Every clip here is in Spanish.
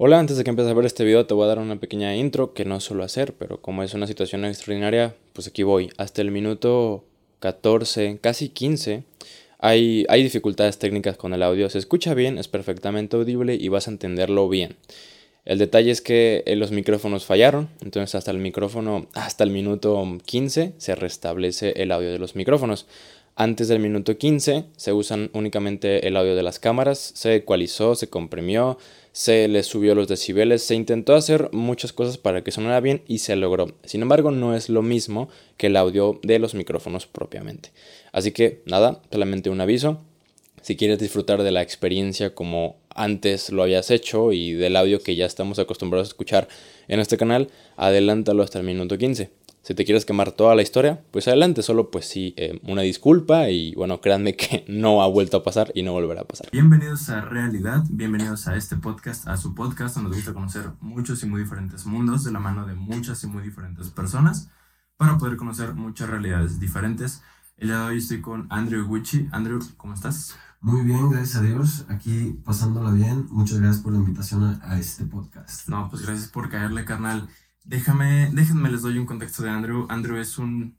Hola, antes de que empieces a ver este video te voy a dar una pequeña intro que no suelo hacer, pero como es una situación extraordinaria, pues aquí voy. Hasta el minuto 14, casi 15, hay, hay dificultades técnicas con el audio. Se escucha bien, es perfectamente audible y vas a entenderlo bien. El detalle es que eh, los micrófonos fallaron, entonces hasta el micrófono, hasta el minuto 15 se restablece el audio de los micrófonos. Antes del minuto 15 se usan únicamente el audio de las cámaras, se ecualizó, se comprimió, se le subió los decibeles, se intentó hacer muchas cosas para que sonara bien y se logró. Sin embargo, no es lo mismo que el audio de los micrófonos propiamente. Así que nada, solamente un aviso. Si quieres disfrutar de la experiencia como antes lo hayas hecho y del audio que ya estamos acostumbrados a escuchar en este canal, adelántalo hasta el minuto 15. Si te quieres quemar toda la historia, pues adelante, solo pues sí, eh, una disculpa y bueno, créanme que no ha vuelto a pasar y no volverá a pasar. Bienvenidos a Realidad, bienvenidos a este podcast, a su podcast donde nos gusta conocer muchos y muy diferentes mundos de la mano de muchas y muy diferentes personas para poder conocer muchas realidades diferentes. El día de hoy estoy con Andrew Gucci. Andrew, ¿cómo estás? Muy bien, gracias a Dios. Aquí pasándola bien. Muchas gracias por la invitación a, a este podcast. No, pues gracias por caerle, carnal. Déjame, déjenme les doy un contexto de Andrew. Andrew es un,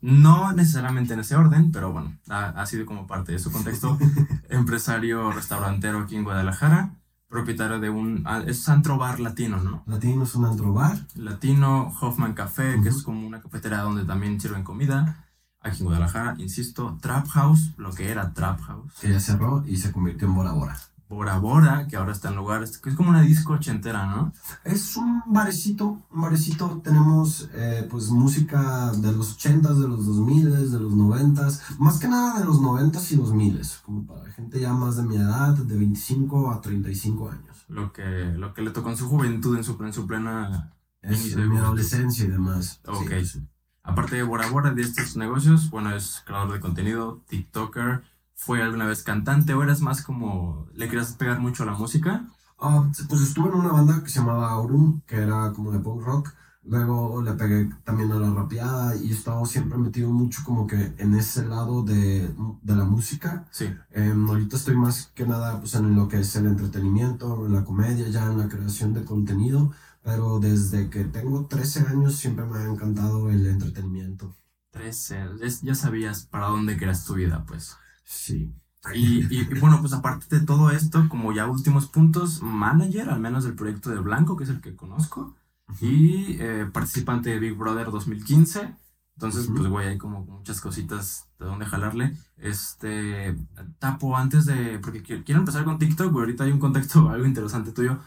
no necesariamente en ese orden, pero bueno, ha, ha sido como parte de su contexto, empresario restaurantero aquí en Guadalajara, propietario de un, ah, es antro bar latino, ¿no? Latino es un antrobar. Latino, Hoffman Café, que Ujú. es como una cafetera donde también sirven comida. Aquí en Guadalajara, insisto, Trap House, lo que era Trap House. que ya cerró y se convirtió en Bora Bora. Bora Bora, que ahora está en lugares, que es como una disco ochentera, ¿no? Es un barecito, un barecito. Tenemos eh, pues música de los 80s, de los 2000s, de los 90s. Más que nada de los 90s y 2000s. Como para gente ya más de mi edad, de 25 a 35 años. Lo que, lo que le tocó en su juventud, en su, en su plena Es mi adolescencia y demás. Ok. Sí, sí. Aparte de Bora Bora, de estos negocios, bueno, es creador de contenido, TikToker, fue alguna vez cantante o eras más como, le querías pegar mucho a la música. Ah, pues estuve en una banda que se llamaba Aurum, que era como de punk rock. Luego le pegué también a la rapeada y he estado siempre metido mucho como que en ese lado de, de la música. Sí, Em, ahorita estoy más que nada pues, en lo que es el entretenimiento, en la comedia, ya en la creación de contenido. Pero desde que tengo 13 años siempre me ha encantado el entretenimiento. 13, es- ya sabías para dónde querías tu vida, pues. Sí. Y, y- y bueno, pues aparte de todo esto, como ya últimos puntos, manager, al menos del proyecto de Blanco, que es el que conozco, y eh, participante de Big Brother 2015. Entonces, pues, güey, hay como muchas cositas de dónde jalarle. Este, Tapo, antes de, porque qui- quiero empezar con TikTok, güey, ahorita hay un contexto, algo interesante tuyo.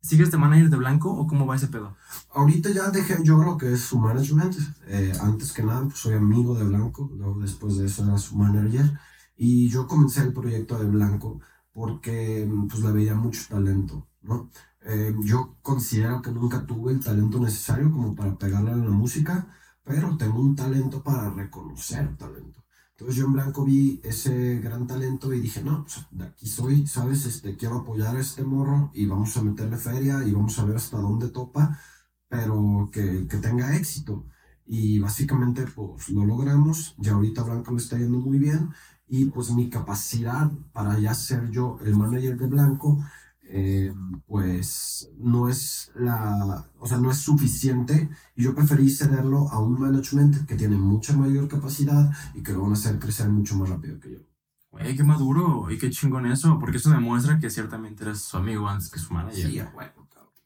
¿Sigues de manager de Blanco o cómo va ese pedo? Ahorita ya dejé yo lo que es su management. Eh, antes que nada, pues soy amigo de Blanco. Luego, después de eso, era su manager. Y yo comencé el proyecto de Blanco porque pues le veía mucho talento, ¿no? Eh, yo considero que nunca tuve el talento necesario como para pegarle a la música, pero tengo un talento para reconocer talento. Entonces yo en Blanco vi ese gran talento y dije, no, pues de aquí soy, ¿sabes? Este, quiero apoyar a este morro y vamos a meterle feria y vamos a ver hasta dónde topa pero que, que tenga éxito. Y básicamente pues lo logramos, ya ahorita Blanco le está yendo muy bien y pues mi capacidad para ya ser yo el manager de Blanco eh, pues no es la, o sea, no es suficiente y yo preferí cederlo a un management que tiene mucha mayor capacidad y que lo van a hacer crecer mucho más rápido que yo. Güey, qué maduro y qué chingón eso, porque eso demuestra que ciertamente eres su amigo antes que su manager. Sí, cabrón.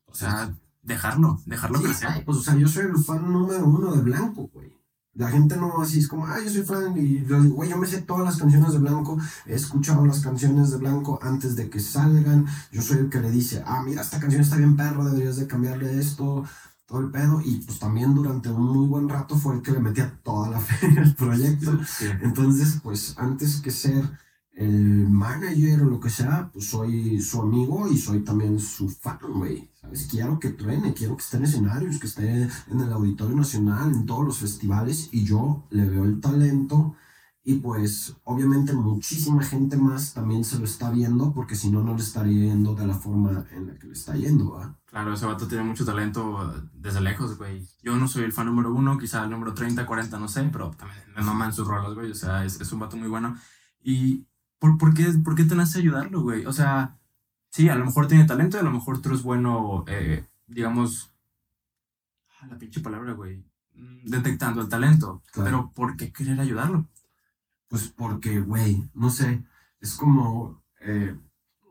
O sea, dejarlo, dejarlo Sí, crecer. pues, o sea, yo soy el fan número uno de Blanco, güey. La gente no así es como, ah, yo soy fan y yo digo, güey, yo me sé todas las canciones de Blanco, he escuchado las canciones de Blanco antes de que salgan, yo soy el que le dice, ah, mira, esta canción está bien perro, deberías de cambiarle esto, todo el pedo, y pues también durante un muy buen rato fue el que le metía toda la fe al proyecto. Sí. Entonces, pues antes que ser el manager o lo que sea, pues soy su amigo y soy también su fan, güey. ¿Sabes? Quiero que truene, quiero que esté en escenarios, que esté en el Auditorio Nacional, en todos los festivales y yo le veo el talento y pues obviamente muchísima gente más también se lo está viendo porque si no, no le estaría yendo de la forma en la que le está yendo, ¿va? Claro, ese vato tiene mucho talento eh, desde lejos, güey. Yo no soy el fan número uno, quizá el número 30, 40, no sé, pero también me maman sus rolas, güey. O sea, es, es un vato muy bueno. ¿Y por, por, qué, por qué te nace ayudarlo, güey? O sea, Sí, a lo mejor tiene talento y a lo mejor tú eres bueno, eh, digamos. La pinche palabra, güey. mm, Detectando el talento. Claro. Pero ¿por qué querer ayudarlo? Pues porque, güey, no sé, es como, eh,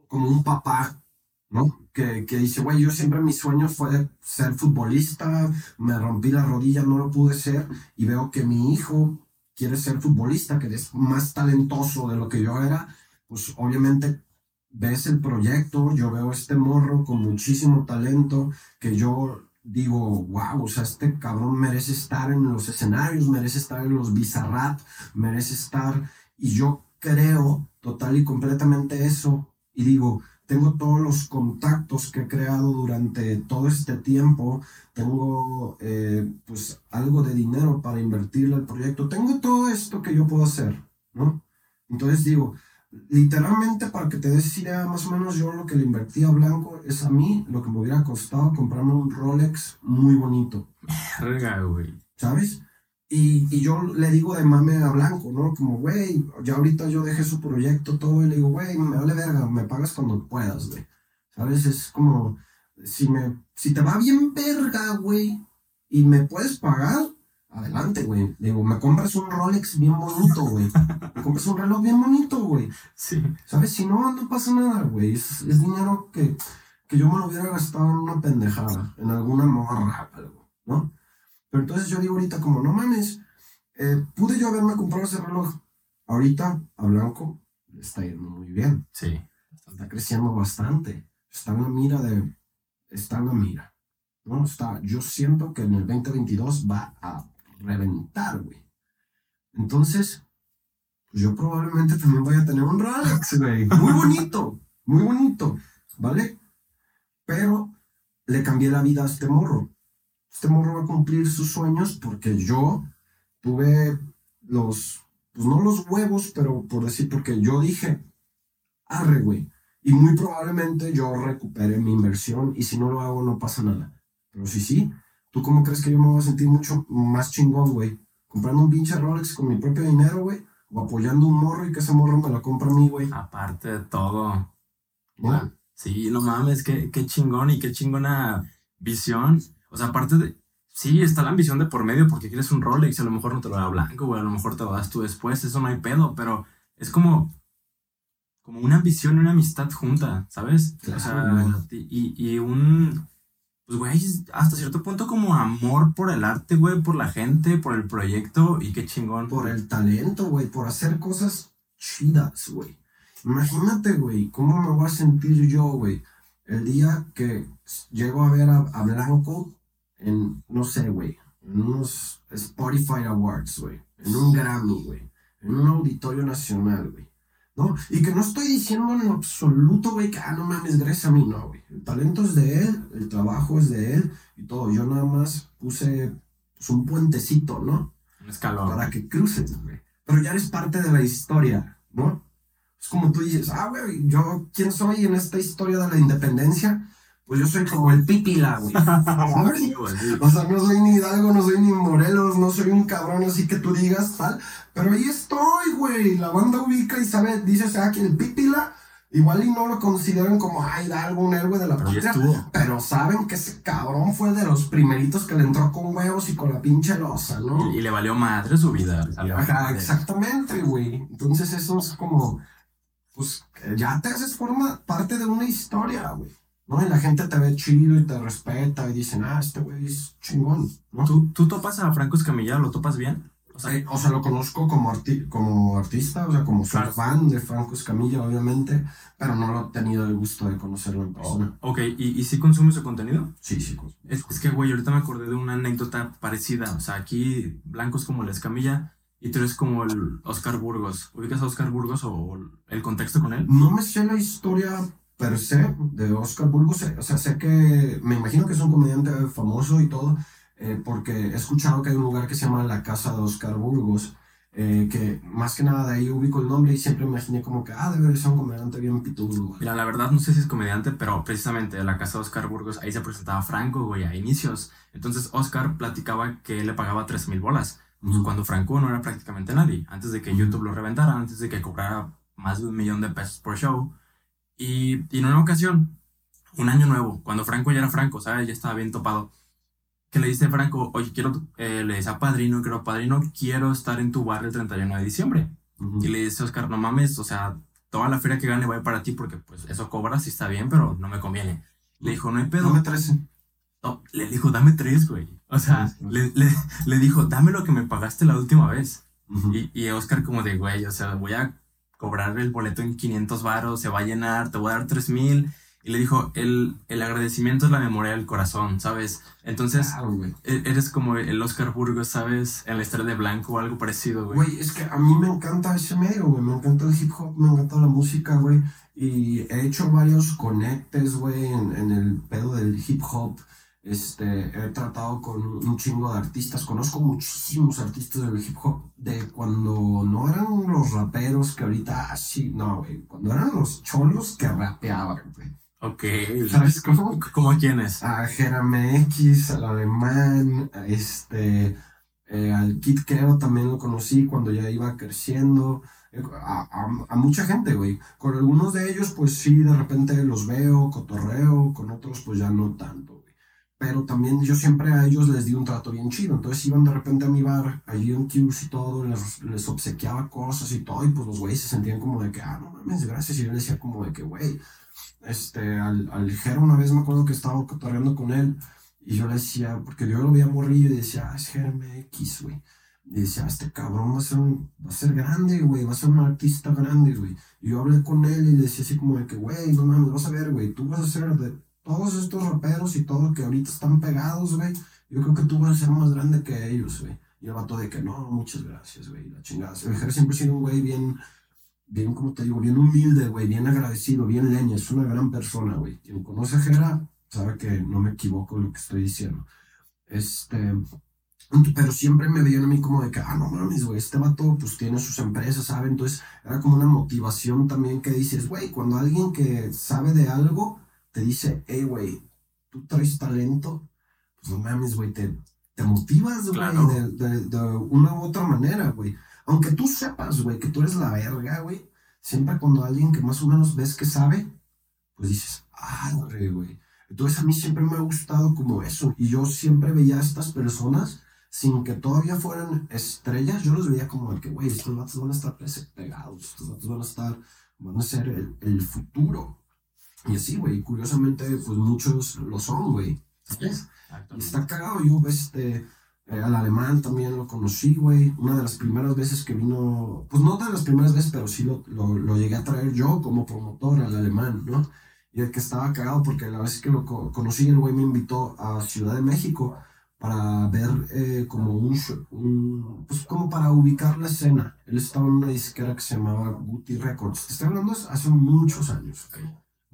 como un papá, ¿no? Que, que dice, güey, yo siempre mi sueño fue ser futbolista, me rompí la rodilla, no lo pude ser, y veo que mi hijo quiere ser futbolista, que es más talentoso de lo que yo era, pues obviamente ves el proyecto, yo veo este morro con muchísimo talento, que yo digo, wow, o sea, este cabrón merece estar en los escenarios, merece estar en los Bizarrap, merece estar, y yo creo total y completamente eso, y digo, tengo todos los contactos que he creado durante todo este tiempo, tengo eh, pues algo de dinero para invertirle al proyecto, tengo todo esto que yo puedo hacer, ¿no? Entonces digo, literalmente para que te des idea, más o menos yo lo que le invertí a Blanco es a mí lo que me hubiera costado comprarme un Rolex muy bonito. Verga, güey. ¿sabes? Y, y yo le digo de mame a Blanco, ¿no? Como, güey, ya ahorita yo dejé su proyecto, todo, y le digo, güey, me vale verga, me pagas cuando puedas, güey. ¿Sabes? Es como, si, me, si te va bien verga, güey, y me puedes pagar, adelante, güey. Digo, me compras un Rolex bien bonito, güey. Me compras un reloj bien bonito, güey. Sí. ¿Sabes? Si no, no pasa nada, güey. Es, es dinero que, que yo me lo hubiera gastado en una pendejada, en alguna morra, algo, ¿no? Pero entonces yo digo ahorita como, no mames, eh, pude yo haberme comprado ese reloj. Ahorita a Blanco le está yendo muy bien. Sí. Está creciendo bastante. Está en la mira de... Está en la mira. ¿no? Está, yo siento que en el 2022 va a reventar, güey. Entonces, pues yo probablemente también voy a tener un Rolex, güey. Muy bonito, muy bonito, ¿vale? Pero le cambié la vida a este morro. Este morro va a cumplir sus sueños porque yo tuve los, pues no los huevos, pero por decir, porque yo dije, arre, güey. Y muy probablemente yo recupere mi inversión y si no lo hago no pasa nada. Pero si sí, ¿tú cómo crees que yo me voy a sentir mucho más chingón, güey? Comprando un pinche Rolex con mi propio dinero, güey. O apoyando un morro y que ese morro me lo compra a mí, güey. Aparte de todo. Sí, no mames, qué, qué chingón y qué chingona visión. O sea, aparte de. Sí, está la ambición de por medio porque quieres un Rolex. A lo mejor no te lo da Blanco, güey. A lo mejor te lo das tú después. Eso no hay pedo, pero es como. Como una ambición y una amistad junta, ¿sabes? Claro, o sea, y, y un. Pues, güey, hasta cierto punto como amor por el arte, güey, por la gente, por el proyecto y qué chingón. Por el talento, güey. Por hacer cosas chidas, güey. Imagínate, güey, cómo me voy a sentir yo, güey. El día que llego a ver a, a Blanco en, no sé, güey, en unos Spotify Awards, güey. En un Grammy, güey. En un auditorio nacional, güey. ¿No? Y que no estoy diciendo en absoluto, güey, que, ah, no mames, gracias a mí, no, güey. El talento es de él, el trabajo es de él y todo. Yo nada más puse pues, un puentecito, ¿no? Un escalón. para que cruces, güey. Pero ya eres parte de la historia, ¿no? Es como tú dices, ah, güey, yo, ¿quién soy en esta historia de la independencia? Pues yo soy como el pipila, güey. O sea, no soy ni Hidalgo, no soy ni Morelos, no soy un cabrón así que tú digas tal. Pero ahí estoy, güey. La banda ubica y sabe, dice, o sea, que el pipila, igual y no lo consideran como, ay, Hidalgo, un héroe de la patria. Pero saben que ese cabrón fue de los primeritos que le entró con huevos y con la pinche losa, ¿no? Y, y le valió madre su vida. Ajá, exactamente, güey. Entonces eso es como, pues ya te haces forma parte de una historia, güey. ¿No? Y la gente te ve chido y te respeta y dicen, ah, este güey es chingón, ¿no? ¿Tú, ¿Tú topas a Franco Escamilla? ¿Lo topas bien? O sea, Eh, o sea, lo conozco como, arti- como artista, o sea, como Claro. fan de Franco Escamilla, obviamente, pero no lo he tenido el gusto de conocerlo en persona. ok, ¿y, y sí consume su contenido? Sí, sí. Es, es que, güey, ahorita me acordé de una anécdota parecida. O sea, aquí Blanco es como la Escamilla y tú eres como el Oscar Burgos. ¿Ubicas a Oscar Burgos o el contexto con él? No me sé la historia per se de Oscar Burgos, o sea, sé que, me imagino que es un comediante famoso y todo, eh, porque he escuchado que hay un lugar que se llama La Casa de Oscar Burgos, eh, que más que nada de ahí ubico el nombre y siempre me imaginé como que, ah, debe ser un comediante bien pitudo, güey. Mira, la verdad no sé si es comediante, pero precisamente en la casa de Oscar Burgos, ahí se presentaba Franco, güey, a inicios. Entonces Oscar platicaba que él le pagaba 3 mil bolas, Ujú. cuando Franco no era prácticamente nadie, antes de que YouTube lo reventara, antes de que cobrara más de un millón de pesos por show. Y, y en una ocasión, un año nuevo, cuando Franco ya era Franco, ¿sabes? Ya estaba bien topado. Que le dice Franco, oye, quiero, eh, le dice a Padrino, quiero, Padrino, quiero estar en tu bar el 31 de diciembre. Ujú. Y le dice Oscar, no mames, o sea, toda la feria que gane va a ir para ti porque pues eso cobras y está bien, pero no me conviene. Le dijo, no hay pedo. Dame 13. No, le dijo, dame tres, güey. O sea, Sí, sí. le, le, le dijo, dame lo que me pagaste la última vez. Ujú. Y, y Oscar como de, güey, o sea, voy a cobrar el boleto en 500 varos, se va a llenar, te voy a dar 3000. Y le dijo, el, el agradecimiento es la memoria del corazón, ¿sabes? Entonces, Claro, e- eres como el Oscar Burgos, ¿sabes? En la historia de Blanco o algo parecido, güey. Güey, es que a mí me encanta ese medio, güey. Me encanta el hip hop, me encanta la música, güey. Y he hecho varios conectes, güey, en, en el pedo del hip hop. Este, he tratado con un chingo de artistas. Conozco muchísimos artistas del hip hop de cuando no eran los raperos que ahorita, ah, sí, no, güey. Cuando eran los cholos que rapeaban, güey. Ok. ¿Sabes cómo? ¿Cómo quién es? a Jeremy X, al alemán, a este, eh, al Kid Keo también lo conocí cuando ya iba creciendo, eh, a, a- a mucha gente, güey. Con algunos de ellos, pues sí, de repente los veo, cotorreo, con otros, pues ya no tanto. Pero también yo siempre a ellos les di un trato bien chido. Entonces iban de repente a mi bar, allí en Q's y todo, les, les obsequiaba cosas y todo, y pues los güeyes se sentían como de que, ah, no mames, gracias. Y yo les decía como de que, güey, este, al, al Jero una vez me acuerdo que estaba cotorreando con él y yo le decía, porque yo lo veía morrillo y decía, ah, es Jeremy X, güey. Y decía, este cabrón va a ser, va a ser grande, güey, va a ser un artista grande, güey. Y yo hablé con él y le decía así como de que, güey, no mames, vas a ver, güey, tú vas a ser de todos estos raperos y todo que ahorita están pegados, güey. Yo creo que tú vas a ser más grande que ellos, güey. Y el vato de que, no, muchas gracias, güey, la chingada. Jero siempre ha sido un güey bien, bien, como te digo, bien humilde, güey, bien agradecido, bien leña, es una gran persona, güey. Quien conoce a Jera sabe que no me equivoco en lo que estoy diciendo. Este, pero siempre me veían a mí como de que, ah, no mames, güey, este vato pues tiene sus empresas, ¿sabe? Entonces era como una motivación también que dices, güey, cuando alguien que sabe de algo te dice, hey, güey, tú traes talento, pues no mames, güey, te, te motivas, güey, Claro. de, de, de una u otra manera, güey. Aunque tú sepas, güey, que tú eres la verga, güey, siempre cuando alguien que más o menos ves que sabe, pues dices, ah, güey. Entonces a mí siempre me ha gustado como eso. Y yo siempre veía a estas personas sin que todavía fueran estrellas. Yo los veía como de que, güey, estos vatos van a estar pegados, estos vatos van a estar, van a ser el, el futuro. Y así, güey, curiosamente, pues muchos lo son, güey. Está cagado, yo este, eh, al alemán también lo conocí, güey. Una de las primeras veces que vino, pues no de las primeras veces, pero sí lo, lo, lo llegué a traer yo como promotor al alemán, ¿no? Y el que estaba cagado porque la vez que lo co- conocí, el güey me invitó a Ciudad de México para ver eh, como un, un, pues como para ubicar la escena. Él estaba en una disquera que se llamaba Guti Records. Estoy hablando hace muchos años, ¿ok?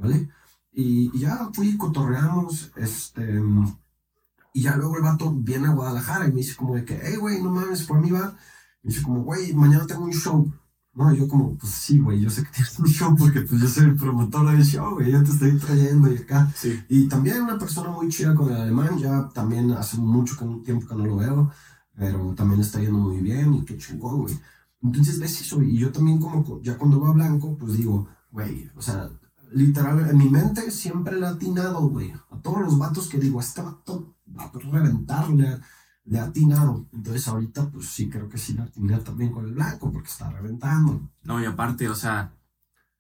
¿Vale? Y, y ya fui, cotorreamos, este, y ya luego el vato viene a Guadalajara y me dice como de que, hey, güey, no mames, fue a mi bar. Me dice como, güey, mañana tengo un show. No, yo como, pues sí, güey, yo sé que tienes un show porque pues yo soy el promotor del show, güey, yo te estoy trayendo y acá. Sí. Y también una persona muy chida con el alemán, ya también hace mucho que, tiempo que no lo veo, pero también está yendo muy bien y qué chingón, güey. Entonces ves eso, y yo también como ya cuando va blanco, pues digo, güey, o sea, literal, en mi mente siempre le ha atinado, güey, a todos los vatos que digo, este vato va a reventar, le, ha atinado. Entonces ahorita, pues sí, creo que sí le atiné también con el blanco, porque está reventando. No, y aparte, o sea,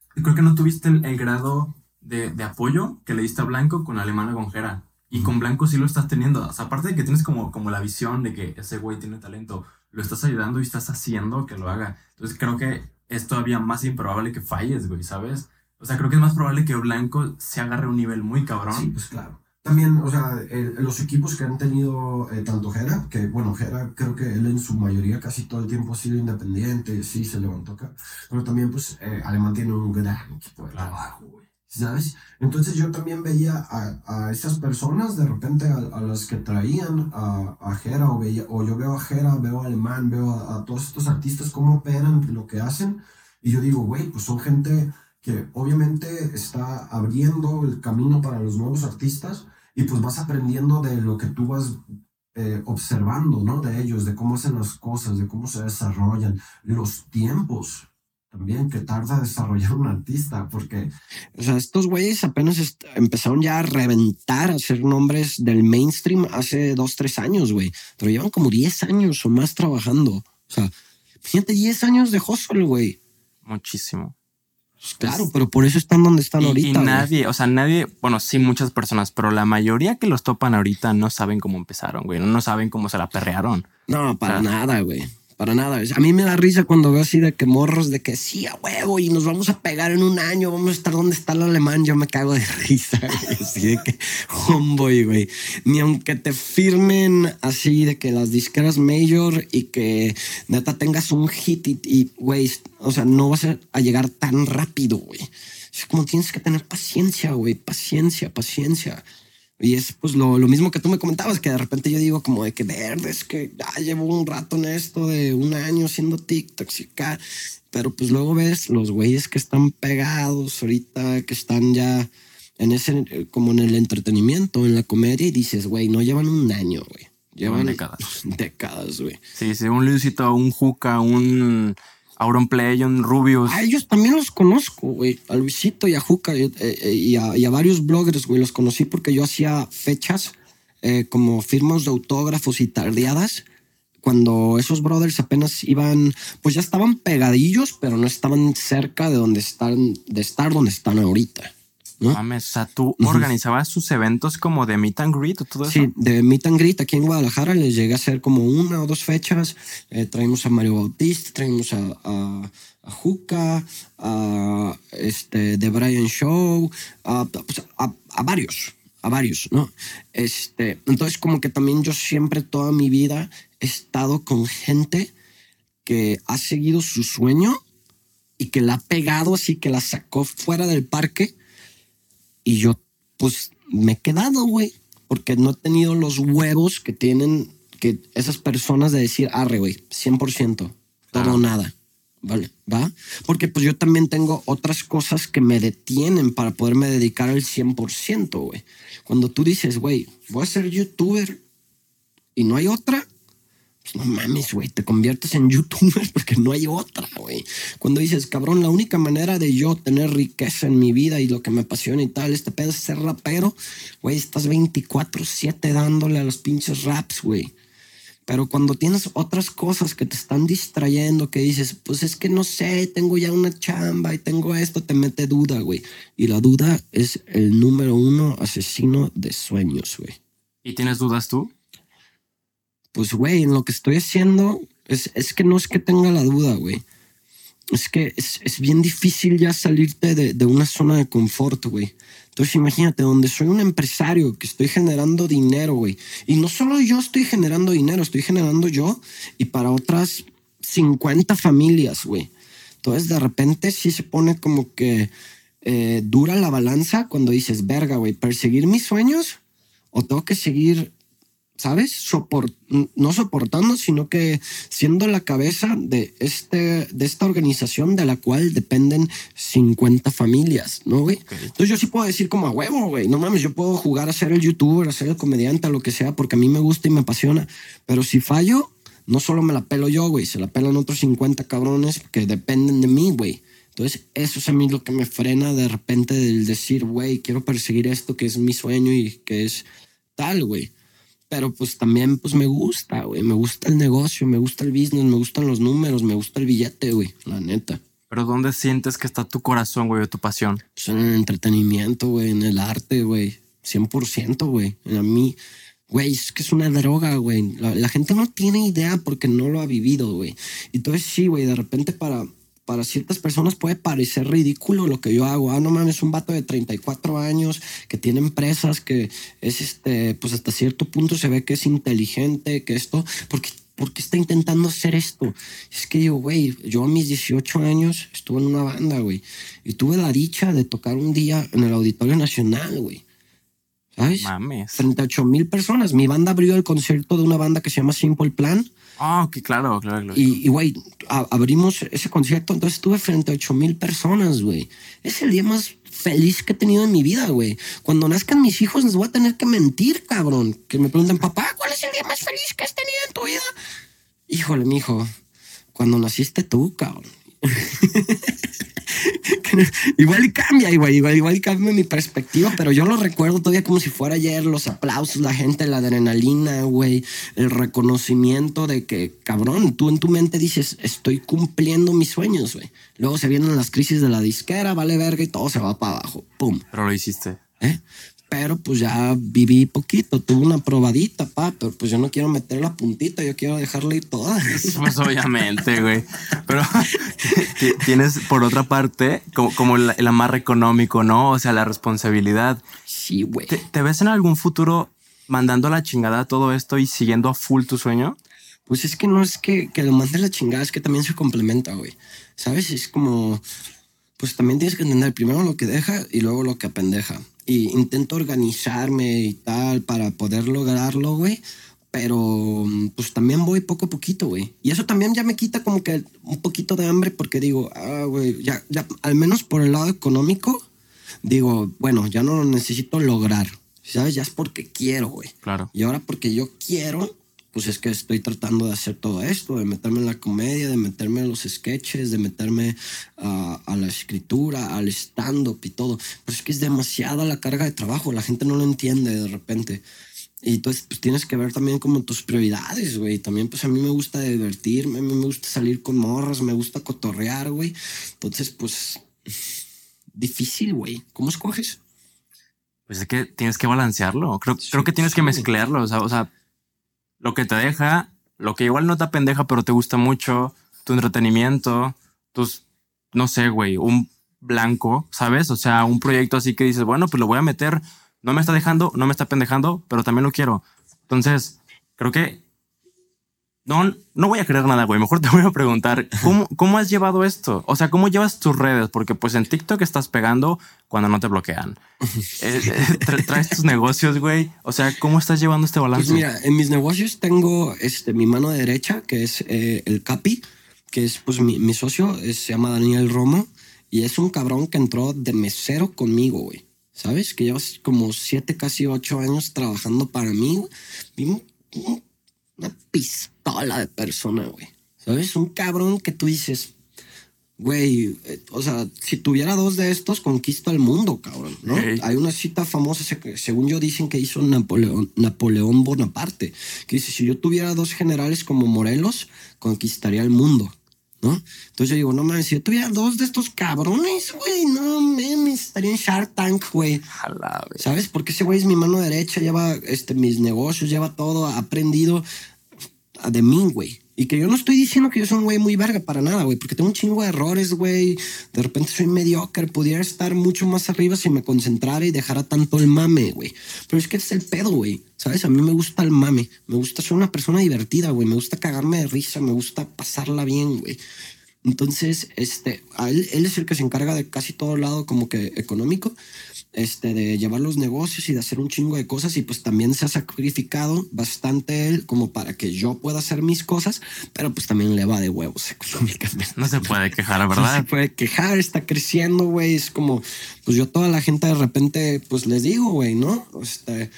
creo que no tuviste el, el grado de, de apoyo que le diste a Blanco con Alemana Gonjera. Y con Blanco sí lo estás teniendo. O sea, aparte de que tienes como, como la visión de que ese güey tiene talento, lo estás ayudando y estás haciendo que lo haga. Entonces creo que es todavía más improbable que falles, güey, ¿sabes? O sea, creo que es más probable que Blanco se agarre a un nivel muy cabrón. Sí, pues claro. También, o sea, los equipos que han tenido eh, tanto Jera, que bueno, Jera creo que él en su mayoría casi todo el tiempo ha sido independiente, sí, se levantó acá, pero también pues eh, Alemán tiene un gran equipo de trabajo, güey, ¿sabes? Entonces yo también veía a, a esas personas, de repente a, a las que traían a, a Jera, o, veía, o yo veo a Jera, veo a Alemán, veo a, a todos estos artistas cómo operan, lo que hacen, y yo digo, güey, pues son gente que obviamente está abriendo el camino para los nuevos artistas y pues vas aprendiendo de lo que tú vas eh, observando, ¿no? De ellos, de cómo hacen las cosas, de cómo se desarrollan, los tiempos también que tarda desarrollar un artista, porque, o sea, estos güeyes apenas empezaron ya a reventar, a ser nombres del mainstream hace dos, tres años, güey, pero llevan como 10 años o más trabajando. O sea, fíjate, 10 años de hustle, güey. Muchísimo. Pues claro, pero por eso están donde están ahorita. Y nadie, o sea, nadie, bueno, sí, muchas personas, pero la mayoría que los topan ahorita no saben cómo empezaron, güey. No, saben cómo se la perrearon. No, para nada, güey para nada. A mí me da risa cuando veo así de que morros de que sí, a huevo, y nos vamos a pegar en un año, vamos a estar donde está el alemán. Yo me cago de risa, Así de que, homeboy, güey. Ni aunque te firmen así de que las disqueras mayor y que neta tengas un hit y, güey, o sea, no vas a llegar tan rápido, güey. Es como tienes que tener paciencia, güey, paciencia, paciencia. Y es pues lo, lo, mismo que tú me comentabas, que de repente yo digo como de que verde, es que ya llevo un rato en esto de un año haciendo TikTok y acá, pero pues luego ves los güeyes que están pegados ahorita, que están ya en ese, como en el entretenimiento, en la comedia, y dices, güey, no llevan un año, güey. Llevan décadas. Décadas, güey. Sí, sí, un Luisito, un Juca, un Auron Play, un Rubius. A ellos también los conozco, güey. A Luisito y a Juca eh, eh, y, a, varios bloggers, güey. Los conocí porque yo hacía fechas eh, como firmas de autógrafos y tardeadas. Cuando esos brothers apenas iban, pues ya estaban pegadillos, pero no estaban cerca de donde están, de estar donde están ahorita. Mames, o sea, tú organizabas sus eventos como de meet and greet o todo eso. Sí, de meet and greet aquí en Guadalajara les llegué a hacer como una o dos fechas. Eh, traímos a Mario Bautista, traímos a, a, a Juca, a este, The Brian Show, pues, a, a, varios, a varios, ¿no? Este, entonces, como que también yo siempre toda mi vida he estado con gente que ha seguido su sueño y que la ha pegado así, que la sacó fuera del parque y yo, pues, me he quedado, güey, porque no he tenido los huevos que tienen que esas personas de decir, arre, güey, 100%, todo o nada. ¿Vale? ¿Va? Porque pues yo también tengo otras cosas que me detienen para poderme dedicar al 100%, güey. Cuando tú dices, güey, voy a ser youtuber y no hay otra, pues no mames, güey, te conviertes en youtuber porque no hay otra, güey. Cuando dices, cabrón, la única manera de yo tener riqueza en mi vida y lo que me apasiona y tal, este pedo es ser rapero, güey, estás 24-7 dándole a los pinches raps, güey. Pero cuando tienes otras cosas que te están distrayendo, que dices, pues es que no sé, tengo ya una chamba y tengo esto, te mete duda, güey. Y la duda es el número uno asesino de sueños, güey. ¿Y tienes dudas tú? Pues, güey, en lo que estoy haciendo, es, es que no es que tenga la duda, güey. Es que es, es, bien difícil ya salirte de, de una zona de confort, güey. Entonces imagínate, donde soy un empresario que estoy generando dinero, güey. Y no solo yo estoy generando dinero, estoy generando yo y para otras 50 familias, güey. Entonces de repente sí se pone como que eh, dura la balanza cuando dices, verga, güey, perseguir mis sueños o tengo que seguir ¿sabes? no soportando, sino que siendo la cabeza de, este, de esta organización de la cual dependen 50 familias, ¿no, güey? Entonces yo sí puedo decir como a huevo, güey, no mames, yo puedo jugar a ser el youtuber, a ser el comediante, a lo que sea, porque a mí me gusta y me apasiona, pero si fallo, no solo me la pelo yo, güey, se la pelan otros 50 cabrones que dependen de mí, güey. Entonces, eso es a mí lo que me frena de repente del decir, güey, quiero perseguir esto que es mi sueño y que es tal, güey pero pues también pues me gusta, güey, me gusta el negocio, me gusta el business, me gustan los números, me gusta el billete, güey, la neta. Pero ¿dónde sientes que está tu corazón, güey, o tu pasión? Pues en el entretenimiento, güey, en el arte, güey, 100%, güey. A mí, güey, es que es una droga, güey. La, la, gente no tiene idea porque no lo ha vivido, güey. Entonces sí, güey, de repente para para ciertas personas puede parecer ridículo lo que yo hago. Ah, no mames, un vato de 34 años que tiene empresas, que es este, pues hasta cierto punto se ve que es inteligente, que esto, porque ¿por qué está intentando hacer esto? Es que yo, güey, yo a mis 18 años estuve en una banda, güey, y tuve la dicha de tocar un día en el Auditorio Nacional, güey. ¿Sabes? Mames. 38 mil personas. Mi banda abrió el concierto de una banda que se llama Simple Plan Ah, ok, claro, claro, claro. Y, güey, abrimos ese concierto, entonces estuve frente a 8 mil personas, güey. Es el día más feliz que he tenido en mi vida, güey. Cuando nazcan mis hijos les voy a tener que mentir, cabrón. Que me pregunten, papá, ¿cuál es el día más feliz que has tenido en tu vida? Híjole, mijo, cuando naciste tú, cabrón. igual y cambia, igual, igual, igual y cambia mi perspectiva, pero yo lo recuerdo todavía como si fuera ayer, los aplausos, la gente, la adrenalina, güey, el reconocimiento de que, cabrón, tú en tu mente dices, estoy cumpliendo mis sueños, güey. Luego se vienen las crisis de la disquera, vale verga y todo se va para abajo, pum. Pero lo hiciste. ¿Eh? Pero pues ya viví poquito, tuve una probadita, pa, pero pues yo no quiero meter la puntita, yo quiero dejarla ir toda. Pues obviamente, güey. Pero tienes por otra parte como, como el, amarre económico, ¿no? O sea, la responsabilidad. Sí, güey. ¿Te, ves en algún futuro mandando la chingada todo esto y siguiendo a full tu sueño? Pues es que no es que, que lo mande la chingada, es que también se complementa, güey. ¿Sabes? Es como, pues también tienes que entender primero lo que deja y luego lo que apendeja y intento organizarme y tal para poder lograrlo, güey. Pero pues también voy poco a poquito, güey. Y eso también ya me quita como que un poquito de hambre porque digo, ah, güey, ya, ya, al menos por el lado económico, digo, bueno, ya no lo necesito lograr. ¿Sabes? Ya es porque quiero, güey. Claro. Y ahora porque yo quiero, pues es que estoy tratando de hacer todo esto, de meterme en la comedia, de meterme en los sketches, de meterme a la escritura, al stand-up y todo. Pero es que es demasiada la carga de trabajo, la gente no lo entiende de repente. Y entonces pues tienes que ver también como tus prioridades, güey. También pues a mí me gusta divertirme, a mí me gusta salir con morras, me gusta cotorrear, güey. Entonces pues difícil, güey. ¿Cómo escoges? Pues es que tienes que balancearlo. Creo, creo que tienes que mezclarlo. O sea, o sea, lo que te deja, lo que igual no te pendeja, pero te gusta mucho, tu entretenimiento, tus, no sé, güey, un blanco, ¿sabes? O sea, un proyecto así que dices, bueno, pues lo voy a meter, no me está dejando, no me está pendejando, pero también lo quiero. Entonces, creo que no, no voy a creer nada, güey. Mejor te voy a preguntar, ¿cómo, ¿cómo has llevado esto? O sea, ¿cómo llevas tus redes? Porque pues en TikTok estás pegando cuando no te bloquean. Eh, eh, traes tus negocios, güey. O sea, ¿cómo estás llevando este balance? Pues mira, en mis negocios tengo este, mi mano derecha, que es eh, el Capi, que es pues mi, mi socio, se llama Daniel Romo. Y es un cabrón que entró de mesero conmigo, güey. ¿Sabes? Que llevas como siete, casi ocho años trabajando para mí. Vimos una pistola de persona, güey. ¿Sabes? Un cabrón que tú dices, güey, eh, o sea, si tuviera dos de estos, conquisto el mundo, cabrón, ¿no? Hay una cita famosa, según yo dicen que hizo Napoleón, Napoleón Bonaparte, que dice, si yo tuviera dos generales como Morelos, conquistaría el mundo. ¿no? Entonces yo digo, no mames, si yo tuviera dos de estos cabrones, güey, no mames, estaría en Shark Tank, güey. ¿Sabes? Porque ese güey es mi mano derecha, lleva este, mis negocios, lleva todo, ha aprendido de mí, güey. Y que yo no estoy diciendo que yo soy un güey muy verga para nada, güey, porque tengo un chingo de errores, güey. De repente soy mediocre, pudiera estar mucho más arriba si me concentrara y dejara tanto el mame, güey. Pero es que es el pedo, güey. ¿Sabes? A mí me gusta el mame. Me gusta ser una persona divertida, güey. Me gusta cagarme de risa, me gusta pasarla bien, güey. Entonces, este, él, él es el que se encarga de casi todo lado como que económico este, de llevar los negocios y de hacer un chingo de cosas y pues también se ha sacrificado bastante él como para que yo pueda hacer mis cosas, pero pues también le va de huevos económicamente. No se puede quejar, ¿verdad? No se puede quejar, está creciendo, güey, es como, pues yo toda la gente de repente, pues les digo, güey, ¿no? Este,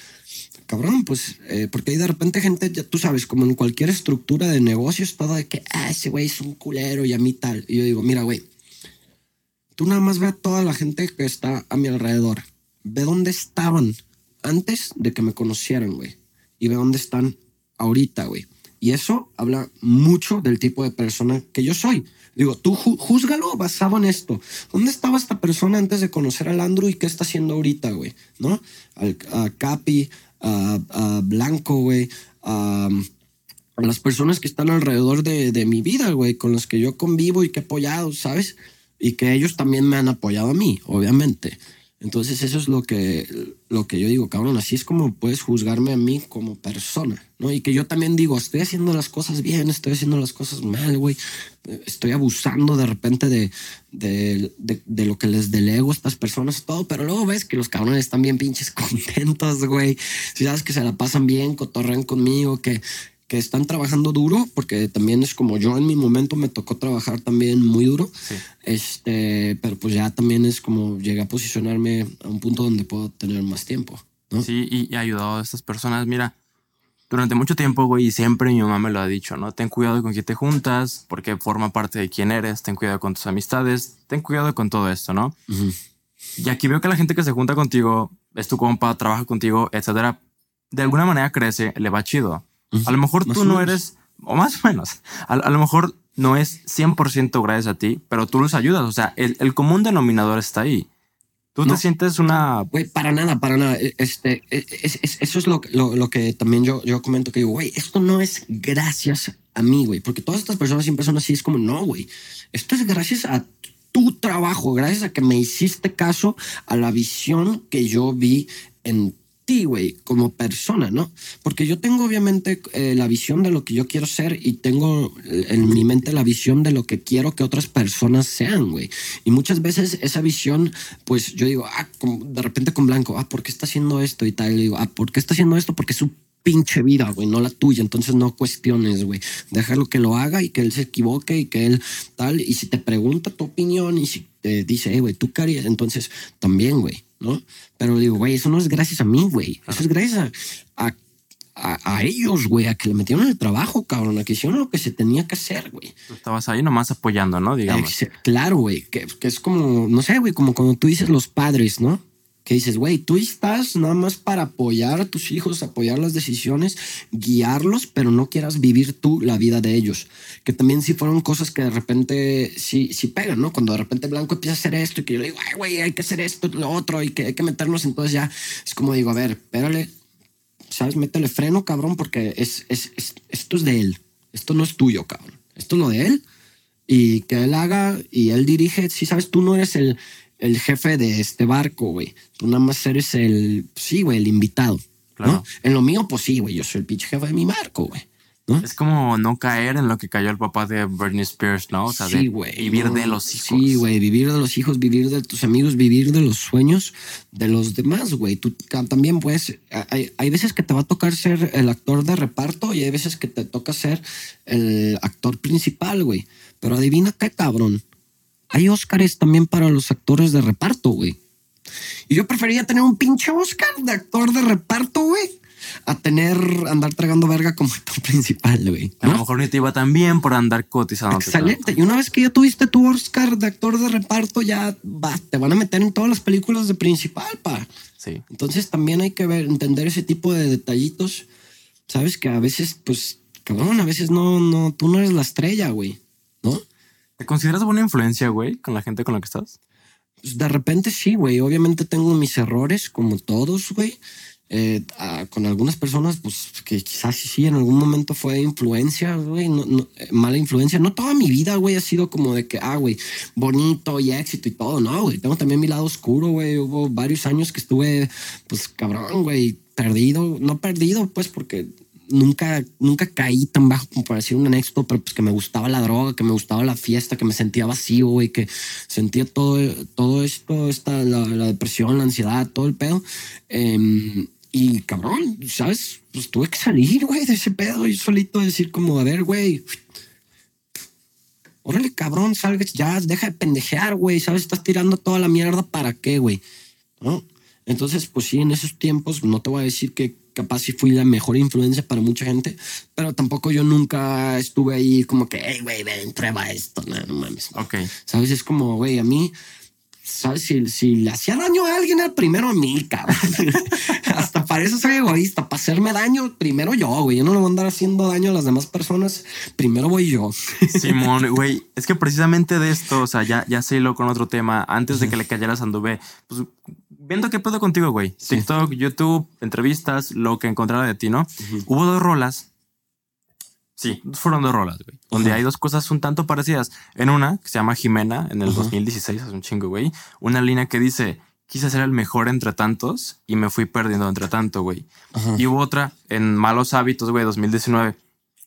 cabrón, pues, eh, porque hay de repente gente, ya tú sabes, como en cualquier estructura de negocios, todo de que, ah, ese güey es un culero y a mí tal. Y yo digo, mira, güey, Tú nada más ve a toda la gente que está a mi alrededor. Ve dónde estaban antes de que me conocieran, güey. Y ve dónde están ahorita, güey. Y eso habla mucho del tipo de persona que yo soy. Digo, tú júzgalo basado en esto. ¿Dónde estaba esta persona antes de conocer al Andrew y qué está haciendo ahorita, güey? ¿No? a Capi, a, Blanco, güey, a, las personas que están alrededor de, de mi vida, güey, con las que yo convivo y que he apoyado, ¿sabes? Y que ellos también me han apoyado a mí, obviamente. Entonces eso es lo que, lo que yo digo, cabrón, así es como puedes juzgarme a mí como persona, ¿no? Y que yo también digo, estoy haciendo las cosas bien, estoy haciendo las cosas mal, güey, estoy abusando de repente de, de, de, lo que les delego a estas personas, todo, pero luego ves que los cabrones están bien pinches contentos, güey, si sabes que se la pasan bien, cotorrean conmigo, que que están trabajando duro, porque también es como yo en mi momento me tocó trabajar también muy duro, este, pero pues ya también es como llegué a posicionarme a un punto donde puedo tener más tiempo. ¿no? Sí, y, ha ayudado a estas personas. Mira, durante mucho tiempo, güey, y siempre mi mamá me lo ha dicho, ¿no? Ten cuidado con quién te juntas, porque forma parte de quién eres, ten cuidado con tus amistades, ten cuidado con todo esto, ¿no? Y aquí veo que la gente que se junta contigo, es tu compa, trabaja contigo, etcétera, de alguna manera crece, le va chido. A lo mejor Más tú no eres, o más o menos, a, a lo mejor no es 100% gracias a ti, pero tú los ayudas. O sea, el, el común denominador está ahí. Tú No. te sientes una... Güey, para nada, para nada. E- Este, e- es- es- eso es lo, que- lo, lo que también yo, yo comento que digo, güey, esto no es gracias a mí, güey, porque todas estas personas siempre son así, es como, no, güey, esto es gracias a tu trabajo, gracias a que me hiciste caso a la visión que yo vi en ti, güey, como persona, ¿no? Porque yo tengo obviamente eh, la visión de lo que yo quiero ser y tengo en mi mente la visión de lo que quiero que otras personas sean, güey. Y muchas veces esa visión, pues yo digo, ah, de repente con Blanco, ah, ¿por qué está haciendo esto? Y tal, y digo, ah, ¿por qué está haciendo esto? Porque su pinche vida, güey, no la tuya. Entonces no cuestiones, güey. Déjalo que lo haga y que él se equivoque y que él tal. Y si te pregunta tu opinión y si te dice, hey, güey, tú qué entonces también, güey, ¿no? Pero digo, güey, eso no es gracias a mí, güey. Eso es gracias a, a, a ellos, güey, a que le metieron el trabajo, cabrón, a que hicieron lo que se tenía que hacer, güey. Tú estabas ahí nomás apoyando, ¿no? Digamos. Ex- Claro, güey, que, que es como, no sé, güey, como cuando tú dices los padres, ¿no? Que dices, güey, tú estás nada más para apoyar a tus hijos, apoyar las decisiones, guiarlos, pero no quieras vivir tú la vida de ellos. Que también sí fueron cosas que de repente sí, sí pegan, ¿no? Cuando de repente Blanco empieza a hacer esto y que yo le digo, ay, güey, hay que hacer esto, lo otro, y que hay que meternos, entonces ya es como digo, a ver, espérale, ¿sabes? Métele freno, cabrón, porque es, es, es- esto es de él. Esto no es tuyo, cabrón. Esto es lo de él. Y que él haga y él dirige. Sí, sabes, tú no eres el, el jefe de este barco, güey. Tú nada más eres el, sí, güey, el invitado. Claro. ¿no? En lo mío, pues sí, güey, yo soy el pinche jefe de mi barco, güey. ¿no? Es como no caer en lo que cayó el papá de Britney Spears, ¿no? O sea, de Sí, güey, vivir no, de los hijos. Sí, güey, vivir de los hijos, vivir de tus amigos, vivir de los sueños de los demás, güey. Tú también puedes, hay, hay veces que te va a tocar ser el actor de reparto y hay veces que te toca ser el actor principal, güey. Pero adivina qué, cabrón. Hay Óscares también para los actores de reparto, güey. Y yo prefería tener un pinche Oscar de actor de reparto, güey, a tener, andar tragando verga como actor principal, güey. A lo mejor ni te iba tan bien por andar cotizando. Excelente. Y una vez que ya tuviste tu Oscar de actor de reparto, ya va, te van a meter en todas las películas de principal, pa. Sí. Entonces también hay que ver, entender ese tipo de detallitos. Sabes que a veces, pues, cabrón, a veces no, no, tú no eres la estrella, güey. ¿Te consideras buena influencia, güey, con la gente con la que estás? Pues de repente sí, güey. Obviamente tengo mis errores, como todos, güey. Eh, ah, con algunas personas, pues que quizás sí, en algún momento fue influencia, güey, eh, mala influencia. No toda mi vida, güey, ha sido como de que, ah, güey, bonito y éxito y todo, no, güey. Tengo también mi lado oscuro, güey. Hubo varios años que estuve, pues cabrón, güey, perdido, no perdido, pues porque nunca, nunca caí tan bajo como para decir un anécdota, pero pues que me gustaba la droga, que me gustaba la fiesta, que me sentía vacío, güey, que sentía todo, todo esto, esta, la, depresión, la ansiedad, todo el pedo. Em, y cabrón, ¿sabes? Pues tuve que salir, güey, de ese pedo y solito decir como, a ver, güey. Órale, cabrón, salgas ya, deja de pendejear, güey, ¿sabes? Estás tirando toda la mierda, ¿para qué, güey? ¿No? Entonces, pues sí, en esos tiempos, no te voy a decir que capaz sí fui la mejor influencia para mucha gente, pero tampoco yo nunca estuve ahí como que, hey, güey, ven, prueba esto, no, no mames. Ok. ¿Sabes? Es como, güey, a mí, ¿sabes? Si, si le hacía daño a alguien, era primero a mí, cabrón. Hasta para eso soy egoísta. Para hacerme daño, primero yo, güey. Yo no le voy a andar haciendo daño a las demás personas. Primero voy yo. Simón, güey, es que precisamente de esto, o sea, ya, ya se hiló con otro tema. Antes de que le cayeras anduve, pues, viendo qué pedo contigo, güey. TikTok, YouTube, entrevistas, lo que encontrara de ti, ¿no? Hubo dos rolas. Sí, fueron dos rolas, güey. Donde Ajá. hay dos cosas un tanto parecidas. En una, que se llama Jimena, en el Ajá. 2016, hace un chingo, güey. Una línea que dice, quise ser el mejor entre tantos y me fui perdiendo entre tanto, güey. Y hubo otra en Malos Hábitos, güey, 2019,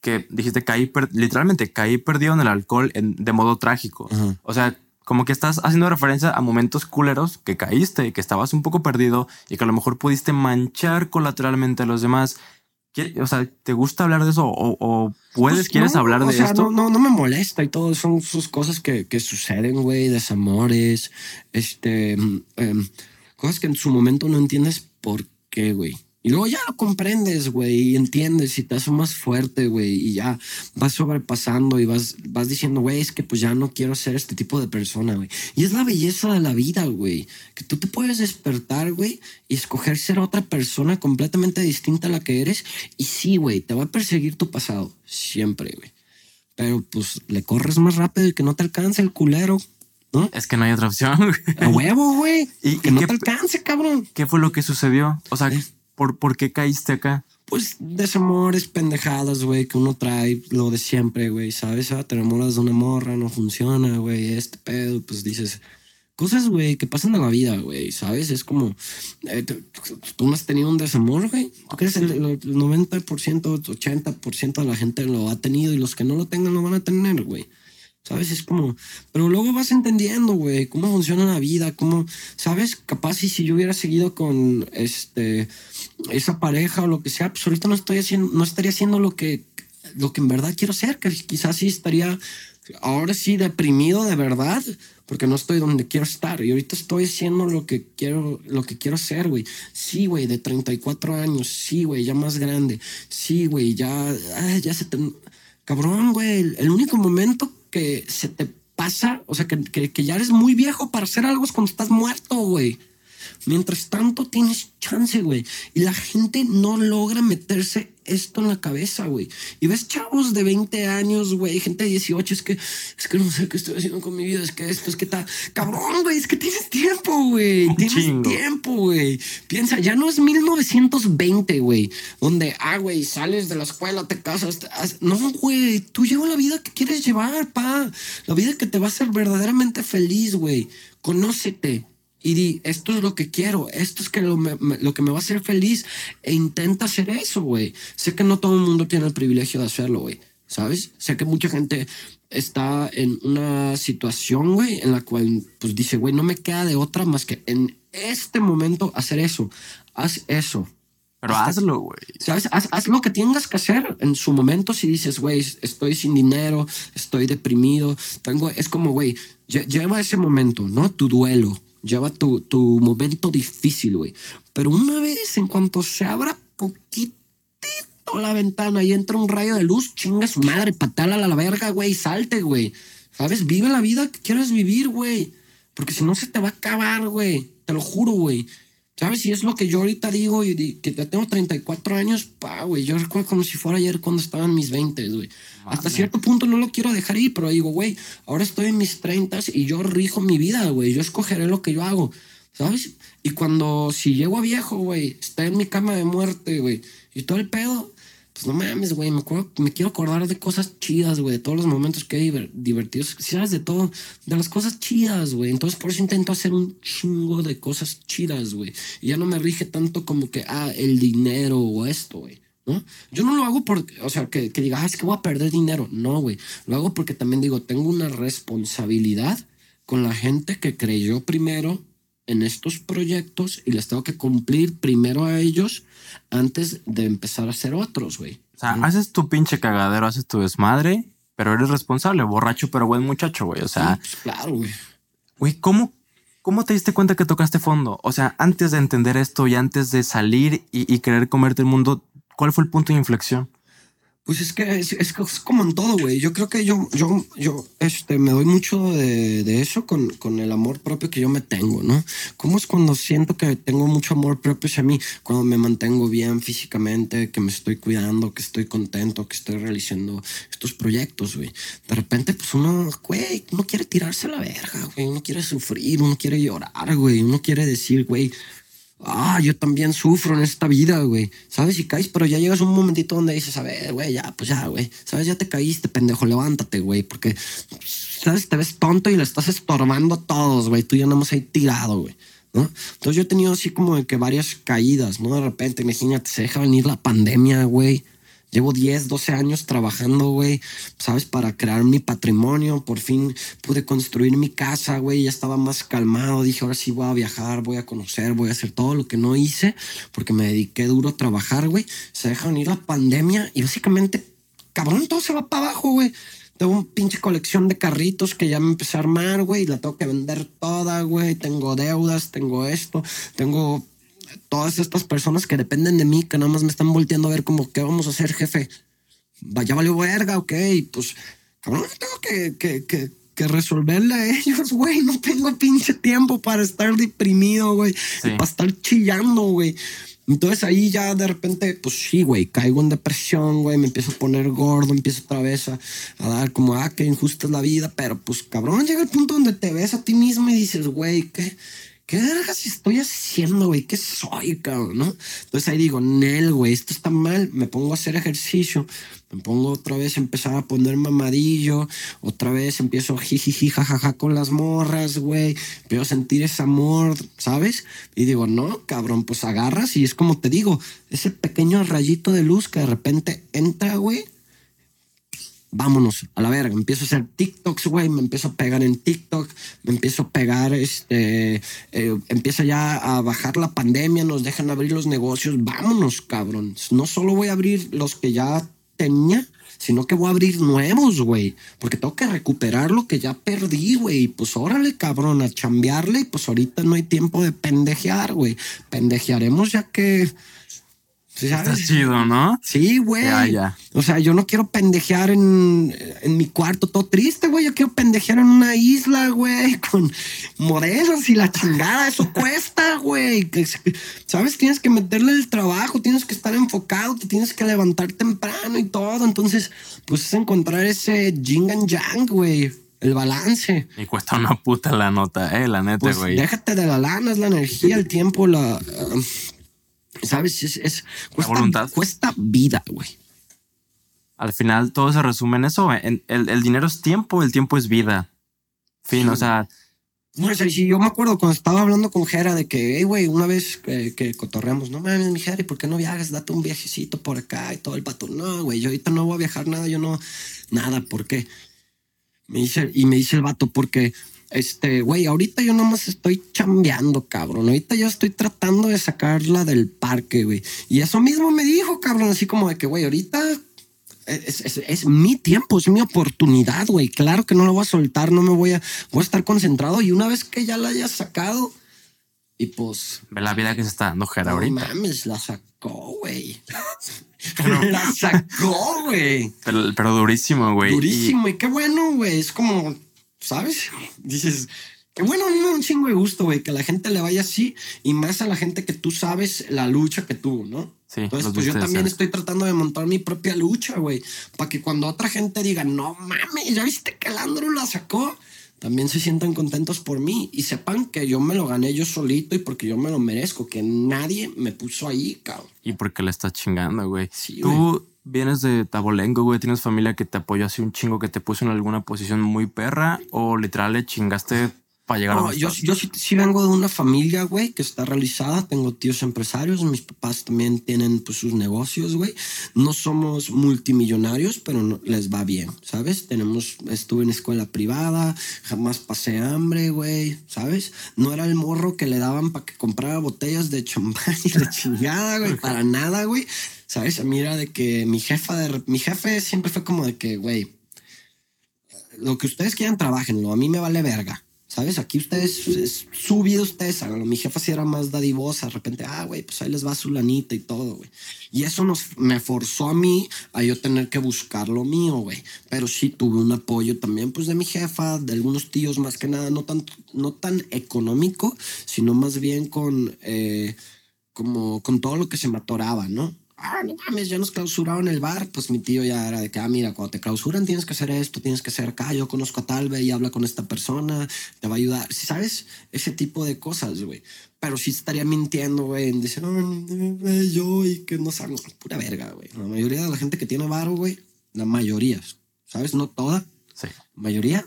que dijiste caí, literalmente caí perdido en el alcohol en- de modo trágico. Ajá. O sea, como que estás haciendo referencia a momentos culeros que caíste, que estabas un poco perdido y que a lo mejor pudiste manchar colateralmente a los demás. ¿Qué- O sea, ¿te gusta hablar de eso? ¿O, o puedes, Pues quieres no, hablar o de sea, esto? No, no, no me molesta y todo. Son sus cosas que, que suceden, güey. Desamores, este, em, cosas que en su momento no entiendes por qué, güey. Y luego ya lo comprendes, güey, y entiendes y te hace más fuerte, güey, y ya vas sobrepasando y vas, vas diciendo, güey, es que pues ya no quiero ser este tipo de persona, güey. Y es la belleza de la vida, güey, que tú te puedes despertar, güey, y escoger ser otra persona completamente distinta a la que eres. Y sí, güey, te va a perseguir tu pasado, siempre, güey. Pero pues le corres más rápido y que no te alcance el culero, ¿no? Es que no hay otra opción. güey. A huevo, güey. ¿Y- que no qué- te alcance, cabrón. ¿Qué fue lo que sucedió? O sea, Eh. ¿Por, ¿por qué caíste acá? Pues desamores, pendejadas, güey, que uno trae lo de siempre, güey, ¿sabes? Ah, te enamoras de una morra, no funciona, güey, este pedo, pues dices cosas, güey, que pasan en la vida, güey, ¿sabes? Es como, eh, tú, no has tenido un desamor, güey. ¿Tú crees el, el 90%, 80% de la gente lo ha tenido y los que no lo tengan lo van a tener, güey? ¿Sabes? Es como, pero luego vas entendiendo, güey, cómo funciona la vida, cómo, ¿sabes? Capaz y si yo hubiera seguido con este esa pareja o lo que sea, pues ahorita no estoy haciendo, no estaría haciendo lo que, lo que en verdad quiero ser, que quizás sí estaría ahora sí deprimido de verdad, porque no estoy donde quiero estar. Y ahorita estoy haciendo lo que quiero, lo que quiero hacer, güey. Sí, güey, de 34 años, sí, güey, ya más grande. Sí, güey, ya, ay, ya se. Cabrón, güey, el único momento que se te pasa, o sea, que, que, ya eres muy viejo para hacer algo cuando estás muerto, güey. Mientras tanto tienes chance, güey. Y la gente no logra meterse esto en la cabeza, güey. Y ves chavos de 20 años, güey, gente de 18, es que, es que no sé qué estoy haciendo con mi vida, es que esto, es que está... Cabrón, güey, es que tienes tiempo, güey. Tienes chingo. tiempo, güey. Piensa, ya no es 1920, güey, donde, ah, güey, sales de la escuela, te casas. te No, güey, tú lleva la vida que quieres llevar, pa. La vida que te va a hacer verdaderamente feliz, güey. Conócete y di, esto es lo que quiero, esto es que lo, me- lo que me va a hacer feliz e intenta hacer eso, güey. Sé que no todo el mundo tiene el privilegio de hacerlo, güey, ¿sabes? Sé que mucha gente está en una situación, güey, en la cual pues dice, güey, no me queda de otra más que en este momento hacer eso. Haz eso. Pero Hasta- hazlo, güey. ¿Sabes? Haz, haz lo que tengas que hacer en su momento. Si dices, güey, estoy sin dinero, estoy deprimido, tengo, es como, güey, lle- lleva ese momento, ¿no? Tu duelo, lleva tu, tu momento difícil, güey. Pero una vez, en cuanto se abra poquitito la ventana y entra un rayo de luz, chinga su madre, patala a la verga, güey, salte, güey. ¿Sabes? Vive la vida que quieres vivir, güey. Porque si no se te va a acabar, güey. Te lo juro, güey. ¿Sabes? Y es lo que yo ahorita digo y que ya tengo 34 años, pa, güey. Yo recuerdo como si fuera ayer cuando estaba en mis 20, güey. Hasta cierto punto no lo quiero dejar ir, pero digo, güey, ahora estoy en mis 30 y yo rijo mi vida, güey. Yo escogeré lo que yo hago, ¿sabes? Y cuando, si llego a viejo, güey, está en mi cama de muerte, güey, y todo el pedo, pues no mames, güey, me, me quiero acordar de cosas chidas, güey, de todos los momentos que he diver- divertidos, sabes de todo, de las cosas chidas, güey. Entonces por eso intento hacer un chingo de cosas chidas, güey. Y ya no me rige tanto como que, ah, el dinero o esto, güey. ¿No? Yo no lo hago porque, o sea, que, que diga, ah, es que voy a perder dinero. No, güey. Lo hago porque también digo, tengo una responsabilidad con la gente que creyó primero en estos proyectos y les tengo que cumplir primero a ellos antes de empezar a hacer otros, güey. O sea, haces tu pinche cagadero, haces tu desmadre, pero eres responsable, borracho pero buen muchacho, güey. O sea, Pues claro, güey. güey, ¿cómo, ¿cómo te diste cuenta que tocaste fondo? O sea, antes de entender esto y antes de salir y, y querer comerte el mundo, ¿cuál fue el punto de inflexión? Pues es que es, es es como en todo, güey. Yo creo que yo, yo, yo, este, me doy mucho de, de eso con, con el amor propio que yo me tengo, ¿no? ¿Cómo es cuando siento que tengo mucho amor propio hacia mí? Cuando me mantengo bien físicamente, que me estoy cuidando, que estoy contento, que estoy realizando estos proyectos, güey. De repente, pues uno, güey, uno quiere tirarse a la verga, güey. Uno quiere sufrir, uno quiere llorar, güey. Uno quiere decir, güey, ah, yo también sufro en esta vida, güey. ¿Sabes? Y caes, pero ya llegas a un momentito donde dices, a ver, güey, ya, pues ya, güey. ¿Sabes? Ya te caíste, pendejo, levántate, güey. Porque, ¿sabes? Te ves tonto y le estás estorbando a todos, güey. Tú ya no más ahí tirado, güey. ¿No? Entonces yo he tenido así como de que varias caídas, ¿no? De repente, imagínate, se deja venir la pandemia, güey. Llevo 10, 12 años trabajando, güey, ¿sabes? Para crear mi patrimonio. Por fin pude construir mi casa, güey. Ya estaba más calmado. Dije, ahora sí voy a viajar, voy a conocer, voy a hacer todo lo que no hice porque me dediqué duro a trabajar, güey. Se deja venir la pandemia y básicamente, cabrón, todo se va para abajo, güey. Tengo un pinche colección de carritos que ya me empecé a armar, güey. y La tengo que vender toda, güey. Tengo deudas, tengo esto, tengo todas estas personas que dependen de mí, que nada más me están volteando a ver como, ¿qué vamos a hacer, jefe? Vaya, valió verga, ok, pues, cabrón, tengo que, que, que, que resolverle a ellos, güey. No tengo pinche tiempo para estar deprimido, güey. Sí. Para estar chillando, güey. Entonces ahí ya de repente, pues sí, güey, caigo en depresión, güey, me empiezo a poner gordo, empiezo otra vez a, a dar como, ah, qué injusta es la vida, pero pues cabrón, llega el punto donde te ves a ti mismo y dices, güey, ¿qué, qué vergas estoy haciendo, güey? ¿Qué soy, cabrón? ¿No? Entonces ahí digo, Nel, güey, esto está mal, me pongo a hacer ejercicio, me pongo otra vez a empezar a poner mamadillo, otra vez empiezo jijiji, jajaja con las morras, güey, empiezo a sentir ese amor, ¿sabes? Y digo, no, cabrón, pues agarras y es como te digo, ese pequeño rayito de luz que de repente entra, güey. Vámonos a la verga. Empiezo a hacer TikToks, güey. Me empiezo a pegar en TikTok. Me empiezo a pegar, este. eh, empieza ya a bajar la pandemia. Nos dejan abrir los negocios. Vámonos, cabrón. No solo voy a abrir los que ya tenía, sino que voy a abrir nuevos, güey. Porque tengo que recuperar lo que ya perdí, güey. Pues órale, cabrón, a chambearle. Y pues ahorita no hay tiempo de pendejear, güey. Pendejearemos ya que. ¿Sí Está chido, ¿no? Sí, güey. Ya, ya. O sea, yo no quiero pendejear en, en mi cuarto todo triste, güey. Yo quiero pendejear en una isla, güey, con modelos y la chingada. Eso cuesta, güey. ¿Sabes? Tienes que meterle el trabajo, tienes que estar enfocado, te tienes que levantar temprano y todo. Entonces, pues es encontrar ese yin and yang, güey. El balance. Y cuesta una puta la nota, eh, la neta, Pues güey. déjate de la lana, es la energía, el tiempo, la. ¿Sabes? Es, es- cuesta, voluntad. cuesta vida, güey. Al final todo se resume en eso. En- el, el dinero es tiempo, el tiempo es vida. Fin, o sea, No, sea, si yo me acuerdo cuando estaba hablando con Jera de que, hey, güey, una vez que, que cotorreamos, no mames, mi Jera, ¿y por qué no viajas? Date un viajecito por acá y todo el pato. No, güey, yo ahorita no voy a viajar nada, yo no, nada, ¿por qué? Me dice, y me dice el vato, porque, este, güey, ahorita yo nomás estoy chambeando, cabrón. Ahorita yo estoy tratando de sacarla del parque, güey. Y eso mismo me dijo, cabrón, así como de que, güey, ahorita es, es- es mi tiempo, es mi oportunidad, güey. Claro que no lo voy a soltar, no me voy a, voy a estar concentrado. Y una vez que ya la haya sacado, y pues, ve la vida que se está dando Jera no ahorita. mames, la sacó, güey. la sacó, güey. Pero, pero durísimo, güey. Y- Durísimo. Y qué bueno, güey. Es como, ¿sabes? Dices, qué bueno, a mí me da un chingo de gusto, güey, que la gente le vaya así y más a la gente que tú sabes la lucha que tuvo, ¿no? Sí, Entonces, pues yo también estoy tratando de montar mi propia lucha, güey. Para que cuando otra gente diga, no mames, ya viste que el Andrew la sacó, también se sientan contentos por mí y sepan que yo me lo gané yo solito y porque yo me lo merezco, que nadie me puso ahí, cabrón. Y porque le estás chingando, güey. Sí, Tú vienes de Tabolengo, güey. Tienes familia que te apoyó así un chingo, que te puso en alguna posición muy perra. O literal le chingaste para llegar a No, donde yo, estás? yo sí, sí vengo de una familia, güey, que está realizada. Tengo tíos empresarios. Mis papás también tienen pues, sus negocios, güey. No somos multimillonarios, pero no- les va bien, ¿sabes? Tenemos, estuve en escuela privada, jamás pasé hambre, güey, ¿sabes? No era el morro que le daban para que comprara botellas de champán y de chingada, güey, para nada, güey. ¿Sabes? A mí de que mi jefa, de, mi jefe siempre fue como de que, güey, lo que ustedes quieran, trabajenlo. A mí me vale verga. ¿Sabes? Aquí ustedes, es su ustedes háganlo. Mi jefa sí era más dadivosa. De repente, ah, güey, pues ahí les va su lanita y todo, güey. Y eso nos, me forzó a mí a yo tener que buscar lo mío, güey. Pero sí tuve un apoyo también, pues, de mi jefa, de algunos tíos, más que nada, no tan, no tan económico, sino más bien con, eh, como, con todo lo que se me atoraba, ¿no? Ah, no mames, ya nos clausuraron el bar. Pues mi tío ya era de que, ah, mira, cuando te clausuran tienes que hacer esto, tienes que hacer acá. Yo conozco a tal, ve y habla con esta persona, te va a ayudar. Si sabes, ese tipo de cosas, güey. Pero sí estaría mintiendo, güey, en decir, güey, yo y que no saben, pura verga, güey. La mayoría de la gente que tiene varo, güey, la mayoría, ¿sabes? No toda, Sí. mayoría.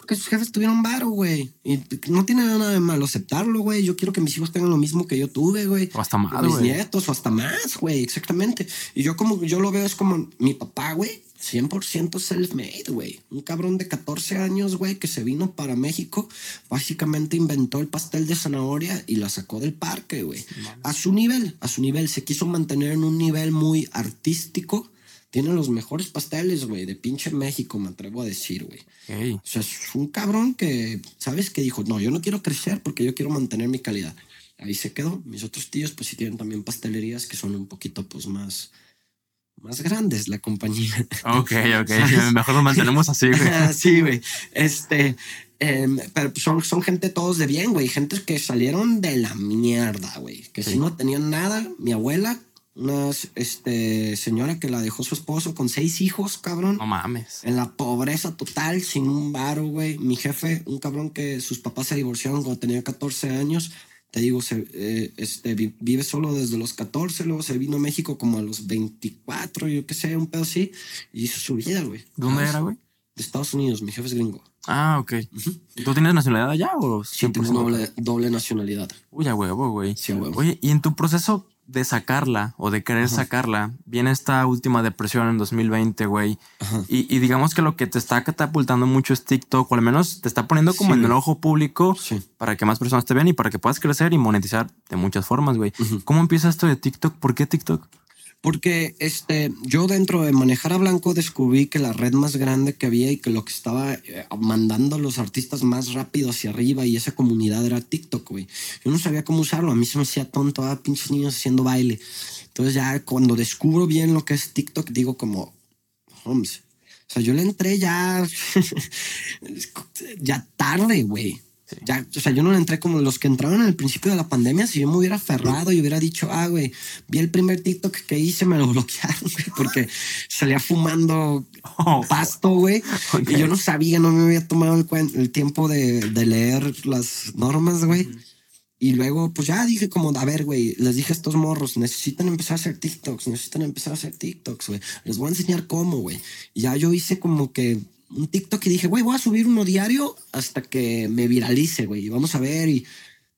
Porque sus jefes tuvieron varo, güey. Y no tiene nada de malo aceptarlo, güey. Yo quiero que mis hijos tengan lo mismo que yo tuve, güey. O hasta más, Mis nietos o hasta más, güey. Exactamente. Y yo como yo lo veo es como mi papá, güey. 100% self-made, güey. Un cabrón de 14 años, güey, que se vino para México. Básicamente inventó el pastel de zanahoria y la sacó del parque, güey. A su nivel, a su nivel. Se quiso mantener en un nivel muy artístico. Tiene los mejores pasteles, güey, de pinche México, me atrevo a decir, güey. Ok. O sea, es un cabrón que, ¿sabes? Que dijo, no, yo no quiero crecer porque yo quiero mantener mi calidad. ahí se quedó. Mis otros tíos, pues sí tienen también pastelerías que son un poquito, pues más, más grandes la compañía. Ok, ok. Mejor nos mantenemos así, güey. sí, güey. Este, em, pero son, son gente todos de bien, güey. Gente que salieron de la mierda, güey. Que si no tenían nada, mi abuela una este, señora que la dejó su esposo con seis hijos, cabrón. No mames. En la pobreza total, sin un varo, güey. Mi jefe, un cabrón que sus papás se divorciaron cuando tenía 14 años. Te digo, se, eh, este, vive solo desde los 14, luego se vino a México como a los 24, yo qué sé, un pedo así. Y hizo su vida, güey. ¿Dónde era, güey? De Estados Unidos, mi jefe es gringo. Ah, ok. ¿Tú tienes nacionalidad allá o Sí, tengo doble, doble nacionalidad. Uy, a huevo, güey. Sí, a huevo. Oye, y en tu proceso de sacarla o de querer sacarla, viene esta última depresión en 2020, güey. Y, digamos que lo que te está catapultando mucho es TikTok, o al menos te está poniendo como en el ojo público para que más personas te vean y para que puedas crecer y monetizar de muchas formas, güey. ¿Cómo empieza esto de TikTok? ¿Por qué TikTok? Porque este, yo dentro de manejar a Blanco descubrí que la red más grande que había y que lo que estaba eh, mandando a los artistas más rápido hacia arriba y esa comunidad era TikTok, güey. Yo no sabía cómo usarlo, a mí se me hacía tonto, a ah, pinches niños haciendo baile. Entonces ya cuando descubro bien lo que es TikTok, digo como, Holmes, o sea, yo le entré ya, ya tarde, güey. Ya, o sea, yo no le entré como los que entraron en el principio de la pandemia. Si yo me hubiera aferrado y hubiera dicho, ah, güey, vi el primer TikTok que hice, me lo bloquearon, güey, porque salía fumando oh. pasto, güey. Y yo no sabía, no me había tomado el, el tiempo de, de, leer las normas, güey. Y luego, pues ya dije como, a ver, güey, les dije a estos morros, necesitan empezar a hacer TikToks, necesitan empezar a hacer TikToks, güey. Les voy a enseñar cómo, güey. Y ya yo hice como que un TikTok y dije, güey, voy a subir uno diario hasta que me viralice, güey. Vamos a ver y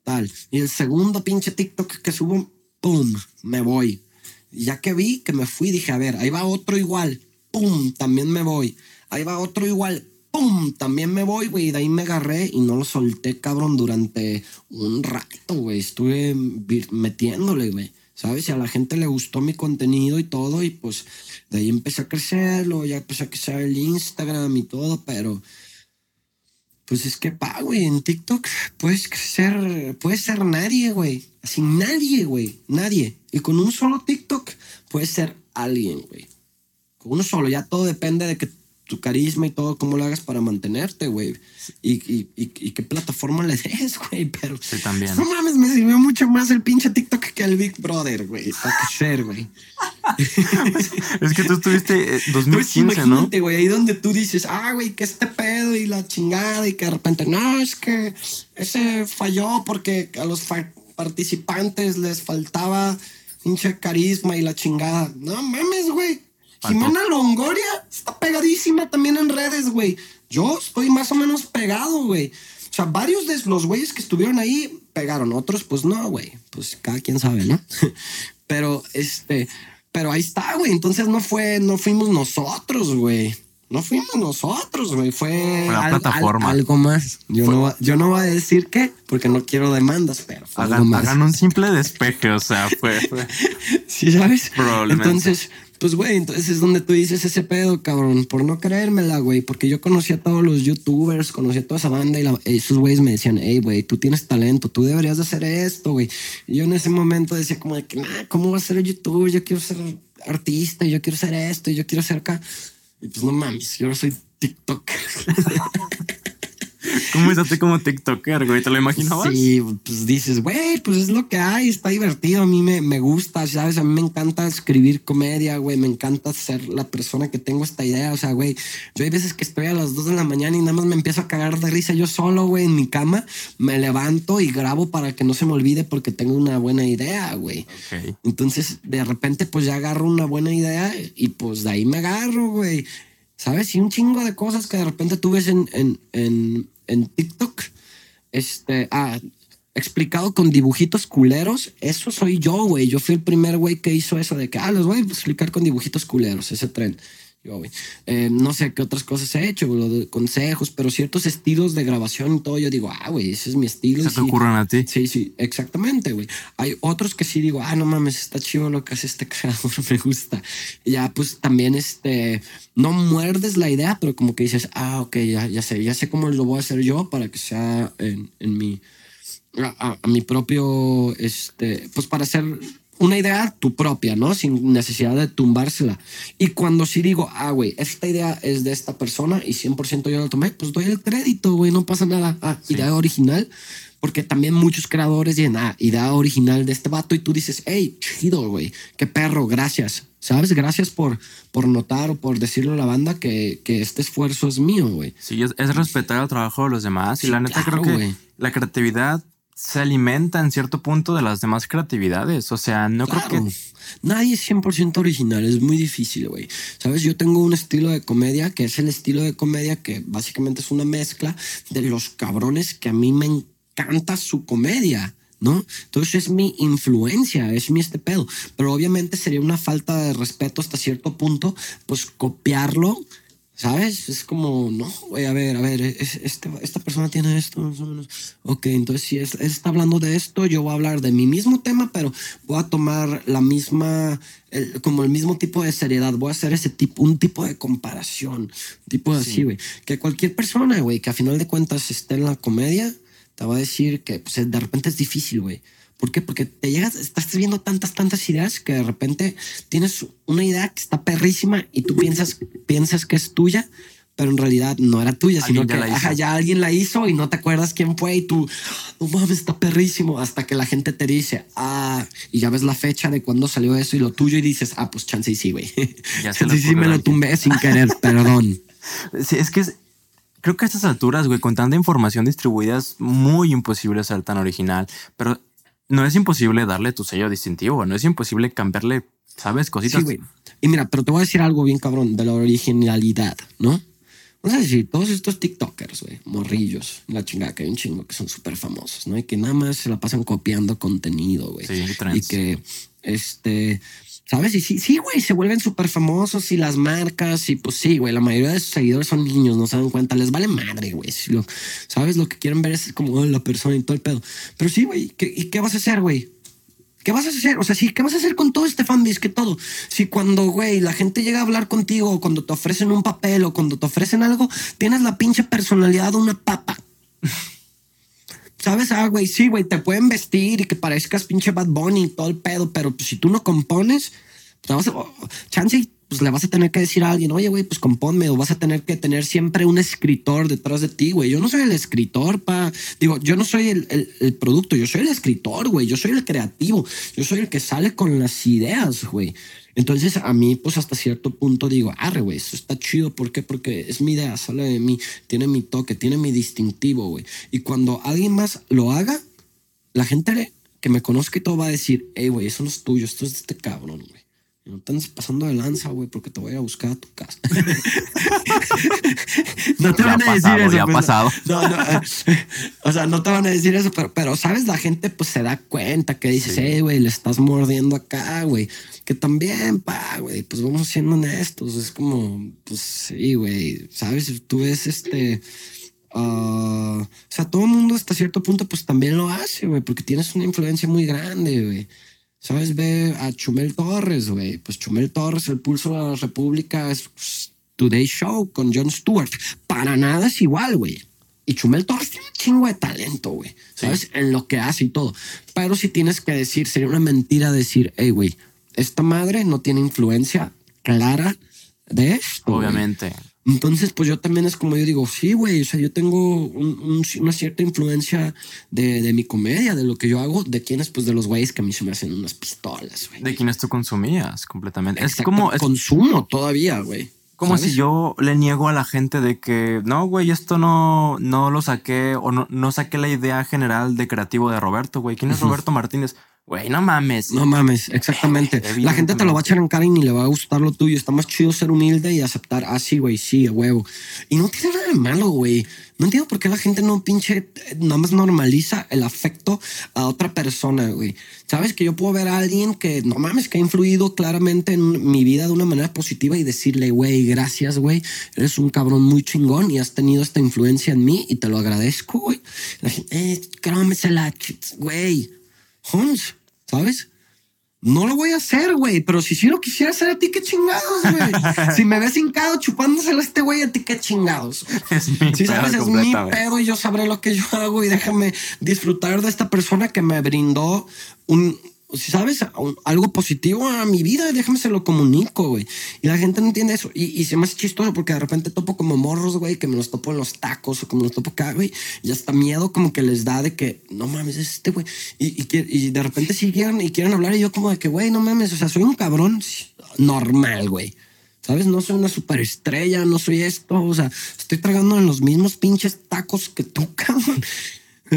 tal. Y el segundo pinche TikTok que subo, ¡pum! Me voy. Y ya que vi que me fui, dije, a ver, ahí va otro igual, ¡pum! También me voy. Ahí va otro igual, ¡pum! También me voy, güey. Y de ahí me agarré y no lo solté, cabrón, durante un rato, güey. Estuve metiéndole, güey. ¿Sabes? Y a la gente le gustó mi contenido y todo, y pues de ahí empecé a crecerlo, ya empecé a crecer el Instagram y todo, pero pues es que pa, güey, en TikTok puedes crecer, puedes ser nadie, güey. Así nadie, güey, nadie. Y con un solo TikTok puedes ser alguien, güey. Con uno solo, ya todo depende de que tu carisma y todo, cómo lo hagas para mantenerte, güey. Y, y, y, qué plataforma le des, güey. Pero sí, también. no mames, me sirvió mucho más el pinche TikTok que el Big Brother, güey. Para ser, güey. es que tú estuviste 2015, pues ¿no? güey, ahí donde tú dices, ah, güey, que este pedo y la chingada y que de repente, no, es que ese falló porque a los participantes les faltaba pinche carisma y la chingada. No mames, güey. Jimena Longoria está pegadísima también en redes, güey. Yo estoy más o menos pegado, güey. O sea, varios de los güeyes que estuvieron ahí pegaron, otros pues no, güey. Pues cada quien sabe, ¿no? pero este, pero ahí está, güey. Entonces no fue, no fuimos nosotros, güey. No fuimos nosotros, güey. Fue la plataforma. algo más. Yo no, yo no voy a decir qué, porque no quiero demandas, pero hagan, un simple despeje, o sea, fue. sí, ¿sabes? Probablemente. Entonces, pues, güey, entonces es donde tú dices ese pedo, cabrón, por no creérmela, güey, porque yo conocí a todos los youtubers, conocí a toda esa banda y esos güeyes me decían, hey, güey, tú tienes talento, tú deberías de hacer esto, güey. Y yo en ese momento decía como de que, nah, ¿cómo va a ser youtuber? Yo quiero ser artista, yo quiero ser esto, yo quiero ser acá. Y pues no mames, yo soy TikTok. ¿Cómo empezaste como TikToker, güey? ¿Te lo imaginabas? Sí, pues dices, güey, pues es lo que hay, está divertido. A mí me, me gusta, ¿sabes? A mí me encanta escribir comedia, güey. Me encanta ser la persona que tengo esta idea. O sea, güey, yo hay veces que estoy a las 2 de la mañana y nada más me empiezo a cagar de risa yo solo, güey, en mi cama. Me levanto y grabo para que no se me olvide porque tengo una buena idea, güey. Entonces, de repente, pues ya agarro una buena idea y pues de ahí me agarro, güey. ¿Sabes? Y un chingo de cosas que de repente tú ves en, en, en, en TikTok. Este, ah, explicado con dibujitos culeros. Eso soy yo, güey. Yo fui el primer güey que hizo eso de que, ah, los voy a explicar con dibujitos culeros, ese tren. Eh, no sé qué otras cosas he hecho, lo de consejos, pero ciertos estilos de grabación y todo, yo digo, ah, güey, ese es mi estilo. Se te ocurren a ti. Sí, sí, exactamente, güey. Hay otros que sí digo, ah, no mames, está chido lo que hace este creador, me gusta. Y ya, pues también, este, no muerdes la idea, pero como que dices, ah, ok, ya, ya sé, ya sé cómo lo voy a hacer yo para que sea en, en mi a, a mi propio, este, pues para hacer una idea tu propia, ¿no? Sin necesidad de tumbársela. Y cuando sí digo, ah, güey, esta idea es de esta persona y 100% yo la tomé, pues doy el crédito, güey, no pasa nada. Ah, idea original. Porque también muchos creadores dicen, ah, idea original de este vato y tú dices, hey, chido, güey, qué perro, gracias. ¿Sabes? Gracias por, por notar o por decirle a la banda que, que este esfuerzo es mío, güey. Sí, es, es respetar el trabajo de los demás. y Sí, la neta claro, creo que la creatividad se alimenta en cierto punto de las demás creatividades. O sea, no creo que Nadie es 100% original, es muy difícil, güey. Sabes, yo tengo un estilo de comedia que es el estilo de comedia que básicamente es una mezcla de los cabrones que a mí me encanta su comedia. ¿No? Entonces es mi influencia, es mi este pedo. Pero obviamente sería una falta de respeto hasta cierto punto, pues copiarlo, ¿sabes? Es como, no, güey, a ver, a ver, es- este- esta persona tiene esto, más o menos. Ok, entonces si es, está hablando de esto, yo voy a hablar de mi mismo tema, pero voy a tomar la misma, el- como el mismo tipo de seriedad. Voy a hacer ese tipo, un tipo de comparación, tipo de así, güey. Que cualquier persona, güey, que a final de cuentas esté en la comedia, te va a decir que pues, de repente es difícil, güey. ¿Por qué? Porque te llegas, estás viendo tantas, tantas ideas que de repente tienes una idea que está perrísima y tú piensas, piensas que es tuya, pero en realidad no era tuya, sino que la hizo. ajá, ya alguien la hizo y no te acuerdas quién fue y tú, no mames, está perrísimo, hasta que la gente te dice, ah, y ya ves la fecha de cuándo salió eso y lo tuyo y dices, ah, pues chance y sí, güey. Chance y sí me lo tumbé sin querer, perdón. Sí, es que es- creo que a estas alturas, güey, con tanta información distribuida es muy imposible ser tan original, pero no es imposible darle tu sello distintivo, no es imposible cambiarle, ¿sabes? Cositas. Sí, güey. Y mira, pero te voy a decir algo bien cabrón de la originalidad, ¿no? Vamos a decir, todos estos TikTokers, güey, morrillos, la chingada, que hay un chingo que son súper famosos, ¿no? Y que nada más se la pasan copiando contenido, güey. Sí, y trends. que, este, ¿sabes? Y sí, sí, güey, se vuelven súper famosos y las marcas, y pues sí, güey, la mayoría de sus seguidores son niños, no se dan cuenta, les vale madre, güey. Si lo- ¿Sabes? Lo que quieren ver es como oh, la persona y todo el pedo. Pero sí, güey, ¿qué- ¿y qué vas a hacer, güey? ¿Qué vas a hacer? O sea, sí, ¿qué vas a hacer con todo este fanbase? Que todo. Si cuando, güey, la gente llega a hablar contigo, o cuando te ofrecen un papel, o cuando te ofrecen algo, tienes la pinche personalidad de una papa. ¿Sabes? Ah, güey, sí, güey, te pueden vestir y que parezcas pinche Bad Bunny y todo el pedo, pero pues, si tú no compones, a, chance, pues le vas a tener que decir a alguien, oye, güey, pues componme, o vas a tener que tener siempre un escritor detrás de ti, güey. Yo no soy el escritor, pa. Digo, yo no soy el, el- el producto, yo soy el escritor, güey. Yo soy el creativo, yo soy el que sale con las ideas, güey. Entonces, a mí, pues hasta cierto punto digo, arre, güey, eso está chido. ¿Por qué? Porque es mi idea, sale de mí, tiene mi toque, tiene mi distintivo, güey. Y cuando alguien más lo haga, la gente que me conozca y todo va a decir, hey, güey, eso no es tuyo, esto es de este cabrón, güey. No te andes pasando de lanza, güey, porque te voy a ir a buscar a tu casa. no te Ya van a decir eso. ya ha pues, pasado. No, no, eh, o sea, no te van a decir eso, pero, pero, ¿sabes? La gente pues se da cuenta que dices, hey, güey, le estás mordiendo acá, güey. Que también, pa, güey, pues vamos siendo honestos. Es como, pues sí, güey, ¿sabes? Tú ves este... ah, o sea, todo el mundo hasta cierto punto pues también lo hace, güey, porque tienes una influencia muy grande, güey. ¿Sabes? Ve a Chumel Torres, güey. Pues Chumel Torres, el pulso de la República es pues, Today Show con Jon Stewart. Para nada es igual, güey. Y Chumel Torres tiene un chingo de talento, güey. ¿Sabes? En lo que hace y todo. Pero si tienes que decir, sería una mentira decir, hey, güey, esta madre no tiene influencia clara de esto. güey". Obviamente. Entonces, pues yo también es como yo digo, sí, güey, o sea, yo tengo un- un- una cierta influencia de, de mi comedia, de lo que yo hago, de quienes, pues de los güeyes que a mí se me hacen unas pistolas, güey. De quienes tú consumías completamente. Es como, es consumo todavía, güey. como ¿sabes? si yo le niego a la gente de que no, güey, esto no, no lo saqué o no, no saqué la idea general de creativo de Roberto, güey. ¿Quién es Roberto Martínez? Güey, no mames. No mames, exactamente. La gente te lo va a echar en cara y ni le va a gustar lo tuyo. Está más chido ser humilde y aceptar, ah, sí, güey, sí, a huevo. Y no tiene nada de malo, güey. No entiendo por qué la gente no pinche, eh, nada más normaliza el afecto a otra persona, güey. Sabes que yo puedo ver a alguien que, no mames, que ha influido claramente en mi vida de una manera positiva y decirle, güey, gracias, güey. Eres un cabrón muy chingón y has tenido esta influencia en mí y te lo agradezco, güey. La gente, eh, crómesela, güey. Hans, ¿sabes? No lo voy a hacer, güey, pero si sí lo quisiera hacer a ti, qué chingados, güey. si me ves hincado chupándoselo a este güey, a ti, qué chingados. Es mi Si sabes, es mi pedo y yo sabré lo que yo hago y déjame disfrutar de esta persona que me brindó un, sabes, un- algo positivo a mi vida, déjame se lo comunico, güey. Y la gente no entiende eso. Y, se me hace chistoso porque de repente topo como morros, güey, que me los topo en los tacos o como los topo acá, güey. Y hasta miedo como que les da de que, no mames, es este, güey. Y de repente sí quieren, y quieren hablar y yo como de que, güey, no mames, o sea, soy un cabrón normal, güey. ¿Sabes? No soy una superestrella, no soy esto. O sea, estoy tragando en los mismos pinches tacos que tú, cabrón.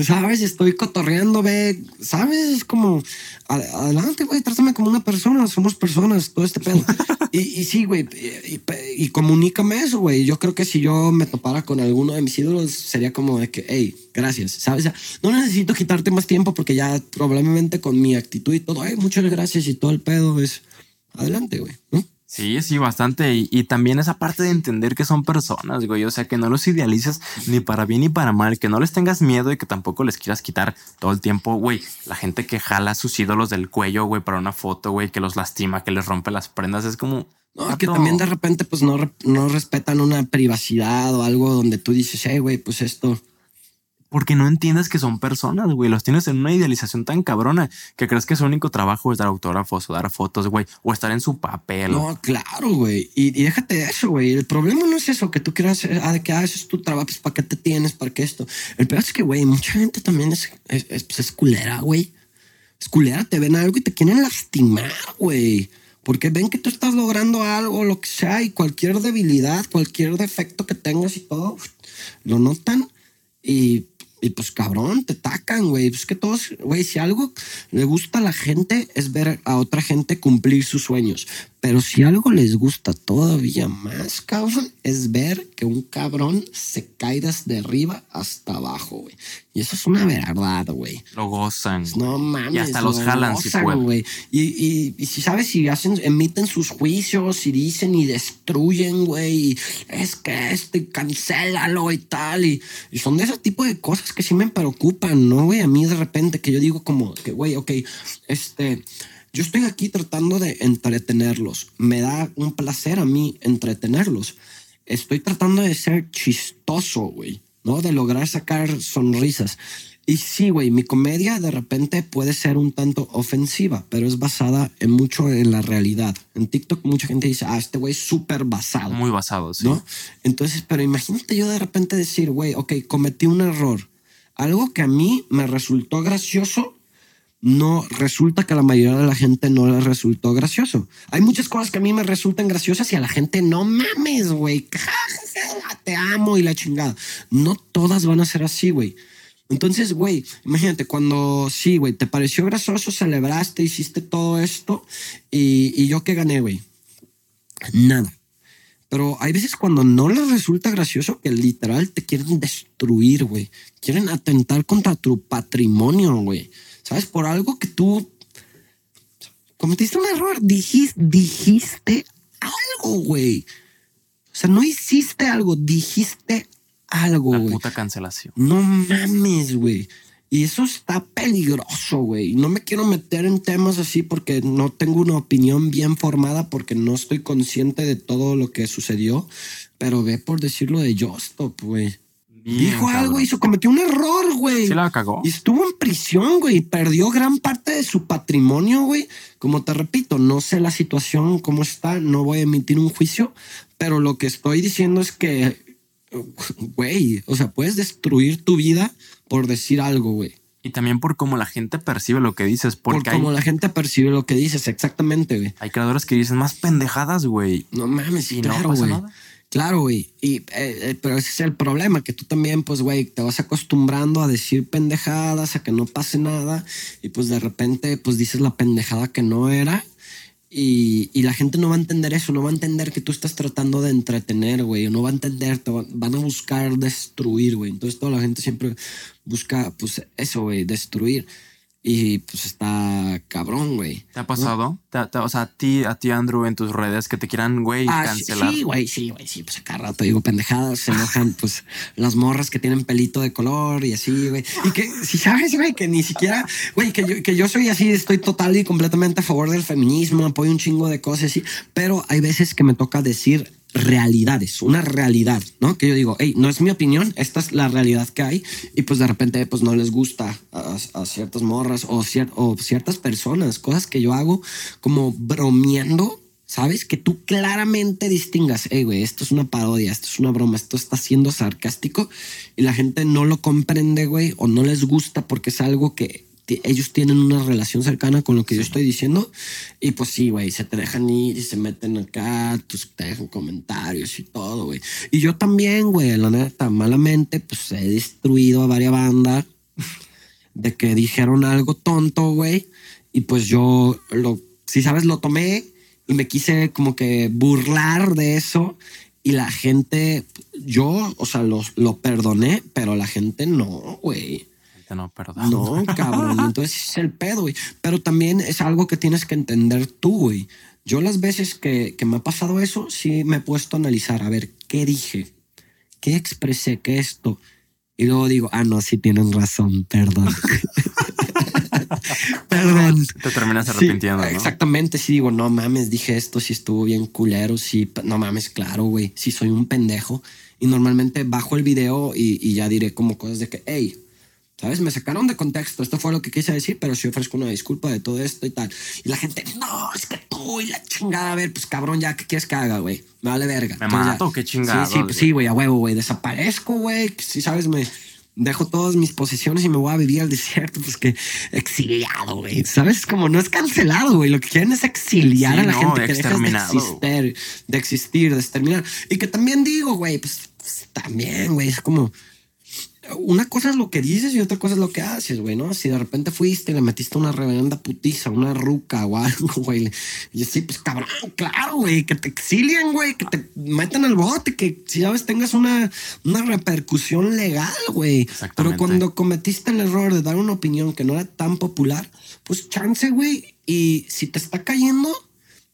¿Sabes? Estoy cotorreando, ve. ¿Sabes? Es como, adelante, güey, trátame como una persona. Somos personas, todo este pedo. y, y sí, güey, y, y- y comunícame eso, güey. Yo creo que si yo me topara con alguno de mis ídolos, sería como de que, hey, gracias, ¿sabes? O sea, no necesito quitarte más tiempo porque ya probablemente con mi actitud y todo, ay, muchas gracias y todo el pedo es adelante, güey. ¿no? Sí, sí, bastante. Y, y también esa parte de entender que son personas, güey. O sea, que no los idealices ni para bien ni para mal, que no les tengas miedo y que tampoco les quieras quitar todo el tiempo, güey. La gente que jala a sus ídolos del cuello, güey, para una foto, güey, que los lastima, que les rompe las prendas, es como. No, que también de repente pues no, no respetan una privacidad o algo donde tú dices, hey, güey, pues esto. Porque no entiendes que son personas, güey. Los tienes en una idealización tan cabrona que crees que su único trabajo es dar autógrafos o dar fotos, güey, o estar en su papel. No, claro, güey. Y, déjate de eso, güey. El problema no es eso, que tú quieras, eh, ah, que ah, eso es tu trabajo, pues para qué te tienes, para qué esto. El peor es que, güey, mucha gente también es, es, es, pues, es culera, güey. Es culera, te ven algo y te quieren lastimar, güey. Porque ven que tú estás logrando algo, lo que sea, y cualquier debilidad, cualquier defecto que tengas y todo, lo notan y, y pues cabrón, te tacan, güey. Pues que todos, güey, si algo le gusta a la gente es ver a otra gente cumplir sus sueños. Pero si algo les gusta todavía más, cabrón, es ver que un cabrón se cae desde arriba hasta abajo, güey. Y eso es una verdad, güey. Lo gozan. No mames. Y hasta los lo jalan si gozan, pueden. güey. Y, y, y si sabes, si hacen, emiten sus juicios y dicen y destruyen, güey. y Es que este, cancélalo y tal. Y, y son de ese tipo de cosas que sí me preocupan, ¿no, güey? A mí de repente que yo digo como que, güey, ok, este. Yo estoy aquí tratando de entretenerlos. Me da un placer a mí entretenerlos. Estoy tratando de ser chistoso, güey, ¿no? De lograr sacar sonrisas. Y sí, güey, mi comedia de repente puede ser un tanto ofensiva, pero es basada en mucho en la realidad. En TikTok mucha gente dice, ah, este güey es súper basado. Muy basados, sí. ¿no? Entonces, pero imagínate yo de repente decir, güey, ok, cometí un error. Algo que a mí me resultó gracioso, no resulta que a la mayoría de la gente no le resultó gracioso. Hay muchas cosas que a mí me resultan graciosas y a la gente no mames, güey. Te amo y la chingada. No todas van a ser así, güey. Entonces, güey, imagínate cuando sí, güey, te pareció gracioso, celebraste, hiciste todo esto y, y yo qué gané, güey. Nada. Pero hay veces cuando no les resulta gracioso que literal te quieren destruir, güey. Quieren atentar contra tu patrimonio, güey. ¿Sabes? Por algo que tú cometiste un error. Dijiste, dijiste algo, güey. O sea, no hiciste algo, dijiste algo, La güey. puta cancelación. No mames, güey. Y eso está peligroso, güey. No me quiero meter en temas así porque no tengo una opinión bien formada porque no estoy consciente de todo lo que sucedió. Pero ve por decirlo de Justop, güey. Bien, Dijo algo cabrón. y se cometió un error, güey. Sí la cagó. Y estuvo en prisión, güey. Perdió gran parte de su patrimonio, güey. Como te repito, no sé la situación, cómo está. No voy a emitir un juicio. Pero lo que estoy diciendo es que, güey, o sea, puedes destruir tu vida por decir algo, güey. Y también por cómo la gente percibe lo que dices. Por hay, cómo la gente percibe lo que dices, exactamente, güey. hay creadores que dicen más pendejadas, güey. No mames, Y no claro, pasa güey. nada. Claro, güey. Y, eh, eh, pero ese es el problema, que tú también, pues, güey, te vas acostumbrando a decir pendejadas, a que no pase nada, y pues de repente, pues dices la pendejada que no era, y, y la gente no va a entender eso, no va a entender que tú estás tratando de entretener, güey, o no va a entender, te va- van a buscar destruir, güey. Entonces toda la gente siempre busca, pues, eso, güey, destruir. Y pues está cabrón, güey. ¿Te ha pasado? ¿Te- te- o sea, a ti, a ti, Andrew, en tus redes que te quieran, güey, Ah, cancelar. Sí, güey, sí, güey, sí, pues acá rato digo pendejadas, se enojan, pues las morras que tienen pelito de color y así, güey. Y que, si sabes, güey, que ni siquiera, güey, que yo, que yo soy así, estoy total y completamente a favor del feminismo, apoyo un chingo de cosas así, pero hay veces que me toca decir realidades, una realidad, ¿no? Que yo digo, hey, no es mi opinión, esta es la realidad que hay y pues de repente pues no les gusta a, ciertas morras o, cier- o ciertas personas, cosas que yo hago como bromeando, ¿sabes? Que tú claramente distingas, hey, güey, esto es una parodia, esto es una broma, esto está siendo sarcástico y la gente no lo comprende, güey, o no les gusta porque es algo que ellos tienen una relación cercana con lo que yo estoy diciendo y pues sí, güey, se te dejan ir y se meten acá, tus, te dejan comentarios y todo, güey. Y yo también, güey, la neta, malamente, pues he destruido a varias bandas de que dijeron algo tonto, güey. Y pues yo, lo, si sabes, lo tomé y me quise como que burlar de eso. Y la gente, yo, o sea, lo, lo perdoné, pero la gente no, güey. No, perdón. No, cabrón. Entonces es el pedo, güey. Pero también es algo que tienes que entender tú, güey. Yo las veces que, que me ha pasado eso, sí me he puesto a analizar, a ver, ¿qué dije? ¿Qué expresé? ¿Qué esto? Y luego digo, ah, no, sí tienen razón, perdón. perdón. Te terminas Sí, arrepintiendo, ¿no? Exactamente, sí digo, no mames, dije esto, sí estuvo bien culero, sí, no mames, claro, güey, sí soy un pendejo. Y normalmente bajo el video y, y ya diré como cosas de que, hey, ¿sabes? Me sacaron de contexto, esto fue lo que quise decir, pero sí ofrezco una disculpa de todo esto y tal. Y la gente, no, es que tú y la chingada, a ver, pues cabrón, ya, ¿qué quieres que haga, güey? Me vale verga. ¿Me Entonces, ya- mato? ¿Qué chingados, Sí, sí, pues sí, güey, a huevo, güey, desaparezco, güey, si sabes, me dejo todas mis posesiones y me voy a vivir al desierto, pues que exiliado, güey. ¿Sabes? Como no es cancelado, güey. Lo que quieren es exiliar Sí, a la no, gente que dejas de existir, de existir, de exterminar. Y que también digo, güey, pues, pues, también, güey, es como una cosa es lo que dices y otra cosa es lo que haces, güey, ¿no? Si de repente fuiste y le metiste una reverenda putiza, una ruca o algo, güey. Y así, pues cabrón, claro, güey, que te exilien, güey, que te metan al bote, que si sabes tengas una, una repercusión legal, güey. Pero cuando cometiste el error de dar una opinión que no era tan popular, pues chance, güey. Y si te está cayendo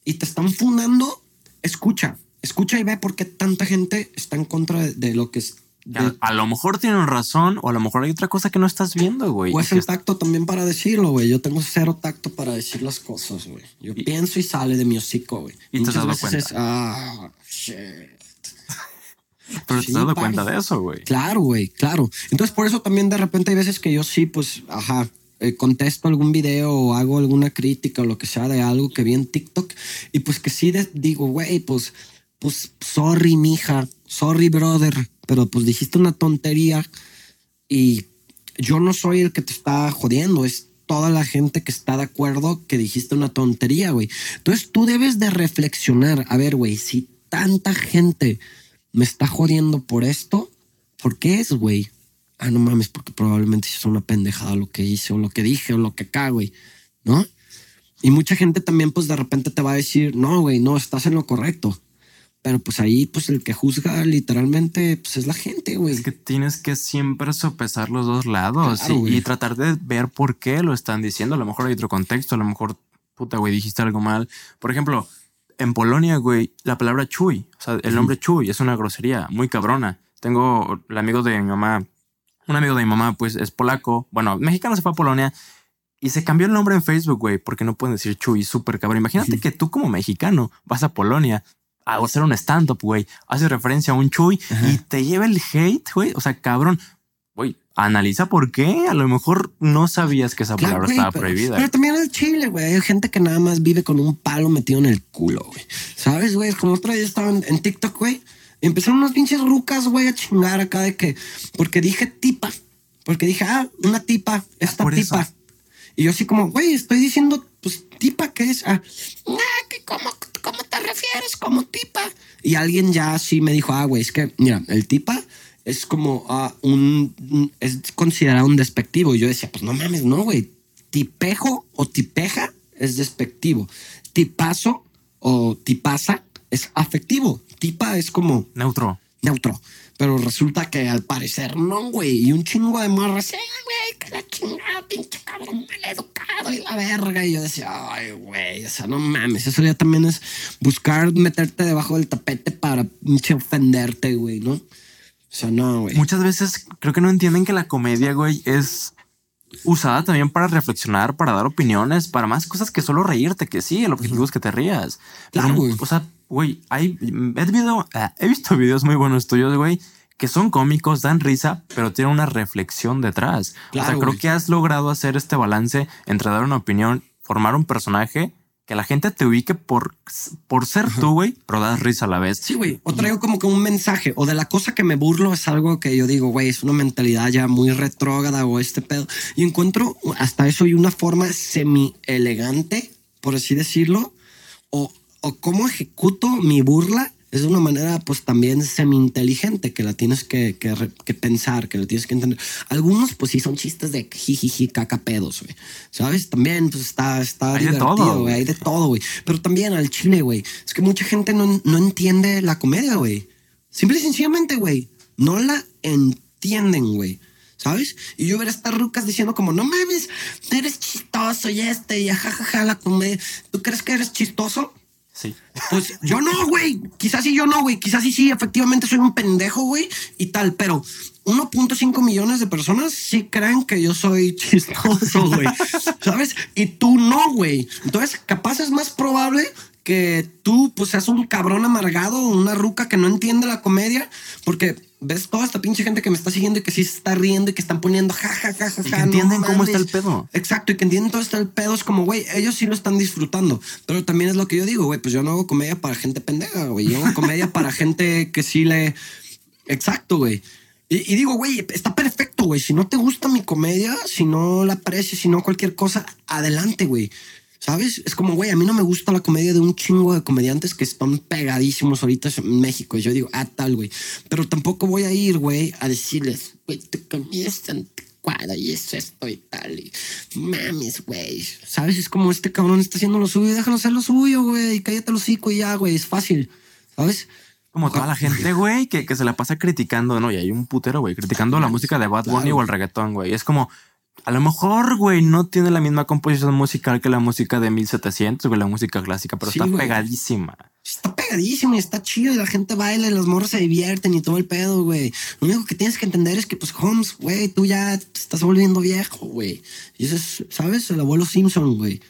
y te están fundando, escucha, escucha y ve por qué tanta gente está en contra de, de lo que es. A, de- a lo mejor tienen razón o a lo mejor hay otra cosa que no estás viendo, güey. O es el tacto también para decirlo, güey. Yo tengo cero tacto para decir las cosas, güey. Yo pienso y sale de mi hocico, güey. Y te has Muchas dado veces cuenta. es, ah, shit. Pero te Sí, has dado cuenta de eso, güey. Claro, güey, claro. Entonces, por eso también de repente hay veces que yo sí, pues, ajá, eh, contesto algún video o hago alguna crítica o lo que sea de algo que vi en TikTok y pues que sí de- digo, güey, pues, pues, sorry, mija, sorry, brother, pero pues dijiste una tontería y yo no soy el que te está jodiendo, es toda la gente que está de acuerdo que dijiste una tontería, güey. Entonces tú debes de reflexionar, a ver, güey, si tanta gente me está jodiendo por esto, ¿por qué es, güey? Ah, no mames, porque probablemente es una pendejada lo que hice o lo que dije o lo que acá, güey, ¿no? Y mucha gente también, pues de repente te va a decir, no, güey, no, estás en lo correcto. Pero pues ahí, pues el que juzga literalmente, pues es la gente, güey. Es que tienes que siempre sopesar los dos lados Claro, y- güey. y, tratar de ver por qué lo están diciendo. A lo mejor hay otro contexto, a lo mejor, puta, güey, dijiste algo mal. Por ejemplo, en Polonia, güey, la palabra chuy, o sea, el nombre chuy es una grosería muy cabrona. Tengo el amigo de mi mamá, un amigo de mi mamá, pues es polaco, bueno, mexicano se fue a Polonia y se cambió el nombre en Facebook, güey, porque no pueden decir chuy, súper cabrón. Imagínate que tú como mexicano vas a Polonia a hacer un stand-up, güey, haces referencia a un chuy y te lleva el hate, güey. O sea, cabrón, güey, analiza por qué. A lo mejor no sabías que esa Claro, palabra estaba pero- prohibida. Pero también el chile, güey. Hay gente que nada más vive con un palo metido en el culo, güey. ¿Sabes, güey? Es Como otra vez estaba en, en TikTok, güey. Empezaron unas pinches rucas, güey, a chingar acá de que... Porque dije tipa. Porque dije, ah, una tipa, esta por eso. Y yo así como, güey, estoy diciendo, pues, tipa, ¿qué es? Ah, nah, que cómo, ¿cómo te refieres como tipa? Y alguien ya así me dijo, ah, güey, es que, mira, el tipa es como ah, un, un- es considerado un despectivo. Y yo decía, pues no mames, no, güey. Tipejo o tipeja es despectivo. Tipazo o tipaza es afectivo. Tipa es como Neutro. neutro. Pero resulta que al parecer no, güey. Y un chingo de morras, eh, güey, que la chingada, pinche cabrón mal educado y la verga. Y yo decía, ay, güey, o sea, no mames. Eso ya también es buscar meterte debajo del tapete para pinche ofenderte, güey, ¿no? O sea, no, güey. Muchas veces creo que no entienden que la comedia, güey, es usada también para reflexionar, para dar opiniones, para más cosas que solo reírte, que sí, el objetivo es que te rías. Pero, Claro, güey. O sea, güey, hay, he, video- ah, he visto videos muy buenos tuyos, güey, que son cómicos, dan risa, pero tienen una reflexión detrás. o sea, Claro, creo que has logrado hacer este balance entre dar una opinión, formar un personaje, que la gente te ubique por, por ser tú, güey, pero das risa a la vez. Sí, güey. O traigo como que un mensaje. O de la cosa que me burlo es algo que yo digo, güey, es una mentalidad ya muy retrógrada o este pedo. Y encuentro hasta eso y una forma semi elegante, por así decirlo. O, o cómo ejecuto mi burla es de una manera, pues también semi inteligente, que la tienes que, que, que pensar, que la tienes que entender. Algunos, pues sí, son chistes de jijiji, caca pedos, güey. ¿Sabes? También, pues está, está Hay de divertido, todo, güey. Hay de todo, güey. Pero también al chile, güey. Es que mucha gente no, no entiende la comedia, güey. Simple y sencillamente, güey. No la entienden, güey. ¿Sabes? Y yo ver a estas rucas diciendo como, no mames, eres chistoso y este, y jajaja, la comedia. ¿Tú crees que eres chistoso? Sí. Pues yo no, güey. Quizás sí, yo no, güey. Quizás sí, sí, efectivamente soy un pendejo, güey, y tal. Pero 1.5 millones de personas sí creen que yo soy chistoso, güey. ¿Sabes? Y tú no, güey. Entonces, capaz es más probable que tú, pues, seas un cabrón amargado o una ruca que no entiende la comedia, porque ves toda esta pinche gente que me está siguiendo y que sí se está riendo y que están poniendo ja, ja, ja, ja, Y que ja, no entienden cómo está el pedo. Exacto, y que entienden todo este el pedo. Es como, güey, ellos sí lo están disfrutando. Pero también es lo que yo digo, güey, pues yo no hago comedia para gente pendeja, güey. Yo hago comedia para gente que sí le. Exacto, güey. Y, y digo, güey, está perfecto, güey. Si no te gusta mi comedia, si no la aprecias, si no cualquier cosa, adelante, güey. ¿Sabes? Es como, güey, a mí no me gusta la comedia de un chingo de comediantes que están pegadísimos ahorita en México. Y yo digo, ah, tal, güey. Pero tampoco voy a ir, güey, a decirles, güey, tu comedia es anticuada y es esto y tal. Y mames, güey. ¿Sabes? Es como este cabrón está haciendo lo suyo, déjalo hacer lo suyo, güey. Cállate el hocico y ya, güey. Es fácil. ¿Sabes? Como toda la gente, güey, que, que se la pasa criticando, ¿no? Y hay un putero, güey, criticando la música de Bad Bunny Claro. o el reggaetón, güey. Es como, a lo mejor, güey, no tiene la misma composición musical que la música de 1700, güey, la música clásica, pero Sí, está güey. pegadísima. Está pegadísimo y está chido y la gente baila y los morros se divierten y todo el pedo, güey. Lo único que tienes que entender es que, pues, Holmes, güey, tú ya te estás volviendo viejo, güey. Y eso es, ¿sabes? El abuelo Simpson, güey.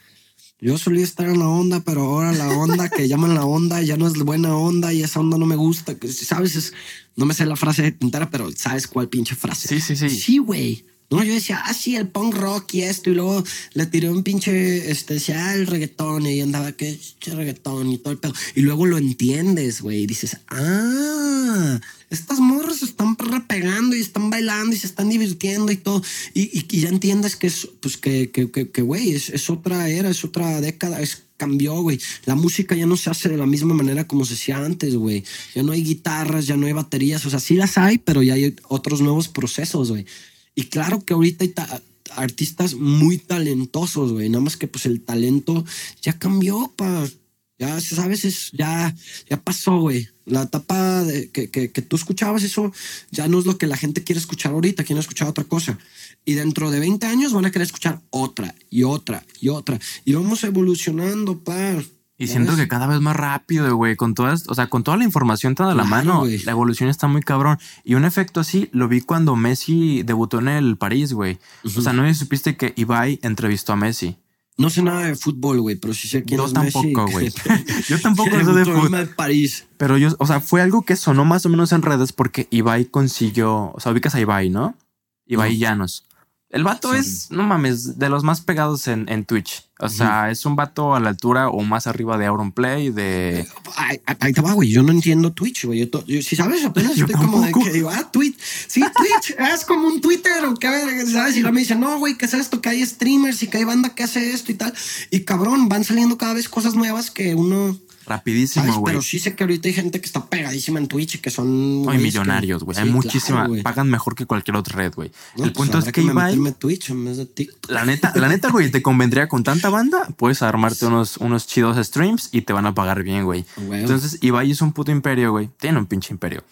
Yo solía estar en la onda, pero ahora la onda que llaman la onda ya no es buena onda y esa onda no me gusta. ¿Sabes? Es- no me sé la frase entera, pero ¿sabes cuál pinche frase? Sí, sí, sí. Sí, güey. No, yo decía, ah, sí, el punk rock y esto, y luego le tiré un pinche, este, decía, ah, el reggaetón, y andaba, que reggaetón y todo el pedo. Y luego lo entiendes, güey, y dices, ah, estas morras se están repegando y están bailando y se están divirtiendo y todo. Y, y- y ya entiendes que es, pues, que, que, que, que, güey, es, es otra era, es otra década, es cambió, güey. La música ya no se hace de la misma manera como se hacía antes, güey. Ya no hay guitarras, ya no hay baterías, o sea, sí las hay, pero ya hay otros nuevos procesos, güey. Y claro que ahorita hay ta- artistas muy talentosos, güey. Nada más que pues el talento ya cambió, pa. Ya sabes, es, ya, ya pasó, güey. La etapa de, que, que, que tú escuchabas eso ya no es lo que la gente quiere escuchar ahorita, quiere escuchar otra cosa. Y dentro de 20 años van a querer escuchar otra y otra y otra. Y vamos evolucionando, pa. Y siento que cada vez más rápido, güey, con todas, o sea, con toda la información tan a la Claro, mano, la evolución está muy cabrón. Y un efecto así lo vi cuando Messi debutó en el París, güey. O sea, no supiste que Ibai entrevistó a Messi. No sé nada de fútbol, güey, pero sí sé quién Yo es Messi. tampoco, güey. Yo tampoco sé de fútbol. París. Pero yo, o sea, fue algo que sonó más o menos en redes porque Ibai consiguió, o sea, ubicas a Ibai, ¿no? Ibai No. Llanos. El vato es, no mames, de los más pegados en, en Twitch. O sea, es un vato a la altura o más arriba de Auronplay, de... Ay, Ahí te va, güey. Yo no entiendo Twitch, güey. Yo, si sabes, apenas Yo estoy como de que digo, ah, Twitch. Sí, Twitch es como un Twitter o qué, ¿sabes? Y luego me dicen, no, güey, ¿qué es esto? Que hay streamers y que hay banda que hace esto y tal. Y cabrón, van saliendo cada vez cosas nuevas que uno. Rapidísimo, güey. Pero sí sé que ahorita hay gente que está pegadísima en Twitch y que son. Hay que- millonarios, güey. Sí, Hay muchísima. pagan mejor que cualquier otra red, güey. No, el pues punto es que me Ibai, meterme Twitch en vez de TikTok. la neta, la neta, güey, te convendría con tanta banda, puedes armarte unos, unos chidos streams y te van a pagar bien, güey. Güey. Entonces, Ibai es un puto imperio, güey. Tiene un pinche imperio.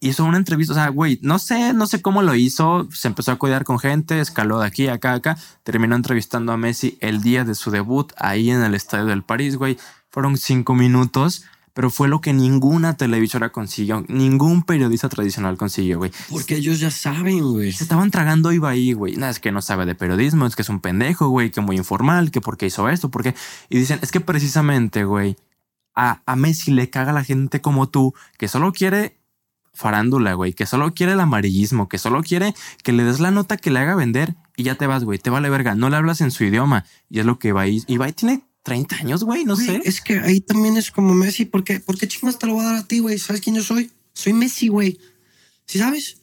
hizo una entrevista, o sea, güey, no sé, no sé cómo lo hizo, se empezó a cuidar con gente, escaló de aquí, acá, acá, terminó entrevistando a Messi el día de su debut ahí en el estadio del París, güey. Fueron cinco minutos, pero fue lo que ninguna televisora consiguió, ningún periodista tradicional consiguió, güey. Porque ellos ya saben, güey. Se estaban tragando iba ahí, güey. Nada, es que no sabe de periodismo, es que es un pendejo, güey, que muy informal, que por qué hizo esto, por qué. Y dicen, es que precisamente, güey, a, a Messi le caga la gente como tú, que solo quiere farándula, güey, que solo quiere el amarillismo, que solo quiere que le des la nota que le haga vender y ya te vas, güey, te vale verga, no le hablas en su idioma y es lo que Ibai, Ibai tiene 30 años, güey, no Güey, sé. Es que ahí también es como Messi. ¿Por qué, ¿Por qué chingas te lo voy a dar a ti, güey? ¿Sabes quién yo soy? Soy Messi, güey. ¿Sí sabes?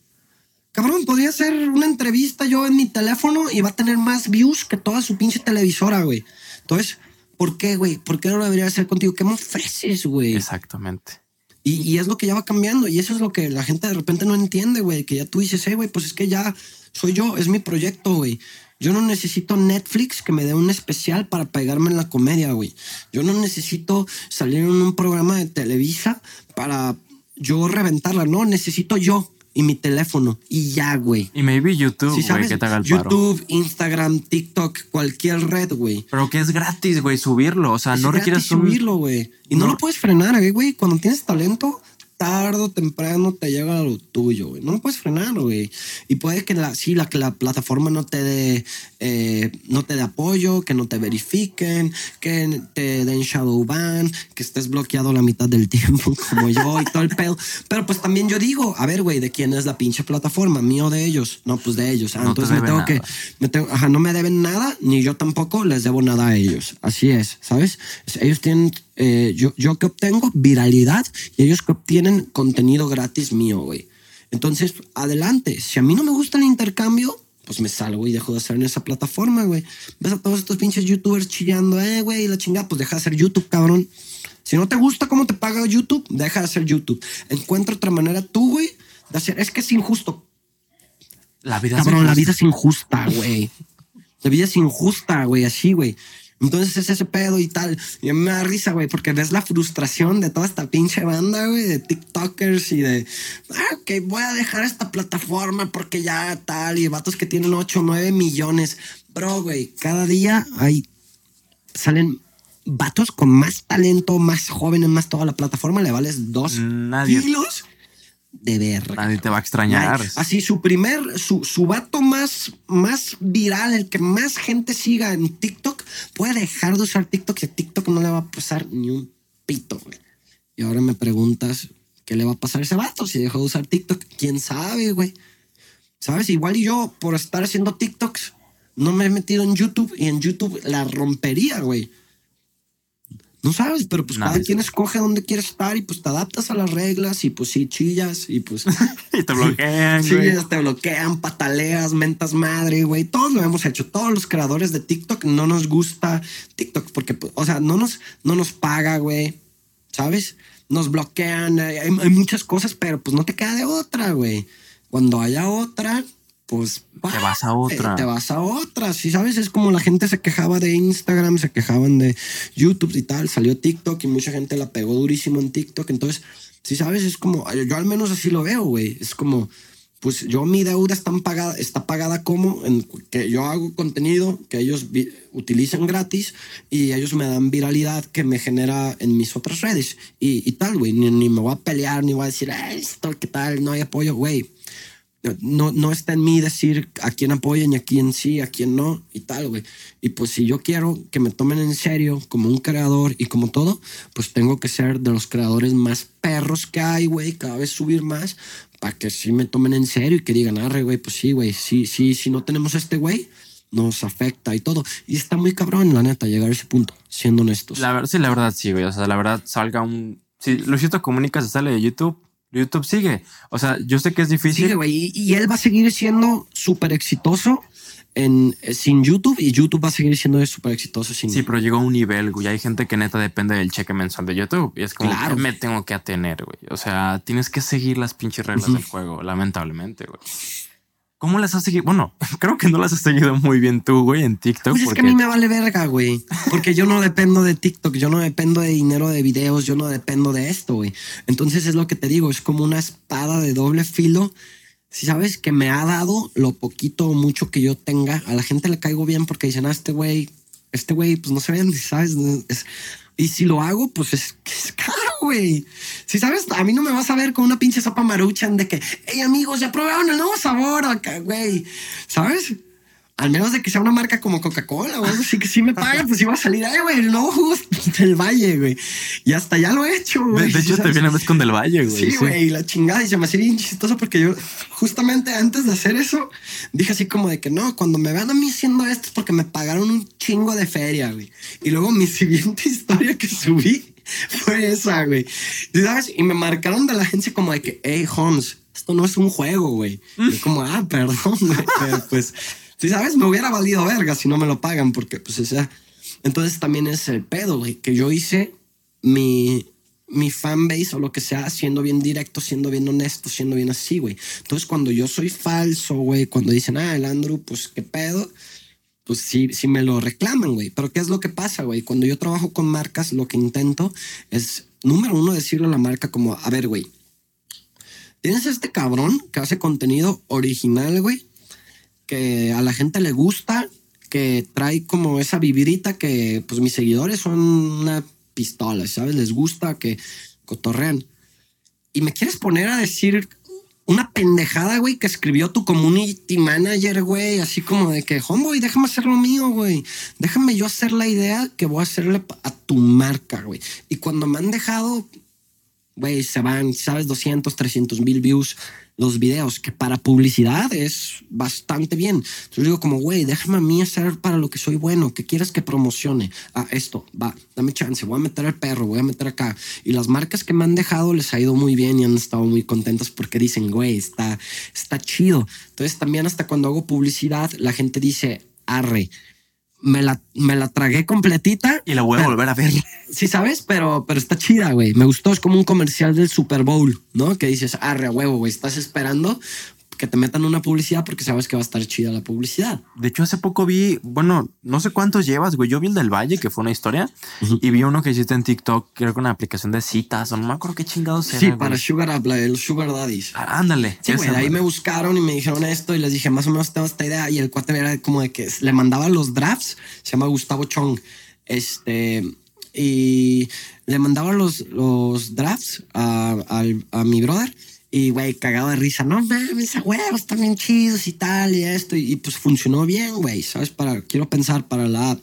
Cabrón, podría hacer una entrevista yo en mi teléfono y va a tener más views que toda su pinche televisora, güey. Entonces, ¿por qué, güey? ¿Por qué no lo debería hacer contigo? ¿Qué me ofreces, güey? Exactamente. Y, y es lo que ya va cambiando. Y eso es lo que la gente de repente no entiende, güey. Que ya tú dices, hey, güey, pues es que ya soy yo, es mi proyecto, güey. Yo no necesito Netflix que me dé un especial para pegarme en la comedia, güey. Yo no necesito salir en un programa de Televisa para yo reventarla. No, necesito yo y mi teléfono. Y ya, güey. Y maybe YouTube, Sí, güey, sabes, que te haga el paro. YouTube, Instagram, TikTok, cualquier red, güey. Pero que es gratis, güey, subirlo. O sea, Es no requieres subirlo, güey. Y no, No. lo puedes frenar, eh, güey. Cuando tienes talento, tarde o temprano te llega a lo tuyo, güey. No lo puedes frenar, güey. Y puede que la, sí, la, que la plataforma no te dé eh, no te dé apoyo, que no te verifiquen, que te den shadow ban, que estés bloqueado la mitad del tiempo, como yo y todo el pedo. Pero pues también yo digo, a ver, güey, ¿de quién es la pinche plataforma? ¿Mío de ellos? No, pues de ellos. Ah, No te entonces me debe tengo nada. que me tengo- ajá, no me deben nada, ni yo tampoco les debo nada a ellos. Así es, ¿sabes? Ellos tienen, eh, yo, yo que obtengo viralidad y ellos que obtienen contenido gratis mío, güey. Entonces, adelante. Si a mí no me gusta el intercambio, pues me salgo y dejo de hacer en esa plataforma, güey. Ves a todos estos pinches youtubers chillando, eh, güey, la chingada, pues deja de hacer YouTube, cabrón. Si no te gusta cómo te paga YouTube, deja de hacer YouTube. Encuentra otra manera tú, güey, de hacer. Es que es injusto. La vida es Cabrón, la injusta. vida es injusta, güey. La vida es injusta, güey, así, güey. Entonces es ese pedo y tal. Y a mí me da risa, güey, porque ves la frustración de toda esta pinche banda, güey, de TikTokers y de, ah, ok, voy a dejar esta plataforma porque ya tal, y vatos que tienen 8 o 9 millones. Bro, güey, cada día hay, salen vatos con más talento, más jóvenes, más toda la plataforma, le vales dos Nadie- kilos de verga. Nadie te va a extrañar. Ay, Así su primer, su, su vato más, más viral, el que más gente siga en TikTok, puede dejar de usar TikTok y a TikTok no le va a pasar ni un pito. güey. Y ahora me preguntas, ¿qué le va a pasar a ese vato si dejó de usar TikTok? ¿Quién sabe, güey? ¿Sabes? Igual y yo, por estar haciendo TikToks, no me he metido en YouTube y en YouTube la rompería, güey. No sabes, pero pues Nadie cada quien sabe. escoge dónde quiere estar y pues te adaptas a las reglas y pues sí chillas y pues y te bloquean, güey. te bloquean, pataleas, mentas madre, güey. Todos lo hemos hecho. Todos los creadores de TikTok no nos gusta TikTok porque, pues, o sea, no nos, no nos paga, güey. ¿Sabes? Nos bloquean. Hay, hay muchas cosas, pero pues no te queda de otra, güey. Cuando haya otra, pues Te vas a otra. eh, Te vas a otra. Sí, sabes, es como la gente se quejaba de Instagram, se quejaban de YouTube y tal. Salió TikTok y mucha gente la pegó durísimo en TikTok. Entonces, sí, sabes, es como, yo, al menos así lo veo, güey. Es como, pues yo mi deuda está pagada, está pagada como en que yo hago contenido que ellos utilizan gratis y ellos me dan viralidad que me genera en mis otras redes y, y tal, güey. Ni, ni me voy a pelear, ni voy a decir, "Ah, esto, ¿qué tal? No hay apoyo, güey no, no está en mí decir a quién apoyen y a quién sí, a quién no y tal, güey. Y pues si yo quiero que me tomen en serio como un creador y como todo, pues tengo que ser de los creadores más perros que hay, güey, cada vez subir más para que sí me tomen en serio y que digan, arre, güey, pues sí, güey, sí, sí, si no tenemos este güey, nos afecta y todo. Y está muy cabrón, la neta, llegar a ese punto, siendo honestos. La sí, la verdad, sí, güey. O sea, la verdad, salga un. Si Luisito Comunica se sale de YouTube, YouTube sigue. O sea, yo sé que es difícil. Sí, güey. Y, y él va a seguir siendo súper exitoso en, eh, sin YouTube y YouTube va a seguir siendo súper exitoso sin Sí, pero llegó a un nivel, güey. Hay gente que neta depende del cheque mensual de YouTube. Y es como, Claro. me tengo que atener, güey? O sea, tienes que seguir las pinches reglas del juego, lamentablemente, güey. ¿Cómo las has seguido? Bueno, creo que no las has seguido muy bien tú, güey, en TikTok. Pues es que a mí me vale verga, güey. Porque yo no dependo de TikTok, yo no dependo de dinero de videos, yo no dependo de esto, güey. Entonces es lo que te digo, es como una espada de doble filo. Si sabes que me ha dado lo poquito o mucho que yo tenga, a la gente le caigo bien porque dicen, ah, este güey, este güey, pues no se vende, ¿sabes? Es- y si lo hago, pues es, es caro, güey. Si sabes, a mí no me vas a ver con una pinche sopa maruchan de que, hey amigos, ya probaron el nuevo sabor acá, güey. ¿Sabes? Al menos de que sea una marca como Coca-Cola o algo así que sí me pagan, pues iba a salir, ay, güey, el nuevo jugo del Valle, güey. Y hasta ya lo he hecho, güey. de hecho, te viene a vez con Del Valle, güey. Sí, güey, la chingada. Y se me hacía bien chistoso porque yo, justamente antes de hacer eso, dije así como de que no, cuando me vean a mí haciendo esto es porque me pagaron un chingo de feria, güey. Y luego mi siguiente historia que subí fue esa, güey. ¿Sí ¿Sabes? Y me marcaron de la agencia como de que, hey, Holmes, esto no es un juego, güey. Y como, ah, perdón, güey. Pero pues, si sabes, me hubiera valido verga si no me lo pagan, porque pues, o sea. Entonces también es el pedo, güey, que yo hice mi, mi fanbase o lo que sea, siendo bien directo, siendo bien honesto, siendo bien así, güey. Entonces, cuando yo soy falso, güey, cuando dicen, ah, el Andrew, pues qué pedo, pues sí, sí me lo reclaman, güey. Pero ¿qué es lo que pasa, güey? Cuando yo trabajo con marcas, lo que intento es, número uno, decirle a la marca como, a ver, güey, tienes este cabrón que hace contenido original, güey, que a la gente le gusta, que trae como esa vivirita que, pues mis seguidores son una pistola, ¿sabes? Les gusta que cotorrean. Y me quieres poner a decir una pendejada, güey, que escribió tu community manager, güey, así como de que, homeboy, déjame hacer lo mío, güey. Déjame yo hacer la idea que voy a hacerle a tu marca, güey. Y cuando me han dejado, güey, se van, sabes, 200, 300 mil views los videos, que para publicidad es bastante bien. Entonces digo como, güey, déjame a mí hacer para lo que soy bueno, que quieras que promocione. Ah, esto, va, dame chance, voy a meter el perro, voy a meter acá. Y las marcas que me han dejado les ha ido muy bien y han estado muy contentas porque dicen, güey, está, está chido. Entonces también hasta cuando hago publicidad, la gente dice, arre. Me la, me la tragué completita Y la voy a volver a ver. Sí, sabes, pero, pero está chida, güey. Me gustó. Es como un comercial del Super Bowl, ¿no? Que dices, arre, huevo, güey. Estás esperando que te metan una publicidad porque sabes que va a estar chida la publicidad. De hecho, hace poco vi, bueno, no sé cuántos llevas, güey. Yo vi el del Valle, que fue una historia, y vi uno que hiciste en TikTok, creo que una aplicación de citas, o no me acuerdo qué chingados era. Sí, güey. para Sugar la- el Sugar Daddies. Ah, Ándale. Sí, güey, ahí me buscaron y me dijeron esto y les dije, más o menos tengo esta idea. Y el cuate era como de que le mandaba los drafts, se llama Gustavo Chong. Este, y le mandaba los, los drafts a, a mi brother. Y, güey, cagado de risa. No mames, a huevos, bien chidos y tal y esto. Y, y, pues funcionó bien, güey, ¿sabes? Para, quiero pensar para la app.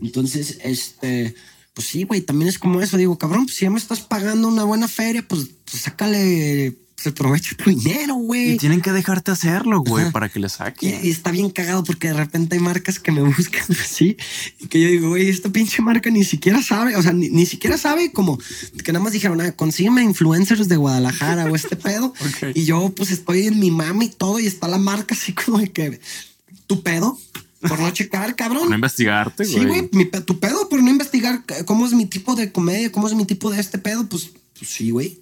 Entonces, este, pues sí, güey, también es como eso. Digo, cabrón, pues si ya me estás pagando una buena feria, pues, pues sácale, se aprovecha tu dinero, güey. Y tienen que dejarte hacerlo, güey, Ajá. para que le Y, saque. y está bien cagado porque de repente hay marcas que me buscan así y que yo digo, güey, esta pinche marca ni siquiera sabe, o sea, ni, ni siquiera sabe como que nada más dijeron, ah, consígueme influencers de Guadalajara o este pedo. Ok. Y yo pues estoy en mi mami y todo y está la marca así como de que tu pedo por no checar, cabrón. No investigarte, Sí, güey. güey, mi tu pedo por no investigar cómo es mi tipo de comedia, cómo es mi tipo de este pedo, pues, pues sí, güey.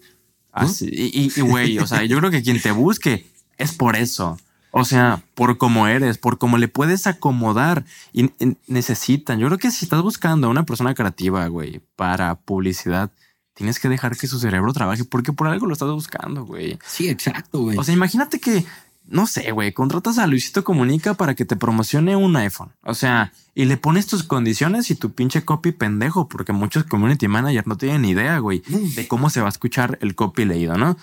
Y, güey, o sea, yo creo que quien te busque es por eso. O sea, por cómo eres, por cómo le puedes acomodar y, y necesitan. Yo creo que si estás buscando a una persona creativa, güey, para publicidad, tienes que dejar que su cerebro trabaje porque por algo lo estás buscando, güey. Sí, exacto, güey. O sea, imagínate que, no sé, güey, contratas a Luisito Comunica para que te promocione un iPhone. O sea, y le pones tus condiciones y tu pinche copy pendejo, porque muchos community managers no tienen idea, güey, de cómo se va a escuchar el copy leído, ¿no?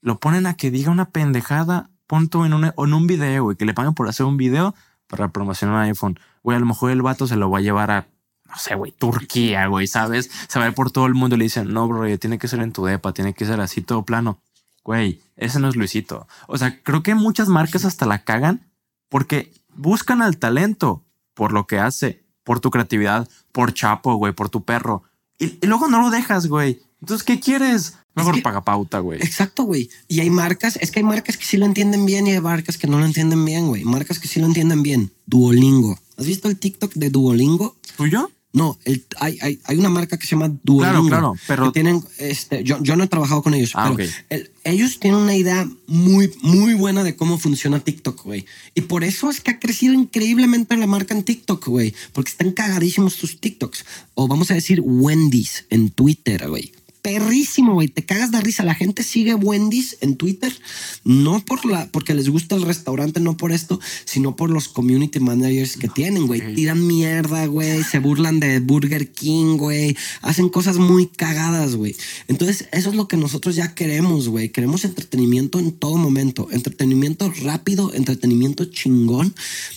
Lo ponen a que diga una pendejada, punto en un, en un video, güey, que le pagan por hacer un video para promocionar un iPhone. Güey, a lo mejor el vato se lo va a llevar a, no sé, güey, Turquía, güey, ¿sabes? Se va a ir por todo el mundo y le dicen, no, bro, tiene que ser en tu depa, tiene que ser así todo plano. Güey, ese no es Luisito. O sea, creo que muchas marcas hasta la cagan porque buscan al talento por lo que hace, por tu creatividad, por Chapo, güey, por tu perro. Y, y luego no lo dejas, güey. Entonces, ¿qué quieres? Mejor que- paga pauta, güey. Exacto, güey. Y hay marcas, es que hay marcas que sí lo entienden bien y hay marcas que no lo entienden bien, güey. Marcas que sí lo entienden bien. Duolingo. ¿Has visto el TikTok de Duolingo? ¿Tuyo? No, el- hay, hay, hay una marca que se llama Duolingo. Claro, claro, pero- tienen, este, yo, yo no he trabajado con ellos, Ah, pero el- ellos tienen una idea muy, muy buena de cómo funciona TikTok, güey. Y por eso es que ha crecido increíblemente la marca en TikTok, güey. Porque están cagadísimos tus TikToks. O vamos a decir Wendy's en Twitter, güey. Perrísimo, güey. Te cagas de risa. La gente sigue Wendy's en Twitter, no por la, porque les gusta el restaurante, no por esto, sino por los community managers que tienen, güey. Tiran mierda, güey. Se burlan de Burger King, güey. Hacen cosas muy cagadas, güey. Entonces, eso es lo que nosotros ya queremos, güey. Queremos entretenimiento en todo momento. Entretenimiento rápido, entretenimiento chingón.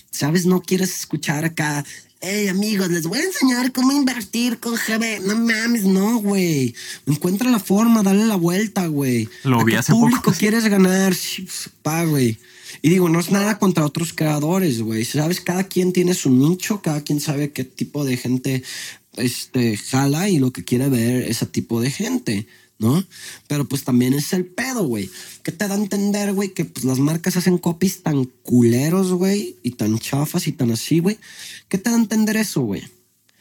¿Sabes? No quieres escuchar acá. Hey amigos, les voy a enseñar cómo invertir con GB. No mames, no, güey. Encuentra la forma, dale la vuelta, güey. Lo ¿A vi hace público poco. quieres ganar? Pa, güey. Y digo, no es nada contra otros creadores, güey. Sabes, cada quien tiene su nicho, cada quien sabe qué tipo de gente este, jala y lo que quiere ver ese tipo de gente, ¿no? Pero pues también es el pedo, güey. ¿Qué te da a entender, güey? Que pues las marcas hacen copies tan culeros, güey, y tan chafas y tan así, güey. ¿Qué te da a entender eso, güey?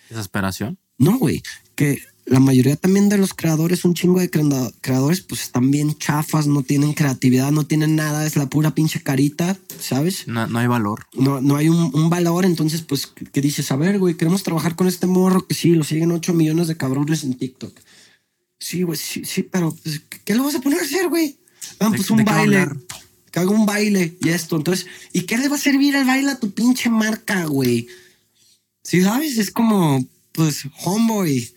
Desesperación. No, güey. Que la mayoría también de los creadores, un chingo de crea- creadores, pues están bien chafas, no tienen creatividad, no tienen nada, es la pura pinche carita, ¿sabes? No, no hay valor. No, no hay un, un valor, entonces, pues, que dices, a ver, güey, queremos trabajar con este morro que sí, lo siguen 8 millones de cabrones en TikTok. Sí, güey, sí, sí, pero, pues, ¿qué- ¿qué le vas a poner a hacer, güey? Ah, ¿De- pues un baile. Que haga un baile y esto. Entonces, ¿y qué le va a servir el baile a tu pinche marca, güey? Sí, sabes, es como, pues, homeboy.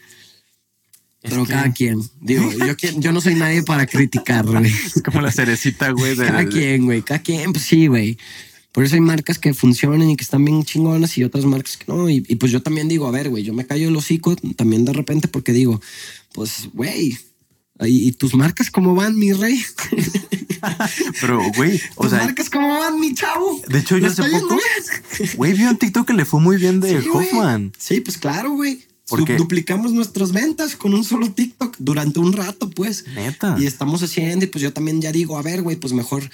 Pero que- cada quien. Digo, yo, yo no soy nadie para criticar, güey. Es como la cerecita, güey. de- Cada quien, güey. Cada quien, pues sí, güey. Por eso hay marcas que funcionan y que están bien chingonas y otras marcas que no. Y, y pues yo también digo, a ver, güey, yo me callo el hocico también de repente porque digo, pues, güey, ¿y, tus marcas cómo van, mi rey? Pero, güey, o ¿Tus sea, marcas cómo van, mi chavo? de hecho, yo ¿Le hace poco, güey, vi un TikTok que le fue muy bien de Sí. Hoffman. Sí, pues claro, güey. Porque- Duplicamos nuestras ventas con un solo TikTok durante un rato, pues. Neta. Y estamos haciendo, y pues yo también ya digo, a ver, güey, pues mejor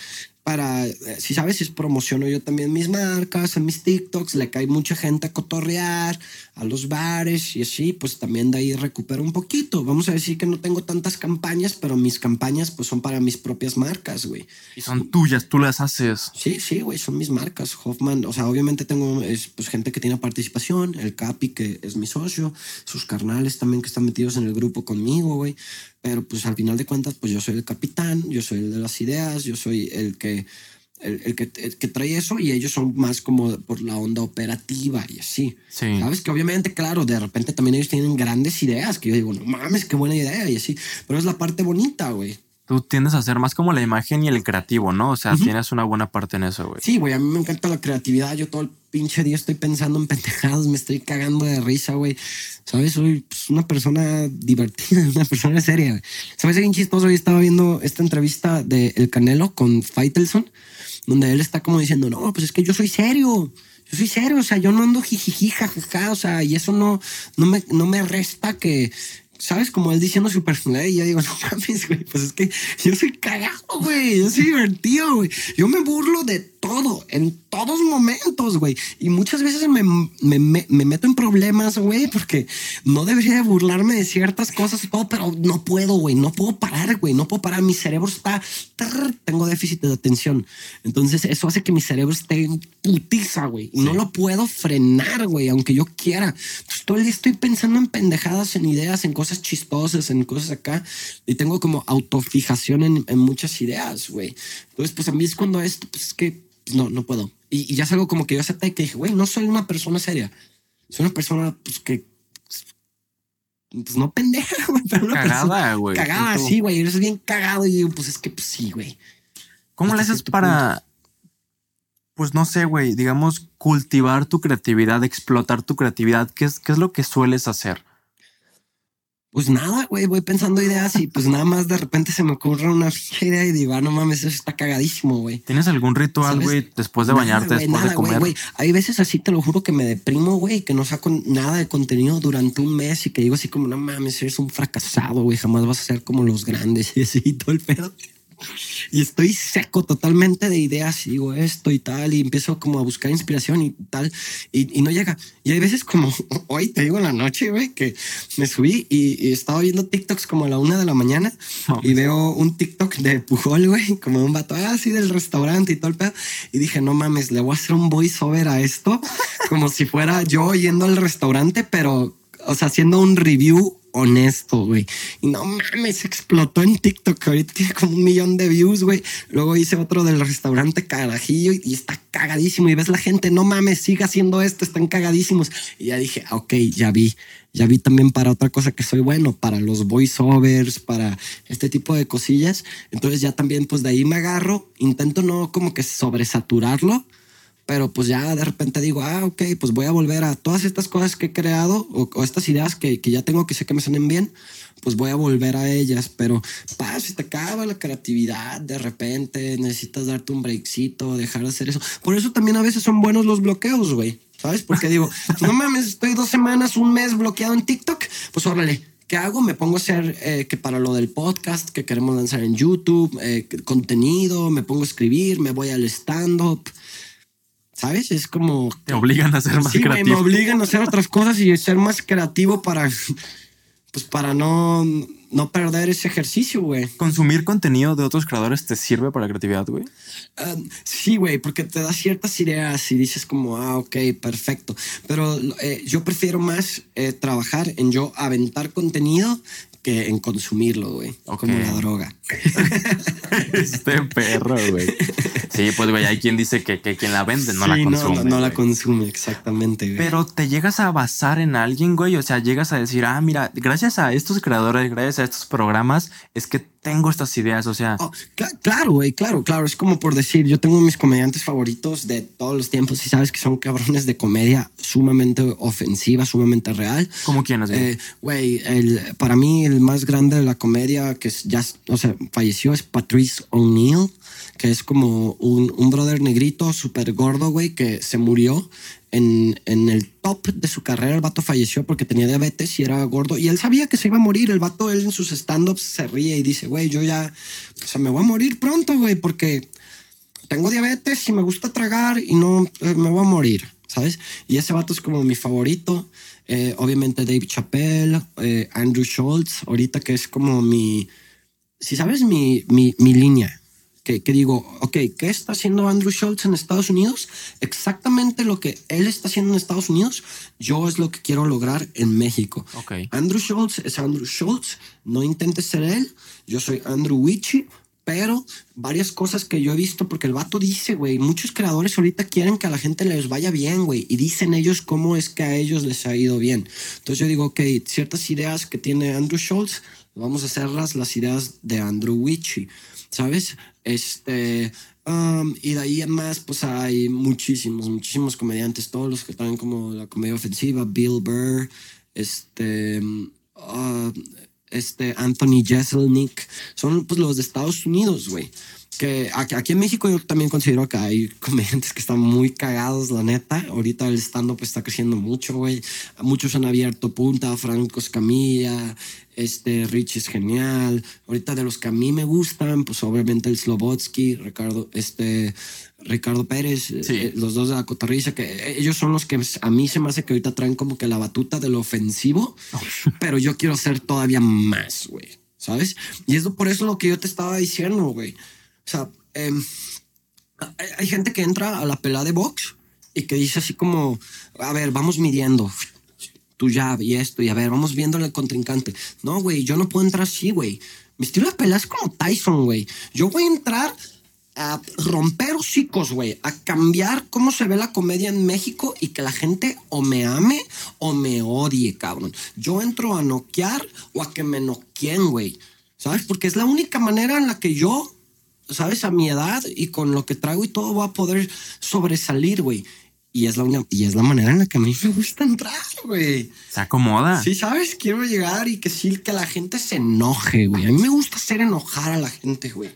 para, eh, si sabes, si es promociono yo también mis marcas, en mis TikToks, le cae mucha gente a cotorrear, a los bares y así, pues también de ahí recupero un poquito. Vamos a decir que no tengo tantas campañas, pero mis campañas pues son para mis propias marcas, güey. Y son tuyas, tú las haces. Sí, sí, güey, son mis marcas. Hoffman, o sea, obviamente tengo es, pues, gente que tiene participación, el Capi, que es mi socio, sus carnales también que están metidos en el grupo conmigo, güey. Pero pues al final de cuentas, pues yo soy el capitán, yo soy el de las ideas, yo soy el que, el, el que, el que trae eso y ellos son más como por la onda operativa y así. Sí. Sabes que obviamente, claro, de repente también ellos tienen grandes ideas que yo digo, no mames, qué buena idea y así. Pero es la parte bonita, güey. Tú tiendes a ser más como la imagen y el creativo, ¿no? O sea, tienes una buena parte en eso, güey. Sí, güey, a mí me encanta la creatividad. Yo todo el pinche día estoy pensando en pendejadas, me estoy cagando de risa, güey. ¿Sabes? Soy pues, una persona divertida, una persona seria. güey. ¿Sabes? Es bien chistoso. Hoy estaba viendo esta entrevista de El Canelo con Faitelson, donde él está como diciendo, no, pues es que yo soy serio. Yo soy serio, o sea, yo no ando jijiji, jajaja, o sea, y eso no, no, me, no me resta que, ¿sabes? Como él diciendo su personalidad y yo digo, no mames, güey, pues es que yo soy cagado, güey, yo soy divertido, güey. Yo me burlo de todo, en todos momentos, güey. Y muchas veces me, me, me- me meto en problemas, güey, porque no debería de burlarme de ciertas cosas y todo, pero no puedo, güey, no puedo parar, güey, no puedo parar. Mi cerebro está, trrr, tengo déficit de atención. Entonces eso hace que mi cerebro esté en putiza, güey. Y no lo puedo frenar, güey, aunque yo quiera. Pues todo el día estoy pensando en pendejadas, en ideas, en cosas chistosas, en cosas acá. Y tengo como autofijación en, en muchas ideas, güey. Entonces, pues a mí es cuando esto, pues es que pues, no, no puedo. Y, y ya es algo como que yo acepté que dije, güey, no soy una persona seria. Soy una persona, pues que. Pues no pendeja, güey, pero una persona Cagada, güey. Cagada, sí, güey. Eres bien cagado. Y digo, pues es que, pues sí, güey. ¿Cómo le haces para, pues no sé, güey, digamos, cultivar tu creatividad, explotar tu creatividad? ¿Qué es, qué es lo que sueles hacer? Pues nada, güey, voy pensando ideas y pues nada más de repente se me ocurre una idea y digo, ah, no mames, eso está cagadísimo, güey. ¿Tienes algún ritual, güey, después de Nada, bañarte, güey, después de nada, comer? güey. Hay veces así, te lo juro, que me deprimo, güey, que no saco nada de contenido durante un mes y que digo así como, no mames, eres un fracasado, güey, jamás vas a ser como los grandes y así, todo el pedo. Y estoy seco totalmente de ideas y digo esto y tal y empiezo como a buscar inspiración y tal y, y no llega. Y hay veces como hoy te digo en la noche, güey, que me subí y, y estaba viendo TikToks como a la una de la mañana y veo un TikTok de Pujol, güey, como un vato así del restaurante y todo el pedo. Y dije, no mames, le voy a hacer un voiceover a esto como si fuera yo yendo al restaurante, pero, o sea, haciendo un review honesto, güey. Y no mames, explotó en TikTok. Ahorita tiene como un millón de views, güey. Luego hice otro del restaurante Carajillo y está cagadísimo. Y ves la gente, no mames, siga haciendo esto, están cagadísimos. Y ya dije, ah, ok, ya vi. Ya vi también para otra cosa que soy bueno, para los voiceovers, para este tipo de cosillas. Entonces ya también, pues de ahí me agarro. Intento no como que sobresaturarlo pero pues ya de repente digo, ah, ok, pues voy a volver a todas estas cosas que he creado o, o estas ideas que, que, ya tengo que sé que me suenen bien, pues voy a volver a ellas, pero pa, si te acaba la creatividad de repente, necesitas darte un breakcito, dejar de hacer eso. Por eso también a veces son buenos los bloqueos, güey, ¿sabes? Porque digo, no mames, estoy dos semanas, un mes bloqueado en TikTok, pues órale, ¿qué hago? Me pongo a hacer eh, que para lo del podcast que queremos lanzar en YouTube, eh, contenido, me pongo a escribir, me voy al stand-up. ¿Sabes? Es como... Te obligan a ser más sí, creativo. Me obligan a hacer otras cosas y ser más creativo para... Pues para no, no perder ese ejercicio, güey. ¿Consumir contenido de otros creadores te sirve para la creatividad, güey? Uh, sí, güey, porque te da ciertas ideas y dices como, ah, ok, perfecto. Pero eh, yo prefiero más eh, trabajar en yo aventar contenido que en consumirlo, güey. Okay. Como la droga. este perro, güey. Sí, pues, güey, hay quien dice que, que quien la vende no sí, la consume. No, no, no la consume, exactamente, güey. Pero te llegas a basar en alguien, güey. O sea, llegas a decir, ah, mira, gracias a estos creadores, gracias a estos programas, es que tengo estas ideas. O sea, oh, cl claro, güey, claro, claro. Es como por decir, yo tengo mis comediantes favoritos de todos los tiempos y sabes que son cabrones de comedia sumamente ofensiva, sumamente real. ¿Cómo quiénes, güey? Eh, el para mí, el más grande de la comedia que ya, o sea, falleció es Patrice O'Neill que es como un, un brother negrito súper gordo, güey, que se murió en, en, el top de su carrera. El vato falleció porque tenía diabetes y era gordo. Y él sabía que se iba a morir. El vato, él en sus stand-ups se ríe y dice, güey, yo ya, me voy a morir pronto, güey, porque tengo diabetes y me gusta tragar y no, eh, me voy a morir, ¿sabes? Y ese vato es como mi favorito. Eh, obviamente Dave Chappelle, eh, Andrew Schultz, ahorita que es como mi, si sabes, mi, mi, mi línea que, que, digo, ok, ¿qué está haciendo Andrew Schultz en Estados Unidos? Exactamente lo que él está haciendo en Estados Unidos, yo es lo que quiero lograr en México. Okay. Andrew Schultz es Andrew Schultz, no intentes ser él, yo soy Andrew Wichi, pero varias cosas que yo he visto, porque el vato dice, güey, muchos creadores ahorita quieren que a la gente les vaya bien, güey, y dicen ellos cómo es que a ellos les ha ido bien. Entonces yo digo, ok, ciertas ideas que tiene Andrew Schultz, vamos a hacerlas las ideas de Andrew Wichi. ¿sabes? Este, um, y de ahí en más, pues hay muchísimos, muchísimos comediantes, todos los que están como la comedia ofensiva, Bill Burr, este, uh, este Anthony Jeselnik, son pues los de Estados Unidos, güey. Que aquí en México yo también considero que hay comediantes que están muy cagados, la neta. Ahorita el stand-up está creciendo mucho, güey. Muchos han abierto punta, Franco Escamilla, este Rich es genial. Ahorita de los que a mí me gustan, pues obviamente el Slobotsky, Ricardo, este, Ricardo Pérez, sí. eh, los dos de la cotarriza, que ellos son los que a mí se me hace que ahorita traen como que la batuta de lo ofensivo, pero yo quiero hacer todavía más, güey, ¿sabes? Y es por eso lo que yo te estaba diciendo, güey. O sea, eh, hay, gente que entra a la pelada de box y que dice así como, a ver, vamos midiendo tu jab y esto, y a ver, vamos viendo el contrincante. No, güey, yo no puedo entrar así, güey. Mi estilo de pelea es como Tyson, güey. Yo voy a entrar a romper hocicos, güey, a cambiar cómo se ve la comedia en México y que la gente o me ame o me odie, cabrón. Yo entro a noquear o a que me noqueen, güey. ¿Sabes? Porque es la única manera en la que yo, ¿sabes? A mi edad y con lo que traigo y todo, voy a poder sobresalir, güey. Y es, la una, y es la manera en la que a mí me gusta entrar, güey. Se acomoda. Sí, ¿sabes? Quiero llegar y que sí, que la gente se enoje, güey. A mí me gusta hacer enojar a la gente, güey.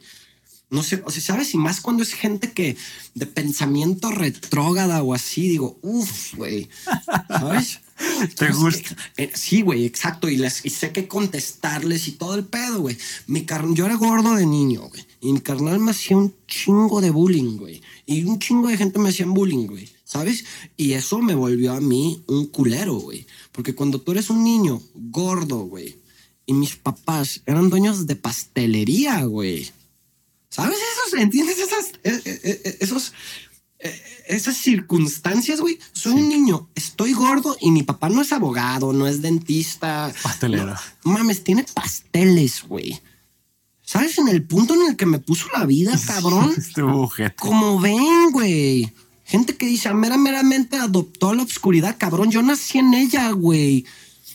No sé, o sea, ¿sabes? Y más cuando es gente que de pensamiento retrógrada o así, digo, uff, güey. ¿Sabes? ¿Te gusta? eh, eh, sí, güey, exacto. Y, les, y sé que contestarles y todo el pedo, güey. Mi car- yo era gordo de niño, güey. Y mi carnal me hacía un chingo de bullying, güey. Y un chingo de gente me hacían bullying, güey. ¿Sabes? Y eso me volvió a mí un culero, güey. Porque cuando tú eres un niño gordo, güey, y mis papás eran dueños de pastelería, güey. ¿Sabes esos? ¿Entiendes esas, eh, eh, eh, esos, esas circunstancias, güey? Soy un niño, estoy gordo y mi papá no es abogado, no es dentista. Pastelero. No, mames, tiene pasteles, güey. ¿Sabes? En el punto en el que me puso la vida, cabrón. Como ven, güey. Gente que dice, "Ah, mera, meramente adoptó la obscuridad, cabrón. Yo nací en ella, güey.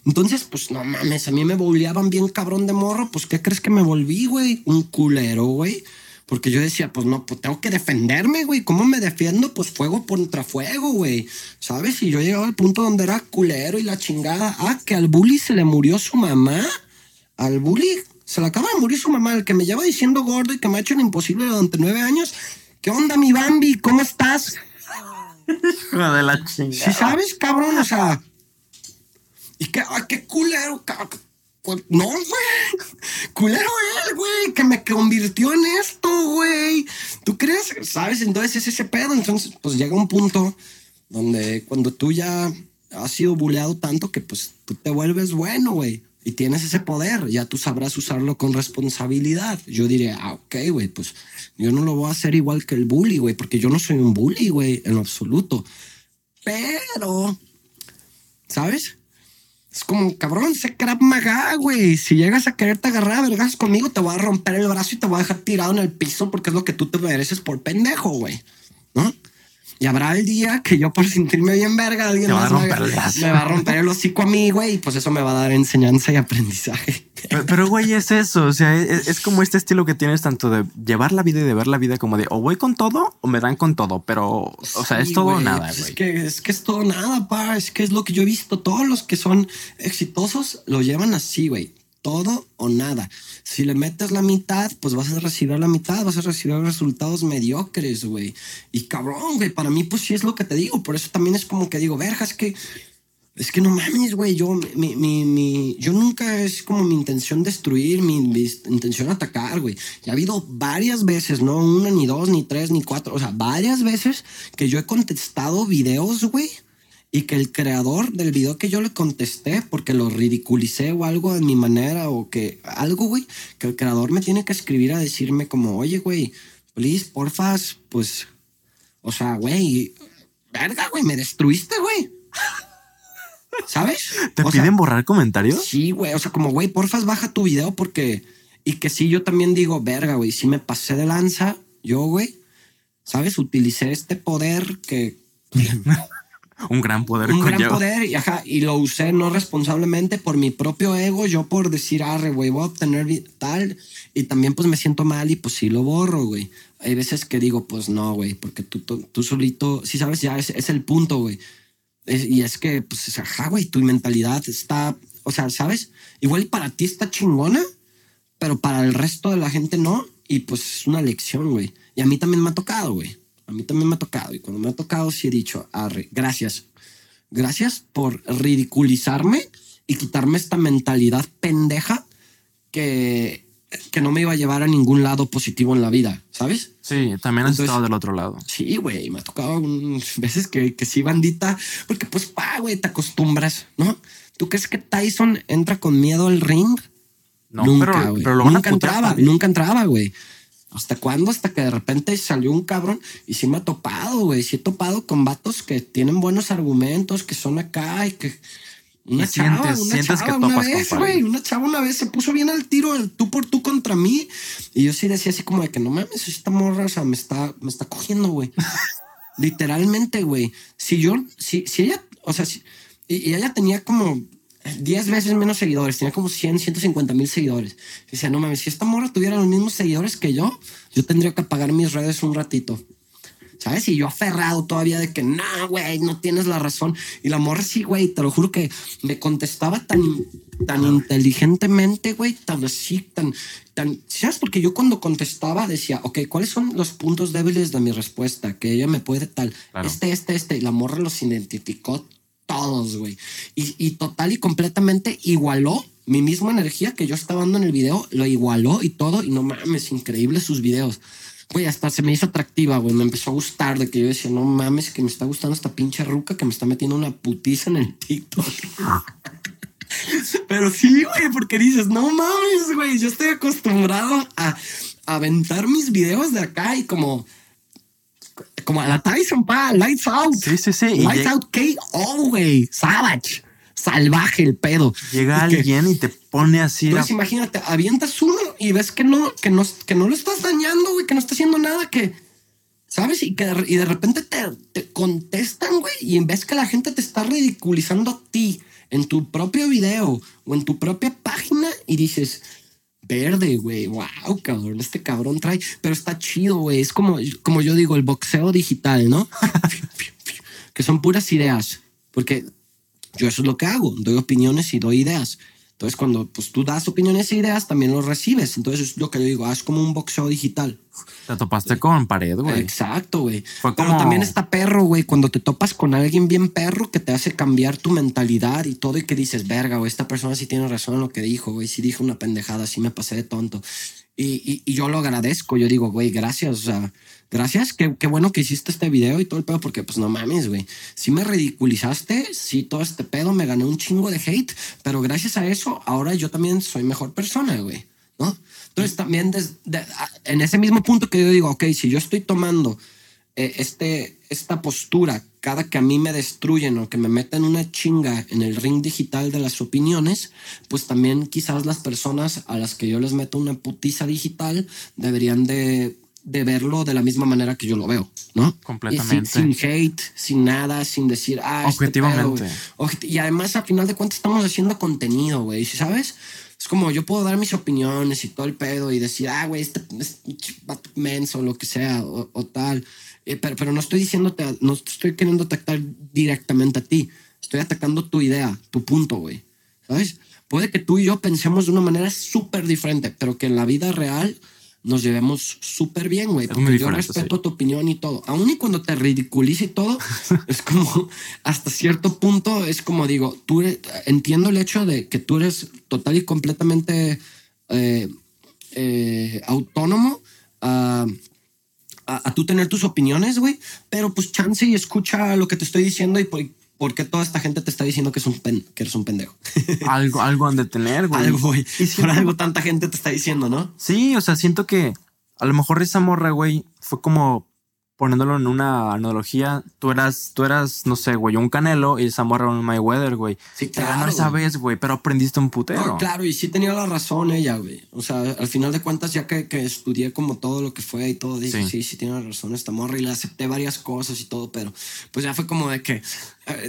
Entonces, pues no mames, a mí me boleaban bien cabrón de morro. Pues, ¿qué crees que me volví, güey? Un culero, güey. Porque yo decía, pues no, pues tengo que defenderme, güey. ¿Cómo me defiendo? Pues fuego contra fuego, güey. ¿Sabes? Y yo llegaba al punto donde era culero y la chingada. Ah, que al bully se le murió su mamá. Al bully se le acaba de morir su mamá, el que me lleva diciendo gordo y que me ha hecho lo imposible durante nueve años. ¿Qué onda, mi Bambi? ¿Cómo estás? Hijo de la chingada. Si sabes, cabrón, o sea. Y que, ay, qué culero, ca- cu- No, güey. Culero él, güey, que me convirtió en esto, güey. ¿Tú crees? ¿Sabes? Entonces es ese pedo. Entonces, pues llega un punto donde cuando tú ya has sido buleado tanto que pues tú te vuelves bueno, güey. Y tienes ese poder, ya tú sabrás usarlo con responsabilidad. Yo diré, ah, ok, güey, pues yo no lo voy a hacer igual que el bully, güey, porque yo no soy un bully, güey, en absoluto. Pero, ¿sabes? Es como, cabrón, sé Krav Maga, güey. Si llegas a quererte agarrar a vergas conmigo, te voy a romper el brazo y te voy a dejar tirado en el piso porque es lo que tú te mereces por pendejo, güey. ¿No? Y habrá el día que yo por sentirme bien verga, alguien Te va a me, romper me va a romper el hocico a mí, güey, y pues eso me va a dar enseñanza y aprendizaje. Pero, güey, es eso. O sea, es, es como este estilo que tienes tanto de llevar la vida y de ver la vida como de o voy con todo o me dan con todo. Pero, o sea, es todo o nada, pues güey. Es que, es que es todo o nada, pa. Es que es lo que yo he visto. Todos los que son exitosos lo llevan así, güey. Todo o nada. Si le metes la mitad, pues vas a recibir la mitad, vas a recibir resultados mediocres, güey. Y cabrón, güey, para mí, pues sí es lo que te digo. Por eso también es como que digo, verga, es que es que no mames, güey. Yo, mi, mi, mi- yo nunca es como mi intención destruir, mi, mi intención atacar, güey. Y ha habido varias veces, no una, ni dos, ni tres, ni cuatro. O sea, varias veces que yo he contestado videos, güey. Y que el creador del video que yo le contesté, porque lo ridiculicé o algo de mi manera, o que algo, güey, que el creador me tiene que escribir a decirme como, oye, güey, please, porfas, pues, o sea, güey, verga, güey, me destruiste, güey. ¿Sabes? ¿Te O sea, piden borrar comentarios? Sí, güey. O sea, como, güey, porfas, baja tu video porque. Y que sí, yo también digo, verga, güey, si me pasé de lanza, yo, güey, ¿sabes? Utilicé este poder que. Un gran poder Un gran poder y, ajá, y lo usé no responsablemente por mi propio ego, yo por decir, arre, güey, voy a obtener tal. Y también, pues me siento mal y pues sí lo borro, güey. Hay veces que digo, pues no, güey, porque tú, tú, tú solito, sí sabes, ya es, es el punto, güey. Es- y es que, pues, ajá, güey, tu mentalidad está, o sea, ¿sabes? Igual para ti está chingona, pero para el resto de la gente no. Y pues es una lección, güey. Y a mí también me ha tocado, güey. A mí también me ha tocado. Y cuando me ha tocado, sí he dicho, arre, gracias. Gracias por ridiculizarme y quitarme esta mentalidad pendeja que, que no me iba a llevar a ningún lado positivo en la vida, ¿sabes? Sí, también has Entonces- estado del otro lado. Sí, güey, me ha tocado veces que, que sí, bandita, porque pues, pa, güey, te acostumbras, ¿no? ¿Tú crees que Tyson entra con miedo al ring? No, nunca, pero, lo nunca entraba, nunca entraba, güey. ¿Hasta cuándo? Hasta que de repente salió un cabrón y sí me ha topado, güey. Sí he topado con vatos que tienen buenos argumentos, que son acá y que... Una Y chava, sientes- una sientes chava que una topas vez, güey. Una chava una vez se puso bien al tiro, el tú por tú contra mí. Y yo sí decía así como de que no mames, esta morra, o sea, me está, me está cogiendo, güey. Literalmente, güey. Si yo, si, si ella, o sea, si, y, y ella tenía como 10 veces menos seguidores, tenía como 100, 150 mil seguidores. Y decía, no mames, si esta morra tuviera los mismos seguidores que yo, yo tendría que apagar mis redes un ratito. ¿Sabes? Y yo aferrado todavía de que no, güey, no tienes la razón. Y la morra sí, güey, te lo juro que me contestaba tan, tan inteligentemente, güey, tan así, tan, tan. ¿Sabes? Porque yo cuando contestaba decía, ok, ¿cuáles son los puntos débiles de mi respuesta? Que ella me puede tal. Claro. Este, este, este. Y la morra los identificó todos, güey. Y, total y completamente igualó mi misma energía que yo estaba dando en el video, lo igualó y todo. Y no mames, increíble sus videos. Güey, hasta se me hizo atractiva, güey. Me empezó a gustar de que yo decía, no mames, que me está gustando esta pinche ruca que me está metiendo una putiza en el TikTok. Pero sí, güey, porque dices, no mames, güey, yo estoy acostumbrado a aventar mis videos de acá y como, como a la Tyson, pa, Lights Out. Sí, sí, sí. Lights Out KO, güey. Savage. Salvaje el pedo. llega que- alguien y te pone así. entonces imagínate, avientas uno y ves que no, que no, que no lo estás dañando, güey, que no está haciendo nada, que, ¿sabes? Y que de, y de repente te, te contestan, güey, y en vez que la gente te está ridiculizando a ti en tu propio video o en tu propia página y dices, verde, güey, wow, cabrón, este cabrón trae, pero está chido, güey, es como, como yo digo, el boxeo digital, ¿no? que son puras ideas, porque yo eso es lo que hago, doy opiniones y doy ideas. Entonces, cuando pues, tú das opiniones e ideas, también los recibes. Entonces, es lo que yo digo, es como un boxeo digital. Te topaste con pared, güey. Exacto, güey. Pero también está perro, güey, cuando te topas con alguien bien perro que te hace cambiar tu mentalidad y todo y que dices, verga, güey, esta persona sí tiene razón en lo que dijo, güey, sí dijo una pendejada, sí me pasé de tonto. Y, y, y yo lo agradezco, yo digo, güey, gracias, o sea, gracias, qué, bueno que hiciste este video y todo el pedo, porque pues no mames, güey, sí me ridiculizaste, sí todo este pedo, me gané un chingo de hate, pero gracias a eso, ahora yo también soy mejor persona, güey, ¿no? Entonces también en ese mismo punto que yo digo, ok, si yo estoy tomando este, esta postura cada que a mí me destruyen o que me meten una chinga en el ring digital de las opiniones, pues también quizás las personas a las que yo les meto una putiza digital deberían de, de verlo de la misma manera que yo lo veo, ¿no? Completamente. Sin, sin hate, sin nada, sin decir, ah, este Objetivamente. pedo, güey. Objet- y además, a final de cuentas, estamos haciendo contenido, güey, ¿sabes? Es como yo puedo dar mis opiniones y todo el pedo y decir, ah, güey, este, este menso o lo que sea, o, o tal. Eh, pero, pero no estoy diciéndote, no estoy queriendo atacar directamente a ti. Estoy atacando tu idea, tu punto, güey. ¿Sabes? Puede que tú y yo pensemos de una manera súper diferente, pero que en la vida real nos llevemos súper bien, güey. Porque yo respeto sí. tu opinión y todo. Aún y cuando te ridiculice y todo, es como hasta cierto punto es como digo, tú eres- entiendo el hecho de que tú eres total y completamente eh, eh, autónomo a, a, a tú tener tus opiniones, güey, pero pues chance y escucha lo que te estoy diciendo y por, por qué toda esta gente te está diciendo que, es un pen- que eres un pendejo. algo, algo han de tener, güey. algo, güey. Y Por siento- algo tanta gente te está diciendo, ¿no? Sí, o sea, siento que a lo mejor esa morra, güey, fue como poniéndolo en una analogía. Tú eras, tú eras, no sé, güey, un canelo y esa morra era un Mayweather, güey. Sí, Te ganó esa vez, güey, pero aprendiste un putero. No, claro, y sí tenía la razón ella, güey. O sea, al final de cuentas, ya que, que estudié como todo lo que fue y todo, dije, Sí. sí, sí, tiene razón esta morra y le acepté varias cosas y todo, pero pues ya fue como de que,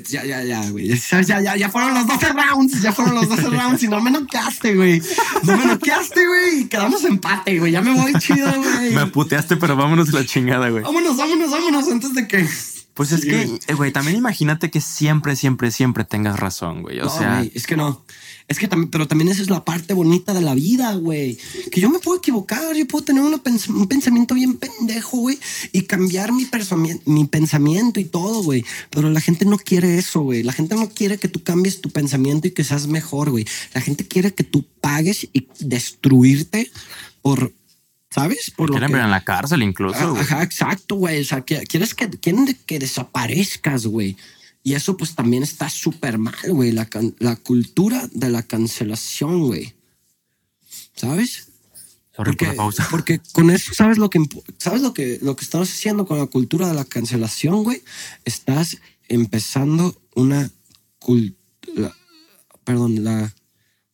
ya, ya, ya, güey. Ya, ya, ya, ya fueron los 12 rounds, ya fueron los 12 rounds y no me noqueaste, güey. No me noqueaste, güey. y Quedamos empate, güey. Ya me voy chido, güey. Me puteaste, pero vámonos a la chingada, güey. Vámonos, vámonos, vámonos antes de que. Pues es Sí, que, güey. eh, güey, también imagínate que siempre, siempre, siempre tengas razón, güey. O No, sea, güey, es que no. Es que también, pero también esa es la parte bonita de la vida, güey. Que yo me puedo equivocar, yo puedo tener pens- un pensamiento bien pendejo, güey, y cambiar mi, mi pensamiento y todo, güey. Pero la gente no quiere eso, güey. La gente no quiere que tú cambies tu pensamiento y que seas mejor, güey. La gente quiere que tú pagues y destruirte por, ¿sabes? Por lo quieren que- ver en la cárcel incluso, Ah, güey. Ajá, exacto, güey. O sea, que- quieres que, quieren que desaparezcas, güey. Y eso pues también está súper mal, güey. La, la cultura de la cancelación, güey. ¿Sabes? Sorry Porque, por la pausa. porque con eso, ¿sabes lo que sabes lo que, lo que estás haciendo con la cultura de la cancelación, güey? Estás empezando una cultura. Perdón, la.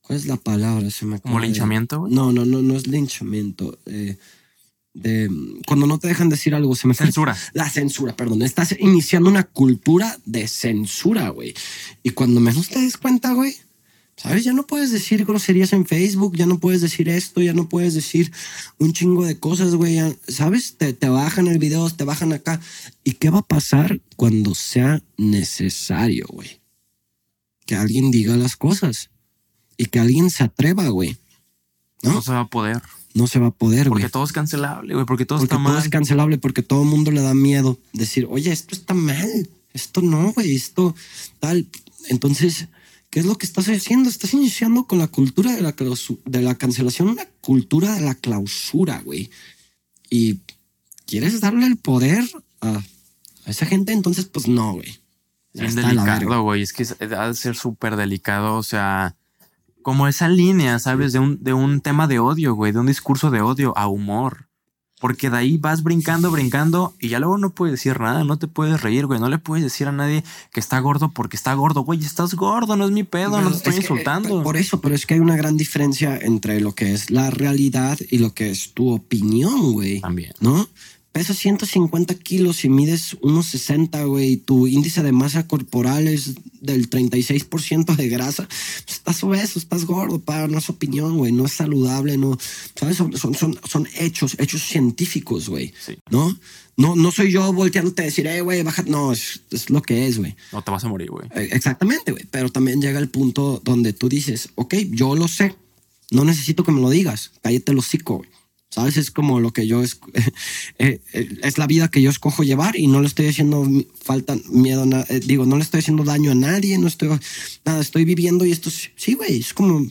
¿Cuál es la palabra? Se me ¿Como acaba de- linchamiento, güey? No, no, no, no es linchamiento. eh, de cuando no te dejan decir algo, se me Censura. La censura, perdón. Estás iniciando una cultura de censura, güey. Y cuando menos te des cuenta, güey, ¿sabes? Ya no puedes decir groserías en Facebook, ya no puedes decir esto, ya no puedes decir un chingo de cosas, güey. ya- ¿Sabes? Te, te bajan el video, te bajan acá. ¿Y qué va a pasar cuando sea necesario, güey? Que alguien diga las cosas y que alguien se atreva, güey. ¿no? No se va a poder. No se va a poder, güey. Porque todo es cancelable, güey. Porque todo Porque está todo mal. es cancelable, porque todo el mundo le da miedo decir, oye, esto está mal, esto no, güey, esto tal. Entonces, ¿qué es lo que estás haciendo? Estás iniciando con la cultura de la, de la cancelación, una cultura de la clausura, güey. Y quieres darle el poder a, a esa gente, entonces, pues no, güey. Verga. delicado, güey. Es que es- ha de ser súper delicado. O sea, como esa línea, ¿sabes? De un, de un tema de odio, güey. De un discurso de odio a humor. Porque de ahí vas brincando, brincando y ya luego no puedes decir nada, no te puedes reír, güey. No le puedes decir a nadie que está gordo porque está gordo, güey. Estás gordo, no es mi pedo, no Pero te estoy es que, insultando. eh, por eso, pero es que hay una gran diferencia entre lo que es la realidad y lo que es tu opinión, güey. También. ¿No? Pesas 150 kilos y mides unos 60, güey. y Tu índice de masa corporal es del 36% de grasa. pues estás obeso, estás gordo, para no es opinión, güey. No es saludable, no. ¿Sabes? Son, son, son, son hechos, hechos científicos, güey. Sí. ¿No? No, no soy yo volteándote a decir, eh, güey, baja. No, es, es lo que es, güey. No te vas a morir, güey. Eh, Exactamente, güey. Pero también llega el punto donde tú dices, ok, yo lo sé. No necesito que me lo digas. Cállate el hocico, güey. ¿Sabes? Es como lo que yo es, eh, eh, es la vida que yo escojo llevar y no le estoy haciendo falta miedo, na- eh, digo, no le estoy haciendo daño a nadie, no estoy nada, estoy viviendo y esto es- sí, güey, es como,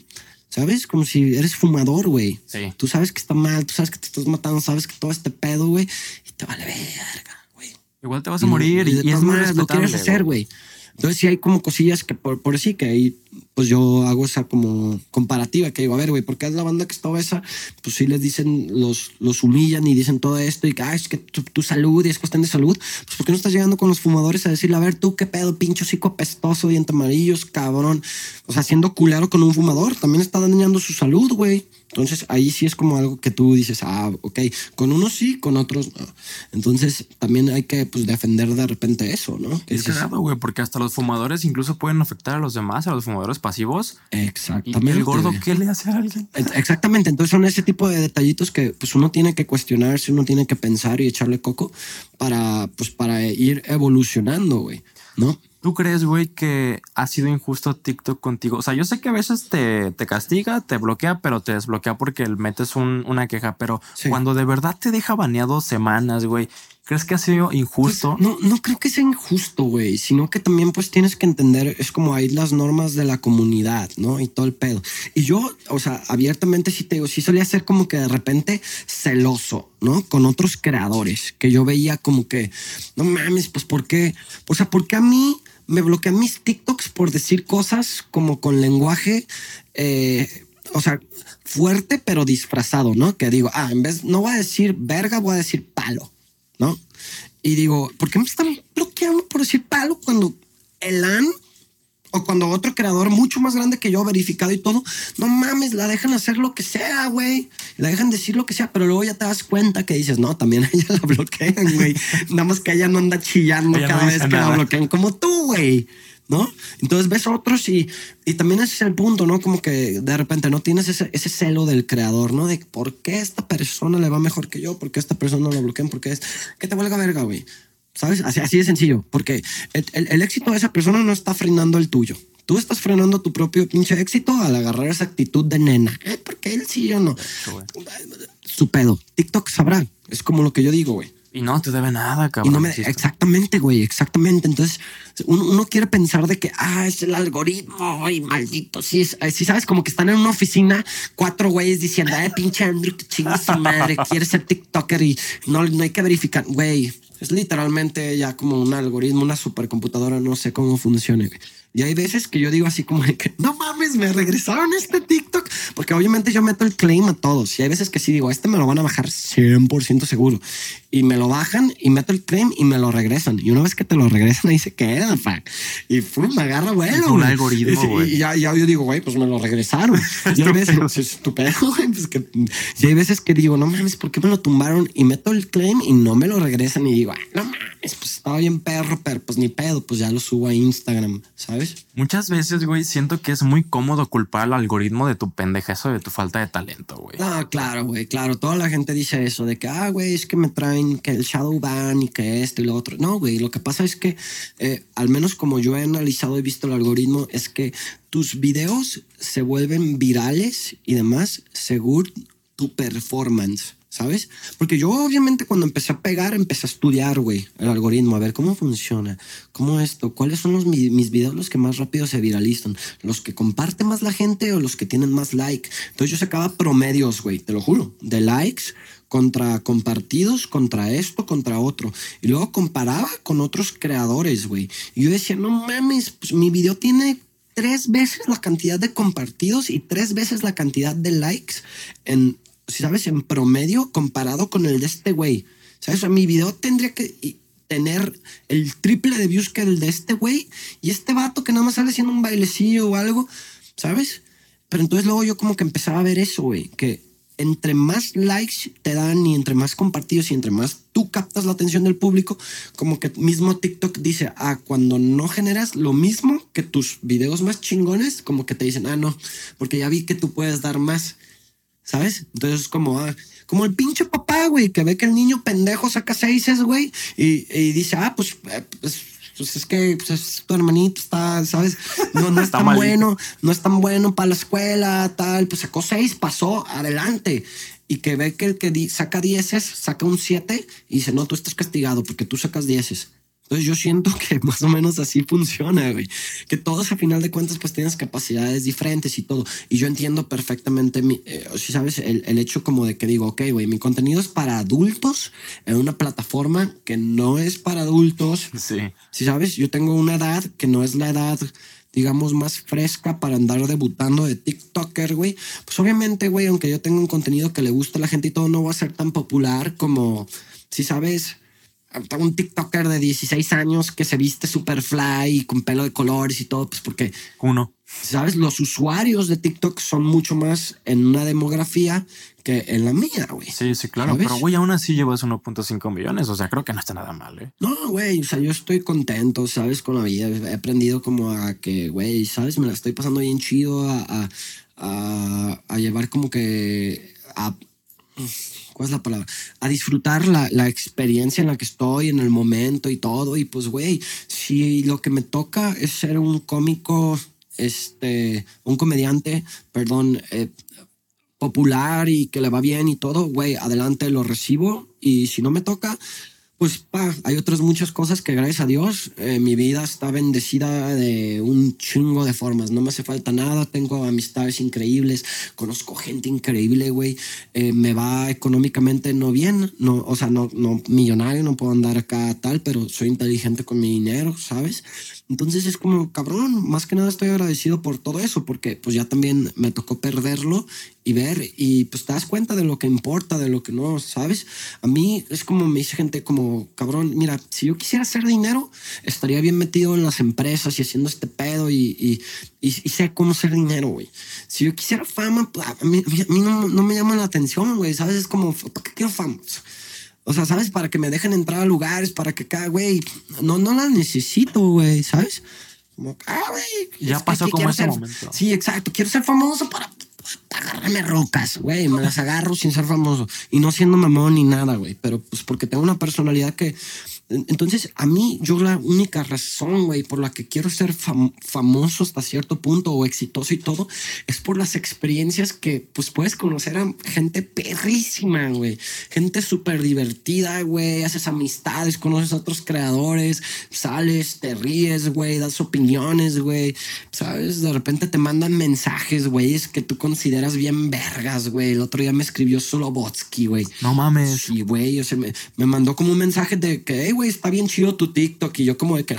¿sabes? Como si eres fumador, güey. Sí. Tú sabes que está mal, tú sabes que te estás matando, sabes que todo este pedo, güey, y te vale verga, güey. Igual te vas a morir y, y es maneras lo quieres hacer, güey. Entonces sí hay como cosillas que por, por sí que ahí pues yo hago esa como comparativa que digo, a ver, güey, ¿por qué es la banda que está obesa? Pues sí les dicen, los, los humillan y dicen todo esto y que, ah, es que tu, tu salud y es cuestión de salud. Pues ¿por qué no estás llegando con los fumadores a decirle, a ver, tú qué pedo, pincho hocico apestoso, diente amarillos, cabrón? O sea, siendo culero con un fumador, también está dañando su salud, güey. Entonces ahí sí es como algo que tú dices, ah, ok, con unos sí, con otros no. Entonces también hay que pues defender de repente eso, ¿no? Que Es cagado, güey, porque hasta los fumadores incluso pueden afectar a los demás, a los fumadores pasivos. Y Exactamente. el gordo. ¿qué le hace a alguien? Exactamente, entonces son ese tipo de detallitos que pues uno tiene que cuestionarse, uno tiene que pensar y echarle coco para pues para ir evolucionando, güey, ¿no? ¿Tú crees, güey, que ha sido injusto TikTok contigo? O sea, yo sé que a veces te, te castiga, te bloquea, pero te desbloquea porque metes un- una queja. Pero Sí. cuando de verdad te deja baneado semanas, güey, ¿crees que ha sido injusto? Pues, no, no creo que sea injusto, güey, sino que también pues tienes que entender, es como hay las normas de la comunidad, ¿no? Y todo el pedo. Y yo, o sea, abiertamente sí te digo, sí solía ser como que de repente celoso, ¿no? Con otros creadores, que yo veía como que, no mames, pues ¿por qué? O sea, ¿por qué a mí me bloquean mis TikToks por decir cosas como con lenguaje, eh, o sea, fuerte pero disfrazado, ¿no? Que digo, ah, en vez, no voy a decir verga, voy a decir palo. ¿No? Y digo, ¿por qué me están bloqueando por decir palo cuando Elan o cuando otro creador mucho más grande que yo, verificado y todo, no mames, la dejan hacer lo que sea, güey. La dejan decir lo que sea, pero luego ya te das cuenta que dices, no, también a ella la bloquean, güey. Nada más que ella no anda chillando Ella cada vez que la bloquean, como tú, güey. ¿No? Entonces ves otros y, y también ese es el punto, ¿no? Como que de repente no tienes ese, ese celo del creador, ¿no? De por qué esta persona le va mejor que yo, por qué esta persona la bloquean, por qué es. Que te valga verga, güey. ¿Sabes? Así, así de sencillo. Porque el, el- el éxito de esa persona no está frenando el tuyo. Tú estás frenando tu propio pinche éxito al agarrar esa actitud de nena. Eh, porque él sí yo no. Su pedo. TikTok sabrá. Es como lo que yo digo, güey. Y no te debe nada, Y cabrón. no me, exactamente, güey, exactamente. Entonces, uno, quiere pensar de que, ah, es el algoritmo, ay, maldito. Sí, sí, sabes, como que están en una oficina, cuatro güeyes diciendo, ay, pinche Andrew, que chingue su madre, quiere ser TikToker y no, no hay que verificar. Güey, es literalmente ya como un algoritmo, una supercomputadora, no sé cómo funciona. Y hay veces que yo digo así como de que no mames, me regresaron este TikTok, porque obviamente yo meto el claim a todos. Y hay veces que sí digo, este me lo van a bajar 100% seguro. Y me lo bajan y meto el claim y me lo regresan. Y una vez que te lo regresan, ahí se queda, fa. Y pum, me agarra vuelo. Es un algoritmo, Y ya, ya yo digo, güey, pues me lo regresaron. y hay veces, pues, estúpido, güey, pues que. Y hay veces que digo, no mames, ¿por qué me lo tumbaron? Y meto el claim y no me lo regresan. Y digo, "Ah, no mames, pues estaba bien perro, pero pues ni pedo, pues ya lo subo a Instagram, ¿sabes? Muchas veces, güey, siento que es muy cómodo culpar al algoritmo de tu pendejazo, de tu falta de talento, güey. Ah, claro, güey, claro. Toda la gente dice eso de que, ah, güey, es que me traen que el shadow ban y que esto y lo otro. No, güey, lo que pasa es que, eh, al menos como yo he analizado y visto el algoritmo, es que tus videos se vuelven virales y demás según tu performance, ¿sabes? Porque yo obviamente cuando empecé a pegar, empecé a estudiar, güey, el algoritmo, a ver cómo funciona, cómo esto, cuáles son los, mi- mis videos los que más rápido se viralizan, los que comparte más la gente o los que tienen más like. Entonces yo sacaba promedios, güey, te lo juro, de likes contra compartidos, contra esto, contra otro. Y luego comparaba con otros creadores, güey. Y yo decía, no mames, pues mi video tiene tres veces la cantidad de compartidos y tres veces la cantidad de likes en, sabes, en promedio comparado con el de este güey. ¿Sabes? O sea, mi video tendría que tener el triple de views que el de este güey y este vato que nada más sale haciendo un bailecillo o algo, ¿sabes? Pero entonces luego yo como que empezaba a ver eso, güey, que entre más likes te dan y entre más compartidos y entre más tú captas la atención del público, como que mismo TikTok dice, ah, cuando no generas lo mismo que tus videos más chingones, como que te dicen, ah, no, porque ya vi que tú puedes dar más, ¿sabes? Entonces es como, ah, como el pinche papá, güey, que ve que el niño pendejo saca seises, güey, y, y dice, ah, pues, eh, pues, pues es que pues es- tu hermanito está, ¿sabes? No, no es tan bueno, no es tan bueno para la escuela, tal, pues sacó seis, pasó, adelante. Y que ve que el que di- saca dieces, saca un siete y dice, no, tú estás castigado porque tú sacas dieces. Entonces yo siento que más o menos así funciona, güey. Que todos a final de cuentas pues tienes capacidades diferentes y todo. Y yo entiendo perfectamente, mi, eh, si sabes, el, el hecho como de que digo, ok, güey, mi contenido es para adultos en una plataforma que no es para adultos. Sí. Si sabes, yo tengo una edad que no es la edad, digamos, más fresca para andar debutando de TikToker, güey. Pues obviamente, güey, aunque yo tenga un contenido que le gusta a la gente y todo, no va a ser tan popular como, si sabes, un TikToker de 16 años que se viste super fly y con pelo de colores y todo, pues porque Uno. ¿sabes? Los usuarios de TikTok son mucho más en una demografía que en la mía, güey. Sí, sí, claro. ¿Sabes? Pero, güey, aún así llevas 1.5 millones. O sea, creo que no está nada mal, ¿eh? No, güey, o sea, yo estoy contento, ¿sabes? Con la vida. He aprendido como a que, güey, ¿sabes? Me la estoy pasando bien chido a, a, a- a llevar como que a... ¿Cuál es la palabra? A disfrutar la, la experiencia en la que estoy, en el momento y todo. Y pues, güey, si lo que me toca es ser un cómico, este, un comediante, perdón, eh, popular y que le va bien y todo, güey, adelante lo recibo. Y si no me toca, pues pa, hay otras muchas cosas que gracias a Dios eh, mi vida está bendecida de un chingo de formas. No me hace falta nada, tengo amistades increíbles, conozco gente increíble, güey. Eh, me va económicamente no bien, no, o sea, no, no millonario, no puedo andar acá tal, pero soy inteligente con mi dinero, ¿sabes? Entonces es como, cabrón, más que nada estoy agradecido por todo eso, porque pues ya también me tocó perderlo y ver, y pues te das cuenta de lo que importa, de lo que no, ¿sabes? A mí es como me dice gente como, cabrón, mira, si yo quisiera hacer dinero, estaría bien metido en las empresas y haciendo este pedo y, y, y, y sé cómo hacer dinero, güey. Si yo quisiera fama, pues, a mí, a mí no, no me llama la atención, güey, ¿sabes? Es como, ¿para qué quiero fama? O sea, ¿sabes? Para que me dejen entrar a lugares, para que cada, güey, no, no la necesito, güey, ¿sabes? Como, ah, güey. Ya es pasó que como ese ser- momento. Sí, exacto. Quiero ser famoso para, para agarrarme rocas, güey. Me las agarro sin ser famoso. Y no siendo mamón ni nada, güey. Pero pues porque tengo una personalidad que... Entonces, a mí, yo la única razón, güey, por la que quiero ser fam- famoso hasta cierto punto o exitoso y todo, es por las experiencias que, pues, puedes conocer a gente perrísima, güey. Gente súper divertida, güey. Haces amistades, conoces a otros creadores, sales, te ríes, güey, das opiniones, güey. ¿Sabes? De repente te mandan mensajes, güey, es que tú consideras bien vergas, güey. El otro día me escribió solo Botsky, güey. No mames. Sí, güey, o sea, me, me mandó como un mensaje de que, hey, güey, está bien chido tu TikTok. Y yo como de que,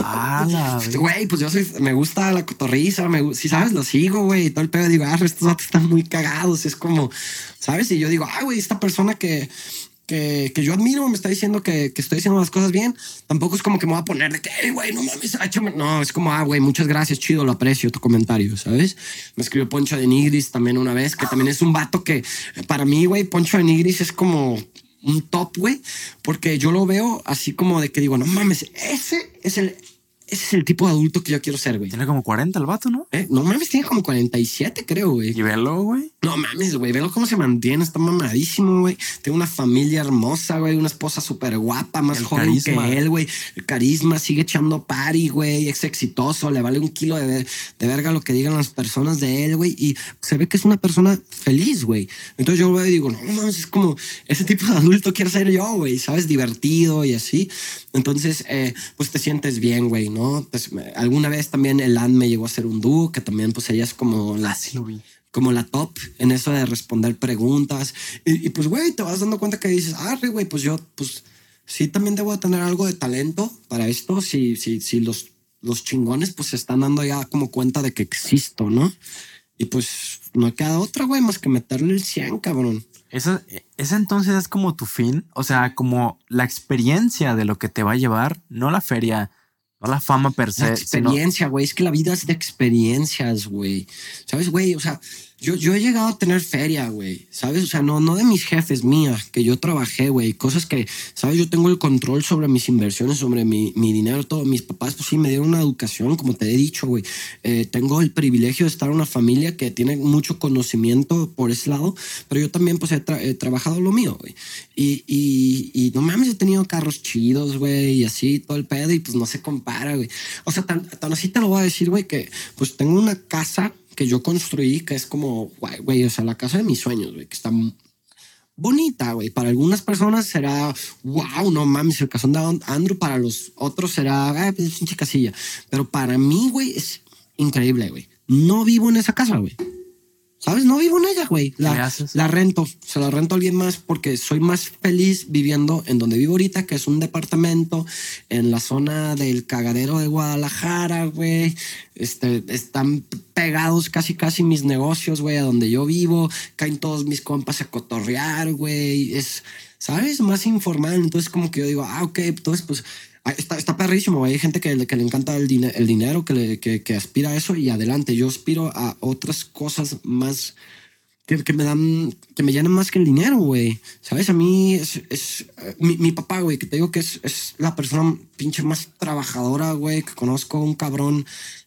"Ah, Güey, pues yo soy, me gusta la cotorriza, me, si sabes, lo sigo, güey, y todo el pedo. Digo, ah, estos datos están muy cagados. Es como, ¿sabes? Y yo digo, ah, güey, esta persona que, que, que yo admiro me está diciendo que, que estoy haciendo las cosas bien. Tampoco es como que me voy a poner de que, güey, no mames, échame". No, es como, ah, güey, muchas gracias, chido, lo aprecio tu comentario, ¿sabes? Me escribió Poncho de Nigris también una vez, que también es un vato que para mí, güey, Poncho de Nigris es como un top, güey, porque yo lo veo así como de que digo, no mames, ese es el ese es el tipo de adulto que yo quiero ser, güey. Tiene como 40 el vato, ¿no? Eh, No mames, tiene como 47, creo, güey. Y velo, güey. No mames, güey. Velo cómo se mantiene. Está mamadísimo, güey. Tiene una familia hermosa, güey. Una esposa súper guapa, más El joven carisma. que él, güey. El carisma sigue echando party, güey. Es exitoso. Le vale un kilo de, de verga lo que digan las personas de él, güey. Y se ve que es una persona feliz, güey. Entonces yo lo veo y digo, no mames, es como ese tipo de adulto quiero ser yo, güey. ¿Sabes? Divertido y así. Entonces, eh, pues te sientes bien, güey, ¿no? Pues alguna vez también el me llegó a hacer un dúo, que también, pues ella es como la como la top en eso de responder preguntas. Y, y, pues, güey, te vas dando cuenta que dices, ah, güey, pues yo, pues sí, también debo de tener algo de talento para esto. Si, si, si los, los chingones, pues se están dando ya como cuenta de que existo, ¿no? Y pues no queda otra, güey, más que meterle el 100, cabrón. Esa, esa entonces es como tu fin, o sea, como la experiencia de lo que te va a llevar, no la feria, no la fama per La se, sino experiencia, güey. Es que la vida es de experiencias, güey. ¿Sabes, güey? O sea, yo, yo he llegado a tener feria, güey. ¿Sabes? O sea, no, no de mis jefes mías, que yo trabajé, güey. Cosas que, ¿sabes? Yo tengo el control sobre mis inversiones, sobre mi, mi dinero, todo. Mis papás, pues sí, me dieron una educación, como te he dicho, güey. Eh, tengo el privilegio de estar en una familia que tiene mucho conocimiento por ese lado, pero yo también, pues, he, tra- he trabajado lo mío, güey. Y, y, y no mames, he tenido carros chidos, güey, y así todo el pedo, y pues no se compara, güey. O sea, tan así te lo voy a decir, güey, que pues tengo una casa que yo construí que es como, güey, güey, o sea, la casa de mis sueños, güey, que está bonita, güey. Para algunas personas será, wow, no mames, el casón de Andrew, para los otros será, pues pinche casilla. Pero para mí, güey, es increíble, güey. No vivo en esa casa, güey. ¿Sabes? No vivo en ella, güey. ¿Qué La, la rento. Se la rento a alguien más porque soy más feliz viviendo en donde vivo ahorita, que es un departamento en la zona del cagadero de Guadalajara, güey. Este, están pegados casi, casi mis negocios, güey, a donde yo vivo. Caen todos mis compas a cotorrear, güey. Es, ¿sabes? Más informal. Entonces, como que yo digo, ah, ok, entonces, pues Está, está perrísimo. Hay gente que, le- que le encanta el, dine- el dinero, que, que aspira a eso y adelante. Yo aspiro a otras cosas más que, que me dan, que me llenan más que el dinero, güey. ¿Sabes? A mí es, es eh, mi, mi papá, güey, que te digo que es, es la persona pinche más trabajadora, güey, que conozco, un cabrón,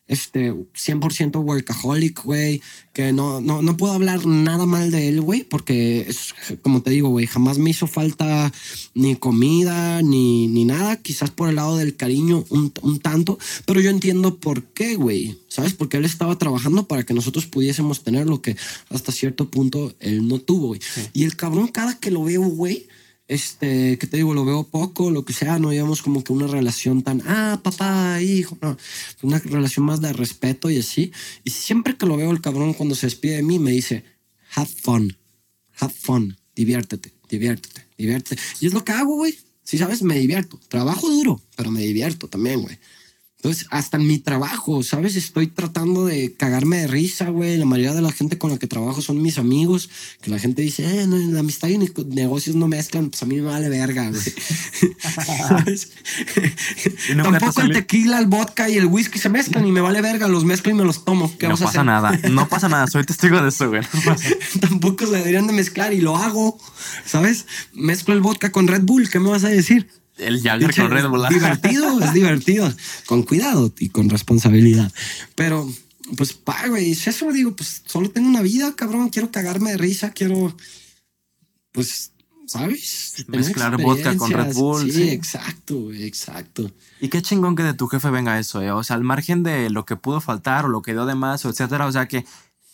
este, 100% workaholic, güey, que no, no, no puedo hablar nada mal de él, güey, porque es, como te digo, güey, jamás me hizo falta ni comida, ni, ni nada, quizás por el lado del cariño un, un tanto, pero yo entiendo por qué, güey, ¿sabes? Porque él estaba trabajando para que nosotros pudiésemos tener lo que hasta cierto punto él no tuvo, güey. Y el cabrón, cada que lo veo, güey, este, que te digo, lo veo poco, lo que sea, no llevamos como que una relación tan, ah, papá, hijo, no, una relación más de respeto y así. Y siempre que lo veo el cabrón cuando se despide de mí, me dice, have fun, have fun, diviértete, diviértete, diviértete. Y es lo que hago, güey. Si sabes, me divierto. Trabajo duro, pero me divierto también, güey. Entonces, hasta en mi trabajo, ¿sabes? Estoy tratando de cagarme de risa, güey. La mayoría de la gente con la que trabajo son mis amigos. Que la gente dice, eh, no, la amistad y ne- negocios no mezclan. Pues a mí me vale verga, güey. ¿Sabes? Tampoco el tequila, el vodka y el whisky se mezclan y me vale verga. Los mezclo y me los tomo. ¿Qué no vas a pasa nada, no pasa nada, soy testigo de eso, güey. No Tampoco se deberían de mezclar y lo hago, ¿sabes? Mezclo el vodka con Red Bull. ¿Qué me vas a decir? El Jagger con Red Bull. Es divertido, es divertido. Con cuidado y con responsabilidad. Pero, pues, pa, güey, es eso, digo, pues solo tengo una vida, cabrón. Quiero cagarme de risa, quiero, pues, ¿sabes? Mezclar vodka con Red. Bull, Sí, sí. exacto, exacto. Y qué chingón que de tu jefe venga eso, eh. O sea, al margen de lo que pudo faltar o lo que dio de más, o etcétera. O sea, que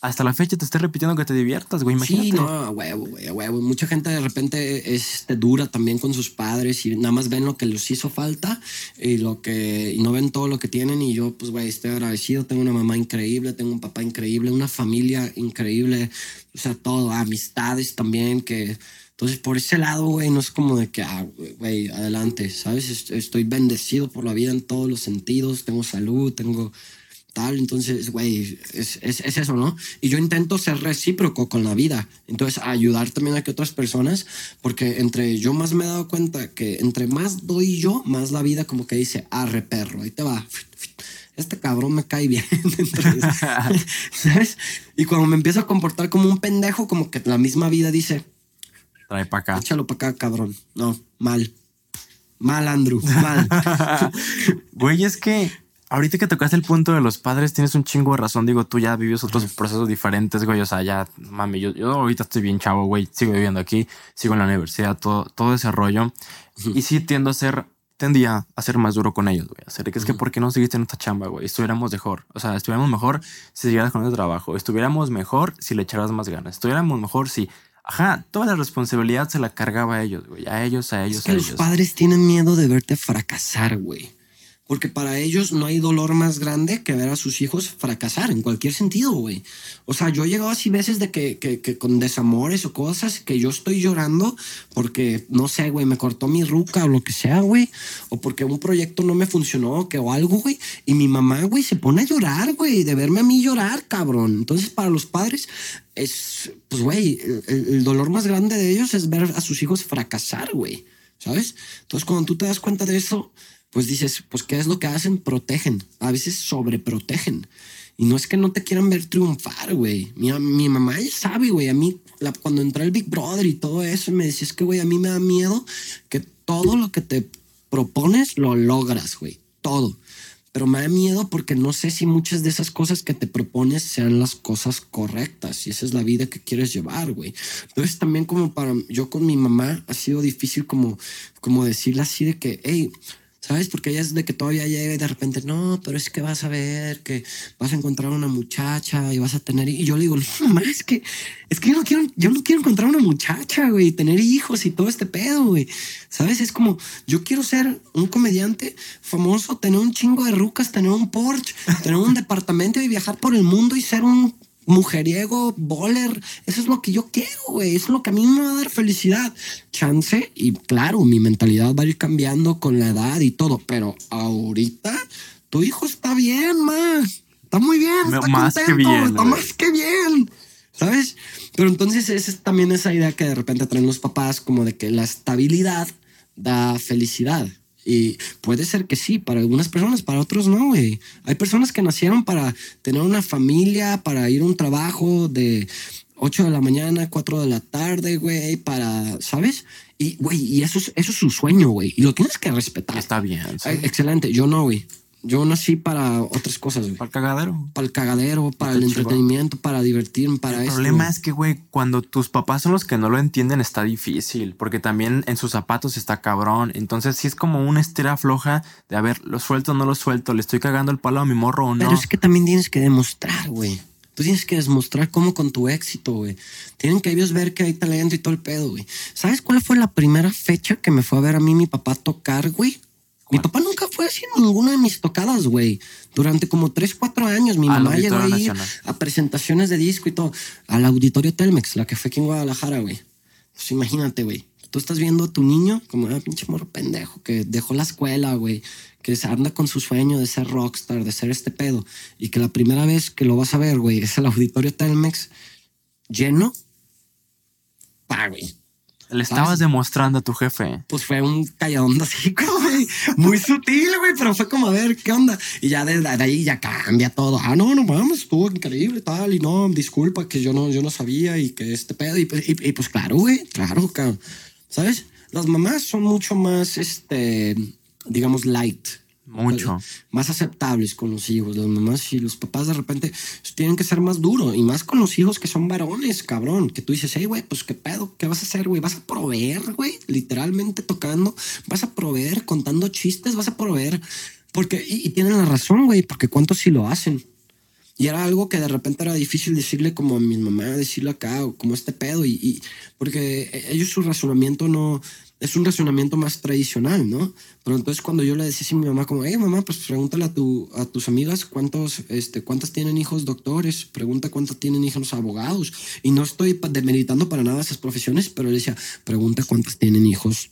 hasta la fecha te esté repitiendo que te diviertas, güey. Imagínate. Sí, no, huevo, güey, huevo. Mucha gente de repente es este, dura también con sus padres y nada más ven lo que les hizo falta y lo que y no ven todo lo que tienen. Y yo, pues, güey, estoy agradecido. Tengo una mamá increíble, tengo un papá increíble, una familia increíble, o sea, todo, amistades también que. Entonces, por ese lado, güey, no es como de que, ah, güey, adelante, ¿sabes? Est- Estoy bendecido por la vida en todos los sentidos. Tengo salud, tengo tal. Entonces, güey, es, es, es eso, ¿no? Y yo intento ser recíproco con la vida. Entonces, ayudar también a que otras personas, porque entre yo más me he dado cuenta que entre más doy yo, más la vida como que dice, arre perro, ahí te va. Este cabrón me cae bien. Entonces, ¿Sabes? Y cuando me empiezo a comportar como un pendejo, como que la misma vida dice, Trae para acá. échalo para acá, cabrón. No, mal. Mal, Andrew, mal. Güey, es que ahorita que tocaste el punto de los padres, tienes un chingo de razón. Digo, tú ya vives otros procesos diferentes, güey. O sea, ya, mami, yo, yo ahorita estoy bien chavo, güey. Sigo viviendo aquí, sigo en la universidad, todo, todo ese rollo. Y sí tiendo a ser, tendía a ser más duro con ellos, güey. A ser que es que, ¿por qué no seguiste en esta chamba, güey? Estuviéramos mejor. O sea, estuviéramos mejor si siguieras con el trabajo. Estuviéramos mejor si le echaras más ganas. Estuviéramos mejor si Ajá, toda la responsabilidad se la cargaba a ellos, güey. A ellos, a ellos, Es que a los ellos. padres tienen miedo de verte fracasar, güey. Porque para ellos no hay dolor más grande que ver a sus hijos fracasar en cualquier sentido, güey. O sea, yo he llegado así veces de que, que, con desamores o cosas que yo estoy llorando porque, no sé, güey, me cortó mi ruca o lo que sea, güey. O porque un proyecto no me funcionó que, o algo, güey. Y mi mamá, güey, se pone a llorar, güey, de verme a mí llorar, cabrón. Entonces, para los padres es, pues, güey, el, el dolor más grande de ellos es ver a sus hijos fracasar, güey. ¿Sabes? Entonces, cuando tú te das cuenta de eso, pues dices, pues, ¿qué es lo que hacen? Protegen. A veces sobreprotegen. Y no es que no te quieran ver triunfar, güey. Mi, mi mamá ya sabe, güey. A mí, la- cuando entré el Big Brother y todo eso, me decía, es que, güey, a mí me da miedo que todo lo que te propones lo logras, güey. Todo. Pero me da miedo porque no sé si muchas de esas cosas que te propones sean las cosas correctas. Y esa es la vida que quieres llevar, güey. Entonces también como para yo con mi mamá ha sido difícil como, como decirle así de que, hey, ¿sabes? Porque ella es de que todavía llega y de repente, no, pero es que vas a ver que vas a encontrar una muchacha y vas a tener... Y yo le digo, no, mamá, es que, es que yo no quiero, yo no quiero encontrar una muchacha, güey, tener hijos y todo este pedo, güey. ¿Sabes? Es como, yo quiero ser un comediante famoso, tener un chingo de rucas, tener un Porsche, tener un departamento y viajar por el mundo y ser un mujeriego, bowler. Eso es lo que yo quiero, güey. Eso es lo que a mí me va a dar felicidad. Chance. Y claro, mi mentalidad va a ir cambiando con la edad y todo. Pero ahorita tu hijo está bien, más. Está muy bien. Está más que contento, bien, Está güey. más que bien. ¿Sabes? Pero entonces esa es también esa idea que de repente traen los papás como de que la estabilidad da felicidad. Y puede ser que sí, para algunas personas, para otros no, güey. Hay personas que nacieron para tener una familia, para ir a un trabajo de 8 de la mañana, 4 de la tarde, güey, para, ¿sabes? Y, güey, y eso es, eso es su sueño, güey. Y lo tienes que respetar. Está bien. sí. Excelente. Yo no, güey. Yo nací para otras cosas, güey. Para el cagadero. Para el cagadero, para el entretenimiento, para divertirme, para El esto. problema es que, güey, cuando tus papás son los que no lo entienden, está difícil, porque también en sus zapatos está cabrón. Entonces, sí es como una estira floja de, a ver, lo suelto o no lo suelto, le estoy cagando el palo a mi morro o no. Pero es que también tienes que demostrar, güey. Tú tienes que demostrar cómo con tu éxito, güey. Tienen que ellos ver que hay talento y todo el pedo, güey. ¿Sabes cuál fue la primera fecha que me fue a ver a mí mi papá tocar, güey? Mi papá nunca fue así en ninguna de mis tocadas, güey. Durante como 3, 4 años mi Al mamá llegó a Auditorio ir Nacional. a presentaciones de disco y todo. Al auditorio Telmex, la que fue aquí en Guadalajara, güey. Pues imagínate, güey. Tú estás viendo a tu niño como un pinche morro pendejo que dejó la escuela, güey. Que se anda con su sueño de ser rockstar, de ser este pedo. Y que la primera vez que lo vas a ver, güey, es el auditorio Telmex lleno. Pa, güey. Le estabas demostrando a tu jefe. Pues fue un calladón así, güey. Muy sutil, güey, pero fue como a ver qué onda. Y ya desde ahí ya cambia todo. Ah, no, no mames, estuvo increíble tal. Y no, disculpa que yo no, yo no sabía y que este pedo. Y, pues- pues claro, güey, claro, cabrón. ¿Sabes? Las mamás son mucho más, este, digamos, light. Mucho. Más aceptables con los hijos. Las mamás y los papás de repente tienen que ser más duros. Y más con los hijos que son varones, cabrón. Que tú dices, hey, güey, pues qué pedo, ¿qué vas a hacer, güey? ¿Vas a proveer, güey? Literalmente tocando. ¿Vas a proveer contando chistes? ¿Vas a proveer? Porque, y, y tienen la razón, güey, porque cuántos sí lo hacen. Y era algo que de repente era difícil decirle como a mi mamá, decirle acá, o como este pedo, y, y- porque ellos su razonamiento no, es un razonamiento más tradicional, ¿no? Pero entonces cuando yo le decía a mi mamá como, hey mamá, pues pregúntale a, tu, tus amigas cuántos, este, cuántas tienen hijos doctores, pregunta cuántas tienen hijos abogados. Y no estoy demeritando para nada esas profesiones, pero le decía, pregunta cuántas tienen hijos,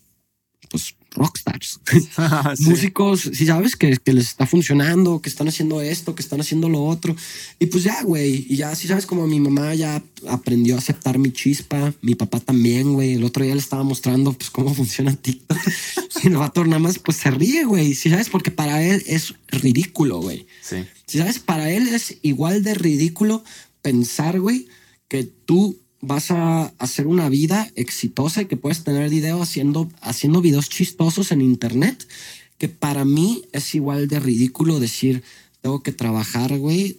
rockstars. Sí. músicos, si sabes que, que les está funcionando, que están haciendo esto, que están haciendo lo otro. Y pues ya, güey. Y ya, si sabes, como mi mamá ya aprendió a aceptar mi chispa, mi papá también, güey. El otro día le estaba mostrando, pues, cómo funciona TikTok. y el vato nada más, pues, se ríe, güey. Si sabes, porque para él es ridículo, güey. Sí. Si sabes, para él es igual de ridículo pensar, güey, que tú vas a hacer una vida exitosa y que puedes tener video haciendo, haciendo videos chistosos en internet que para mí es igual de ridículo decir, tengo que trabajar, güey,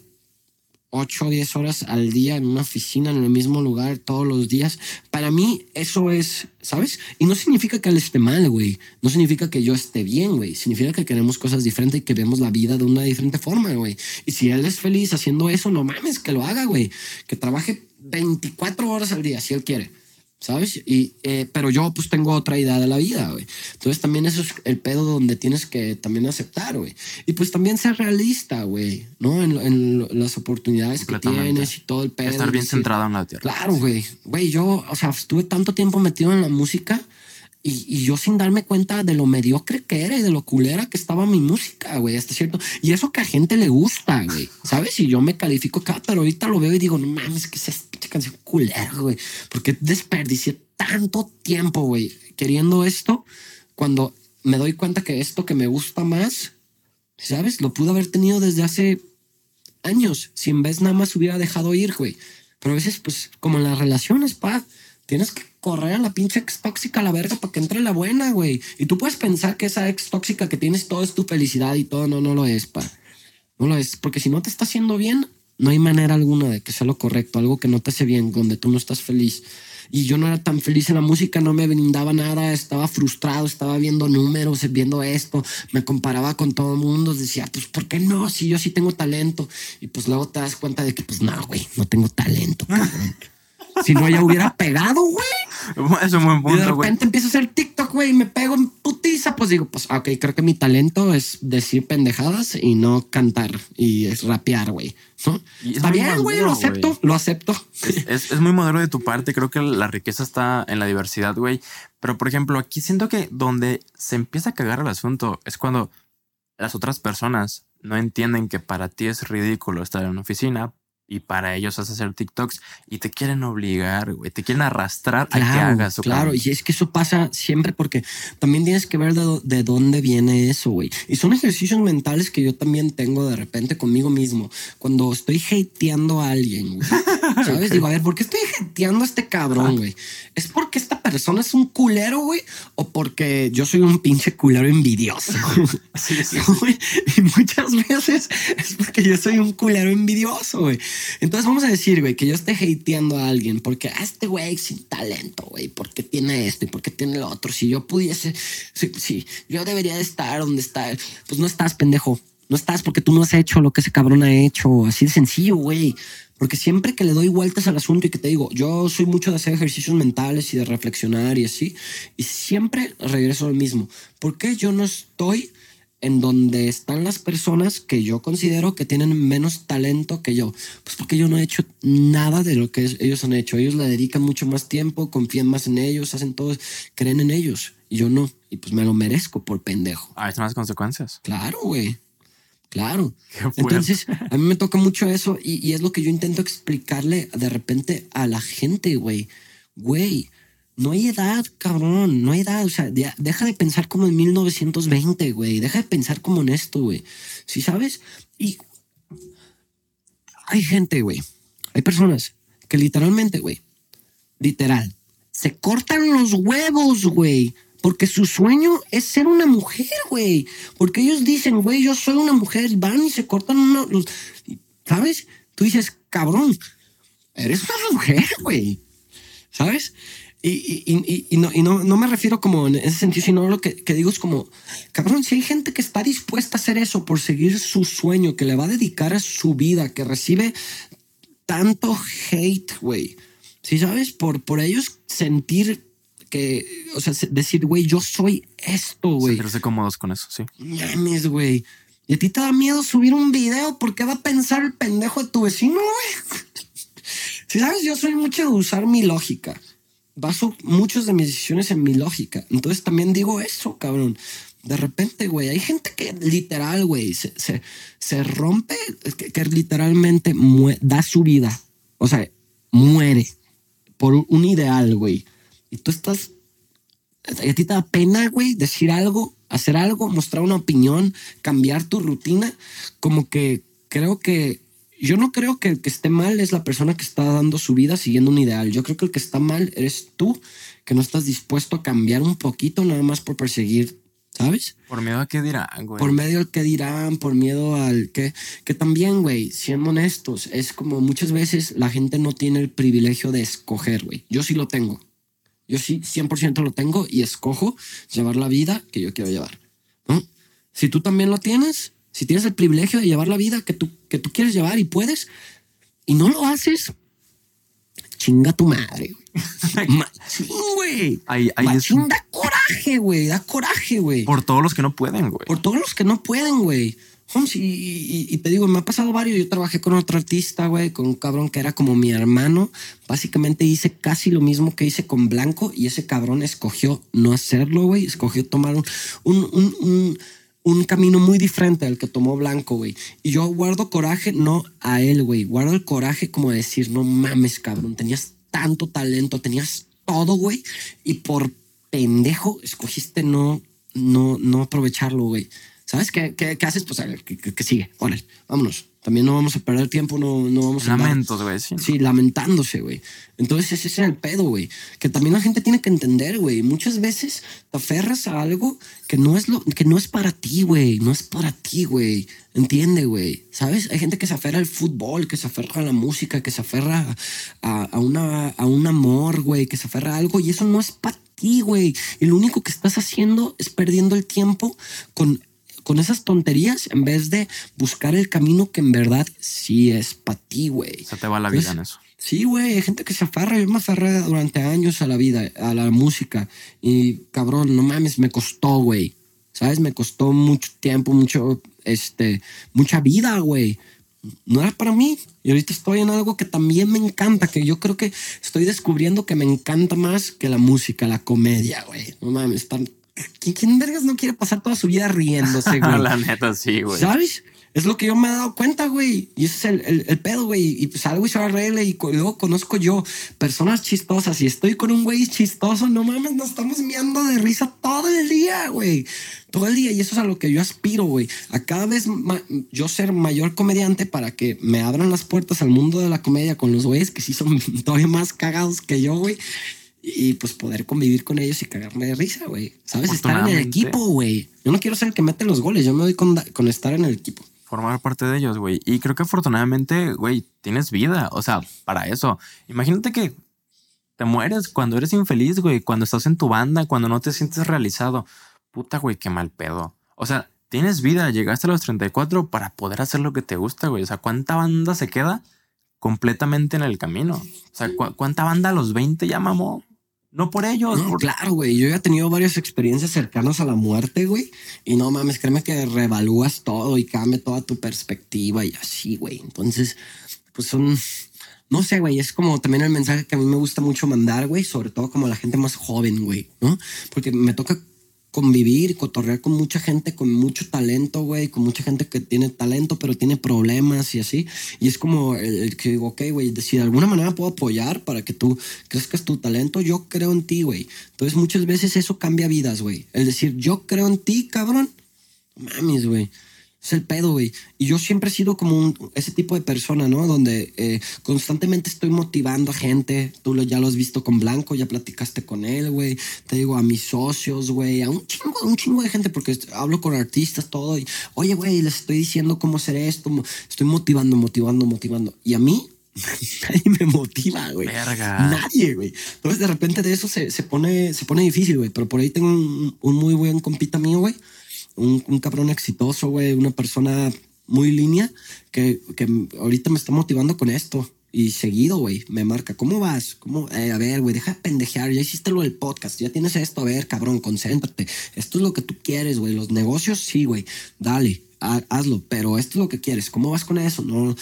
8 o 10 horas al día en una oficina, en el mismo lugar, todos los días. Para mí eso es, ¿sabes? Y no significa que él esté mal, güey. No significa que yo esté bien, güey. Significa que queremos cosas diferentes y que vemos la vida de una diferente forma, güey. Y si él es feliz haciendo eso, no mames, que lo haga, güey. Que trabaje 24 horas al día, si él quiere. ¿sabes? Y, eh, pero yo pues tengo otra idea de la vida, güey. Entonces también eso es el pedo donde tienes que también aceptar, güey. Y pues también ser realista, güey, ¿no? En, en las oportunidades que tienes y todo el pedo. Estar bien centrado en la tierra. Claro, güey. Güey, yo, o sea, estuve tanto tiempo metido en la música y, yo sin darme cuenta de lo mediocre que era y de lo culera que estaba mi música, güey, hasta cierto. Y eso que a gente le gusta, güey, ¿sabes? Y yo me califico acá, pero ahorita lo veo y digo, no mames, que esa canción culera, güey. Porque desperdicié tanto tiempo, güey, queriendo esto, cuando me doy cuenta que esto que me gusta más, ¿sabes? Lo pude haber tenido desde hace años, si en vez nada más hubiera dejado ir, güey. Pero a veces, pues, como en las relaciones, pa, tienes que correr a la pinche ex tóxica a la verga para que entre la buena, güey. Y tú puedes pensar que esa ex tóxica que tienes todo es tu felicidad y todo, no, no lo es, pa. No lo es, porque si no te está haciendo bien, no hay manera alguna de que sea lo correcto, algo que no te hace bien, donde tú no estás feliz. Y yo no era tan feliz en la música, no me brindaba nada, estaba frustrado, estaba viendo números, viendo esto, me comparaba con todo el mundo, decía, pues, ¿por qué no? Si yo sí tengo talento. Y pues luego te das cuenta de que, pues, no, güey, no tengo talento, cabrón. Si no, ya hubiera pegado, güey. Es un buen punto, Y de repente empiezo a hacer TikTok, güey, y me pego en putiza. Pues digo, pues, ok, creo que mi talento es decir pendejadas y no cantar y es rapear, güey. ¿No? Es Está bien, güey, lo acepto, lo acepto. Es, es, es muy maduro de tu parte. Creo que la riqueza está en la diversidad, güey. Pero, por ejemplo, aquí siento que donde se empieza a cagar el asunto es cuando las otras personas no entienden que para ti es ridículo estar en una oficina y para ellos vas a hacer TikToks y te quieren obligar, güey. Te quieren arrastrar a que hagas eso. Claro, y es que eso pasa siempre porque también tienes que ver de, de dónde viene eso, güey. Y son ejercicios mentales que yo también tengo de repente conmigo mismo. Cuando estoy hateando a alguien, güey. ¿Sabes? Digo, a ver, ¿por qué estoy hateando a este cabrón, güey? ¿Es porque esta persona es un culero, güey? ¿O porque yo soy un pinche culero envidioso? Sí, sí, güey. Y muchas veces es porque yo soy un culero envidioso, güey. Entonces vamos a decir, güey, que yo esté hateando a alguien porque a este güey sin talento, güey, porque tiene esto y porque tiene lo otro. Si yo pudiese, si, yo debería de estar donde está, pues no estás, pendejo. No estás porque tú no has hecho lo que ese cabrón ha hecho. Así de sencillo, güey. Porque siempre que le doy vueltas al asunto y que te digo, yo soy mucho de hacer ejercicios mentales y de reflexionar y así, y siempre regreso al mismo. ¿Por qué yo no estoy en donde están las personas que yo considero que tienen menos talento que yo? Pues porque yo no he hecho nada de lo que ellos han hecho. Ellos le dedican mucho más tiempo, confían más en ellos, hacen todo, creen en ellos. Y yo no. Y pues me lo merezco por pendejo. Ahí están las consecuencias. Claro, güey. Claro. Entonces, a mí me toca mucho eso y, y es lo que yo intento explicarle de repente a la gente, güey. Güey, no hay edad, cabrón, no hay edad. O sea, de- deja de pensar como en 1920, güey. Deja de pensar como en esto, güey. ¿Sí sabes? Y hay gente, güey. Hay personas que literalmente, güey, literal, se cortan los huevos, güey. Porque su sueño es ser una mujer, güey. Porque ellos dicen, güey, yo soy una mujer. Y van y se cortan una... los- ¿Sabes? Tú dices, cabrón, eres una mujer, güey. ¿Sabes? Y, y- y- no, y no, no me refiero como en ese sentido, sino lo que, que digo es como, cabrón, si hay gente que está dispuesta a hacer eso por seguir su sueño, que le va a dedicar a su vida, que recibe tanto hate, güey. ¿Sí sabes? Por, por ellos sentir que, o sea, se- decir, güey, yo soy esto, güey. Sentirse cómodos con eso, sí. Mames, güey. Y a ti te da miedo subir un video porque va a pensar el pendejo de tu vecino, güey. Si sabes, yo soy mucho de usar mi lógica. Baso muchas de mis decisiones en mi lógica. Entonces también digo eso, cabrón. De repente, güey, hay gente que literal, güey, se, se, rompe, que, que literalmente da su vida. O sea, muere por un- ideal, güey. Y tú estás ¿Y a ti te da pena, güey, decir algo, hacer algo, mostrar una opinión, cambiar tu rutina? Como que creo que yo no creo que el que esté mal es la persona que está dando su vida siguiendo un ideal. Yo creo que el que está mal eres tú, que no estás dispuesto a cambiar un poquito nada más por perseguir ¿sabes? Por miedo a qué dirán, güey. Por medio al que dirán, por miedo al que... Que también, güey, siendo honestos, es como muchas veces la gente no tiene el privilegio de escoger, güey. Yo sí lo tengo. Yo sí 100% lo tengo y escojo llevar la vida que yo quiero llevar. ¿no? Si tú también lo tienes, si tienes el privilegio de llevar la vida que tú, que tú quieres llevar y puedes, y no lo haces, chinga tu madre, güey. Machín, güey. Ahí, ahí es Machín, da coraje, güey. Da coraje, güey. por todos los que no pueden, güey. Por todos los que no pueden, güey. Holmes, y, y- y te digo, me ha pasado varios. Yo trabajé con otro artista, güey, con un cabrón que era como mi hermano. Básicamente hice casi lo mismo que hice con Blanco y ese cabrón escogió no hacerlo, güey. Escogió tomar un, un, un, un- un camino muy diferente al que tomó Blanco, güey. Y yo guardo coraje, no a él, güey. Guardo el coraje como de decir, no mames, cabrón. Tenías tanto talento, tenías todo, güey. Y por pendejo escogiste no, no, no aprovecharlo, güey. ¿Sabes qué, qué, haces? Pues a ver, ¿qué, qué- qué sigue? Órale, vámonos. También no vamos a perder tiempo, no, no vamos a... Lamentos, güey. Sí. Sí, lamentándose, güey. Entonces ese es el pedo, güey. Que también la gente tiene que entender, güey. Muchas veces te aferras a algo que no es lo, que no es para ti, güey. No es para ti, güey. Entiende, güey. ¿Sabes? Hay gente que se aferra al fútbol, que se aferra a la música, que se aferra a, a una, a un amor, güey, que se aferra a algo y eso no es para ti, güey. Y lo único que estás haciendo es perdiendo el tiempo con con esas tonterías en vez de buscar el camino que en verdad sí es para ti, güey. Se te va la vida en eso. Sí, güey, hay gente que se aferra. Yo me aferré durante años a la vida, a la música. Y cabrón, no mames, me costó, güey. ¿Sabes? Me costó mucho tiempo, mucho, este, mucha vida, güey. No era para mí. Y ahorita estoy en algo que también me encanta, que yo creo que estoy descubriendo que me encanta más que la música, la comedia, güey. No mames, tan... ¿Quién, vergas no quiere pasar toda su vida riéndose, güey? la neta, sí, güey. ¿Sabes? Es lo que yo me he dado cuenta, güey. Y ese es el, el, el pedo, güey. Y pues algo y se arregla y luego conozco yo personas chistosas y estoy con un güey chistoso. No mames, nos estamos miando de risa todo el día, güey. Todo el día. Y eso es a lo que yo aspiro, güey. A cada vez yo ser mayor comediante para que me abran las puertas al mundo de la comedia con los güeyes que sí son todavía más cagados que yo, güey. Y pues poder convivir con ellos y cagarme de risa, güey. ¿Sabes? Estar en el equipo, güey. Yo no quiero ser el que mete los goles. Yo me doy con, con estar en el equipo. formar parte de ellos, güey. Y creo que afortunadamente, güey, tienes vida. O sea, para eso. Imagínate que te mueres cuando eres infeliz, güey. Cuando estás en tu banda, cuando no te sientes realizado. Puta, güey, qué mal pedo. O sea, tienes vida. Llegaste a los 34 para poder hacer lo que te gusta, güey. O sea, ¿cuánta banda se queda completamente en el camino? O sea, ¿cu- ¿cuánta banda a los 20 ya mamó? No por ellos. Claro, güey. Yo ya he tenido varias experiencias cercanas a la muerte, güey. Y no mames, créeme que revalúas todo y cambia toda tu perspectiva y así, güey. Entonces, pues son. No sé, güey. Es como también el mensaje que a mí me gusta mucho mandar, güey. Sobre todo como la gente más joven, güey, ¿no? Porque me toca convivir cotorrear con mucha gente con mucho talento, güey, con mucha gente que tiene talento, pero tiene problemas y así. Y es como el, que digo, ok, güey, si de alguna manera puedo apoyar para que tú crezcas tu talento, yo creo en ti, güey. Entonces muchas veces eso cambia vidas, güey. El decir, yo creo en ti, cabrón. Mames, güey. Es el pedo, güey. Y yo siempre he sido como un, ese tipo de persona, ¿no? Donde eh, constantemente estoy motivando a gente. Tú lo, ya lo has visto con Blanco, ya platicaste con él, güey. Te digo a mis socios, güey. A un chingo, un chingo de gente, porque hablo con artistas, todo. Y, oye, güey, les estoy diciendo cómo hacer esto. Estoy motivando, motivando, motivando. Y a mí, nadie me motiva, güey. Verga. Nadie, güey. Entonces de repente de eso se, se pone, se pone difícil, güey. Pero por ahí tengo un, un muy buen compita mío, güey. Un, un cabrón exitoso, güey. Una persona muy línea que, que ahorita me está motivando con esto. Y seguido, güey, me marca, ¿cómo vas? ¿Cómo? Eh, a ver, güey, deja de pendejear. Ya hiciste lo del podcast, ya tienes esto. A ver, cabrón, concéntrate. Esto es lo que tú quieres, güey. Los negocios, sí, güey. Dale, ha- hazlo. Pero esto es lo que quieres. ¿Cómo vas con eso? No,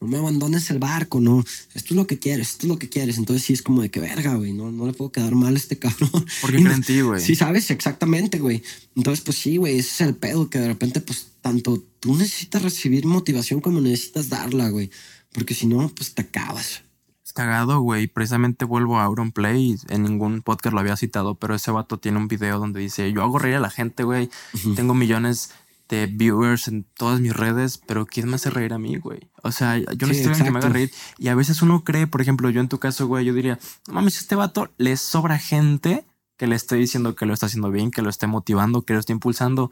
no me abandones el barco, no. Esto es lo que quieres, esto es lo que quieres. Entonces sí es como de que verga, güey. No, no le puedo quedar mal a este cabrón. Porque Y cree no- en ti, güey. Sí, sabes, exactamente, güey. Entonces, pues sí, güey, ese es el pedo, que de repente, pues, tanto tú necesitas recibir motivación como necesitas darla, güey. Porque si no, pues te acabas. Es cagado, güey. Precisamente vuelvo a Auronplay. En ningún podcast lo había citado, pero ese vato tiene un video donde dice: Yo hago reír a la gente, güey. Tengo millones de viewers en todas mis redes, pero ¿quién me hace reír a mí, güey? O sea, yo Sí, necesito alguien que me haga reír. Y a veces uno cree, por ejemplo, yo en tu caso, güey, yo diría: No mames, este vato le sobra gente que le esté diciendo que lo está haciendo bien, que lo esté motivando, que lo esté impulsando.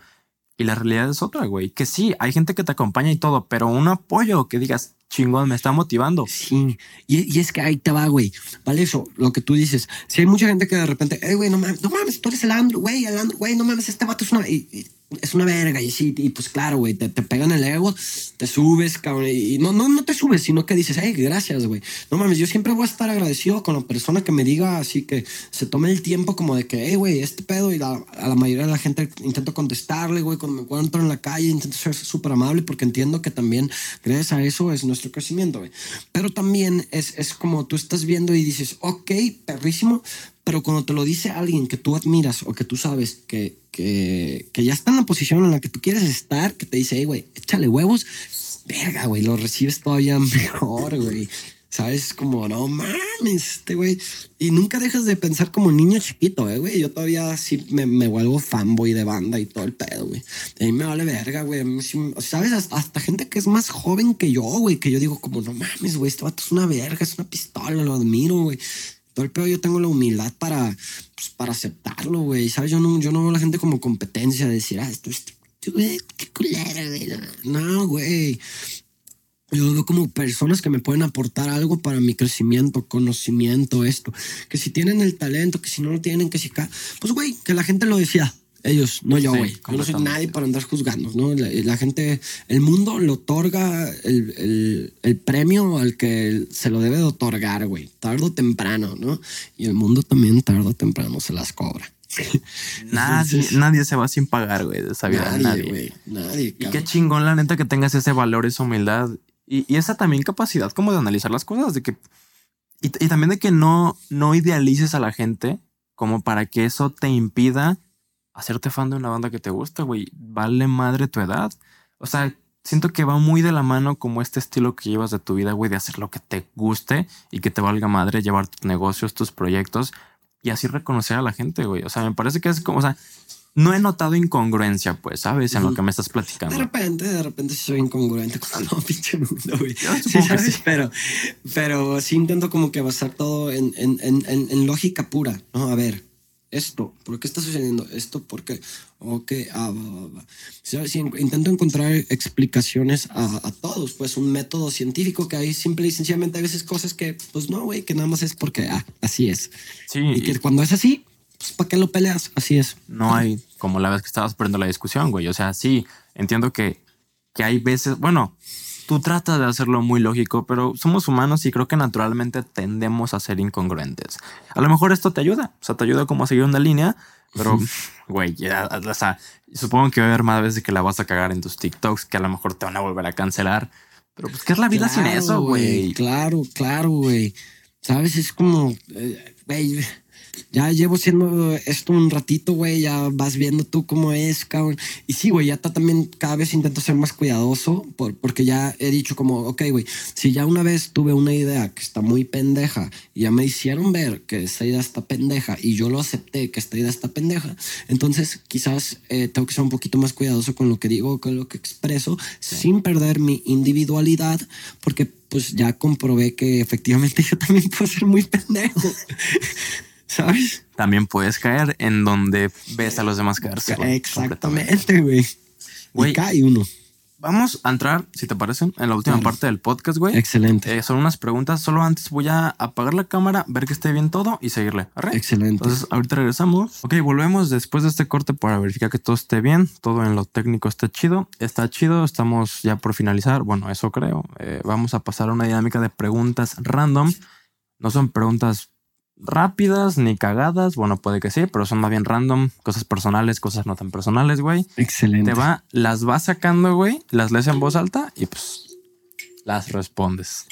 Y la realidad es otra, güey. Que sí, hay gente que te acompaña y todo, pero un apoyo que digas, chingón, me está motivando. Sí, y, y es que ahí te va, güey. Vale, eso, lo que tú dices. Si hay mucha gente que de repente, eh, güey, no mames, no mames, tú eres el Andrew, güey, el Andrew, güey, no mames, este vato es una. y- y es una verga, y sí, y pues claro, güey, te, te pegan el ego, te subes, cabrón, y no, no, no te subes, sino que dices, hey, gracias, güey. No mames, yo siempre voy a estar agradecido con la persona que me diga así que se tome el tiempo como de que, hey, güey, este pedo, y la- a la mayoría de la gente intento contestarle, güey, cuando me encuentro en la calle, intento ser súper amable porque entiendo que también gracias a eso es nuestro crecimiento, güey. Pero también es, es como tú estás viendo y dices, ok, perrísimo, pero cuando te lo dice alguien que tú admiras o que tú sabes que, que, ya está en la posición en la que tú quieres estar, que te dice, hey, güey, échale huevos, verga, güey, lo recibes todavía mejor, güey. ¿Sabes? Como, no mames, este güey. Y nunca dejas de pensar como niño chiquito, eh, güey. Yo todavía sí me, vuelvo fanboy de banda y todo el pedo, güey. A mí me vale verga, güey. ¿Sabes? Hasta gente que es más joven que yo, güey. Que yo digo como, no mames, güey. Este vato es una verga, es una pistola, lo admiro, güey. Todo el pedo yo tengo la humildad para, pues, para aceptarlo, güey. ¿Sabes? Yo no, yo no veo a la gente como competencia de decir, ah, esto es... güey, Qué culera, güey. No, güey. Yo lo veo como personas que me pueden aportar algo para mi crecimiento, conocimiento, esto. Que si tienen el talento, que si no lo tienen, que si. Pues, güey, que la gente lo decía. Ellos, no yo, Sí, güey. yo no soy nadie para andar juzgando, ¿no? La, la gente, el mundo le otorga el, el- el premio al que se lo debe de otorgar, güey. Tarde o temprano, ¿no? Y el mundo también tarde o temprano se las cobra. Nadie, Entonces- nadie se va sin pagar, güey, de esa vida. Nadie, Nadie. güey. Nadie. Y qué chingón, la neta, que tengas ese valor, esa humildad y, y esa también capacidad como de analizar las cosas, de que. Y, y también de que no, no idealices a la gente como para que eso te impida hacerte fan de una banda que te gusta, güey. Vale madre tu edad. O sea, siento que va muy de la mano como este estilo que llevas de tu vida, güey, de hacer lo que te guste y que te valga madre llevar tus negocios, tus proyectos y así reconocer a la gente, güey. O sea, me parece que es como, o sea, no he notado incongruencia, pues, ¿sabes? En lo que me estás De platicando. repente, de repente soy incongruente con todo pinche mundo, güey. Sí, ¿sabes? sí. Pero, pero sí intento como que basar todo en, en, en, en lógica pura, ¿no? A ver, esto, ¿por qué está sucediendo? Esto, ¿por qué? Ok, ah, va, va, va. ¿Sabes? Sí, intento encontrar explicaciones a, a todos, pues un método científico que hay simple y sencillamente a veces cosas que, pues no, güey, que nada más es porque, ah, así es. Sí, Y que cuando es así, pues ¿para qué lo peleas? Así es. no hay como la vez que estabas poniendo la discusión, güey. O sea, sí, entiendo que, que hay veces, bueno, tú tratas de hacerlo muy lógico, pero somos humanos y creo que naturalmente tendemos a ser incongruentes. A lo mejor esto te ayuda, o sea, te ayuda como a seguir una línea, pero, güey, ya, o sea, supongo que va a haber más veces que la vas a cagar en tus TikToks, que a lo mejor te van a volver a cancelar. Pero pues, ¿qué es la vida sin eso, güey? Claro, claro, güey. Sabes, es como, eh, güey, ya llevo haciendo esto un ratito, güey, ya vas viendo tú cómo es, cabrón. Y sí, güey, ya ta- también cada vez intento ser más cuidadoso por- porque ya he dicho como, ok, güey, si ya una vez tuve una idea que está muy pendeja y ya me hicieron ver que esta idea está pendeja y yo lo acepté que esta idea está pendeja, entonces quizás eh, tengo que ser un poquito más cuidadoso con lo que digo, con lo que expreso, sin perder mi individualidad, porque pues ya comprobé que efectivamente yo también puedo ser muy pendejo. ¿Sabes? También puedes caer en donde ves a los demás caerse. güey. Exactamente, güey. Y cae uno. Vamos a entrar, si te parece, en la última parte del podcast, güey. Excelente. Eh, son unas preguntas. Solo antes voy a apagar la cámara, ver que esté bien todo y seguirle. ¿Arre? Excelente. Entonces, ahorita regresamos. Ok, volvemos después de este corte para verificar que todo esté bien. Todo en lo técnico está chido. Está chido. Estamos ya por finalizar. Bueno, eso creo. Eh, vamos a pasar a una dinámica de preguntas random. No son preguntas rápidas ni cagadas. Bueno, puede que sí, pero son más bien random. Cosas personales, cosas no tan personales, güey. Excelente. Te va, las vas sacando, güey, las lees en voz alta y pues las respondes.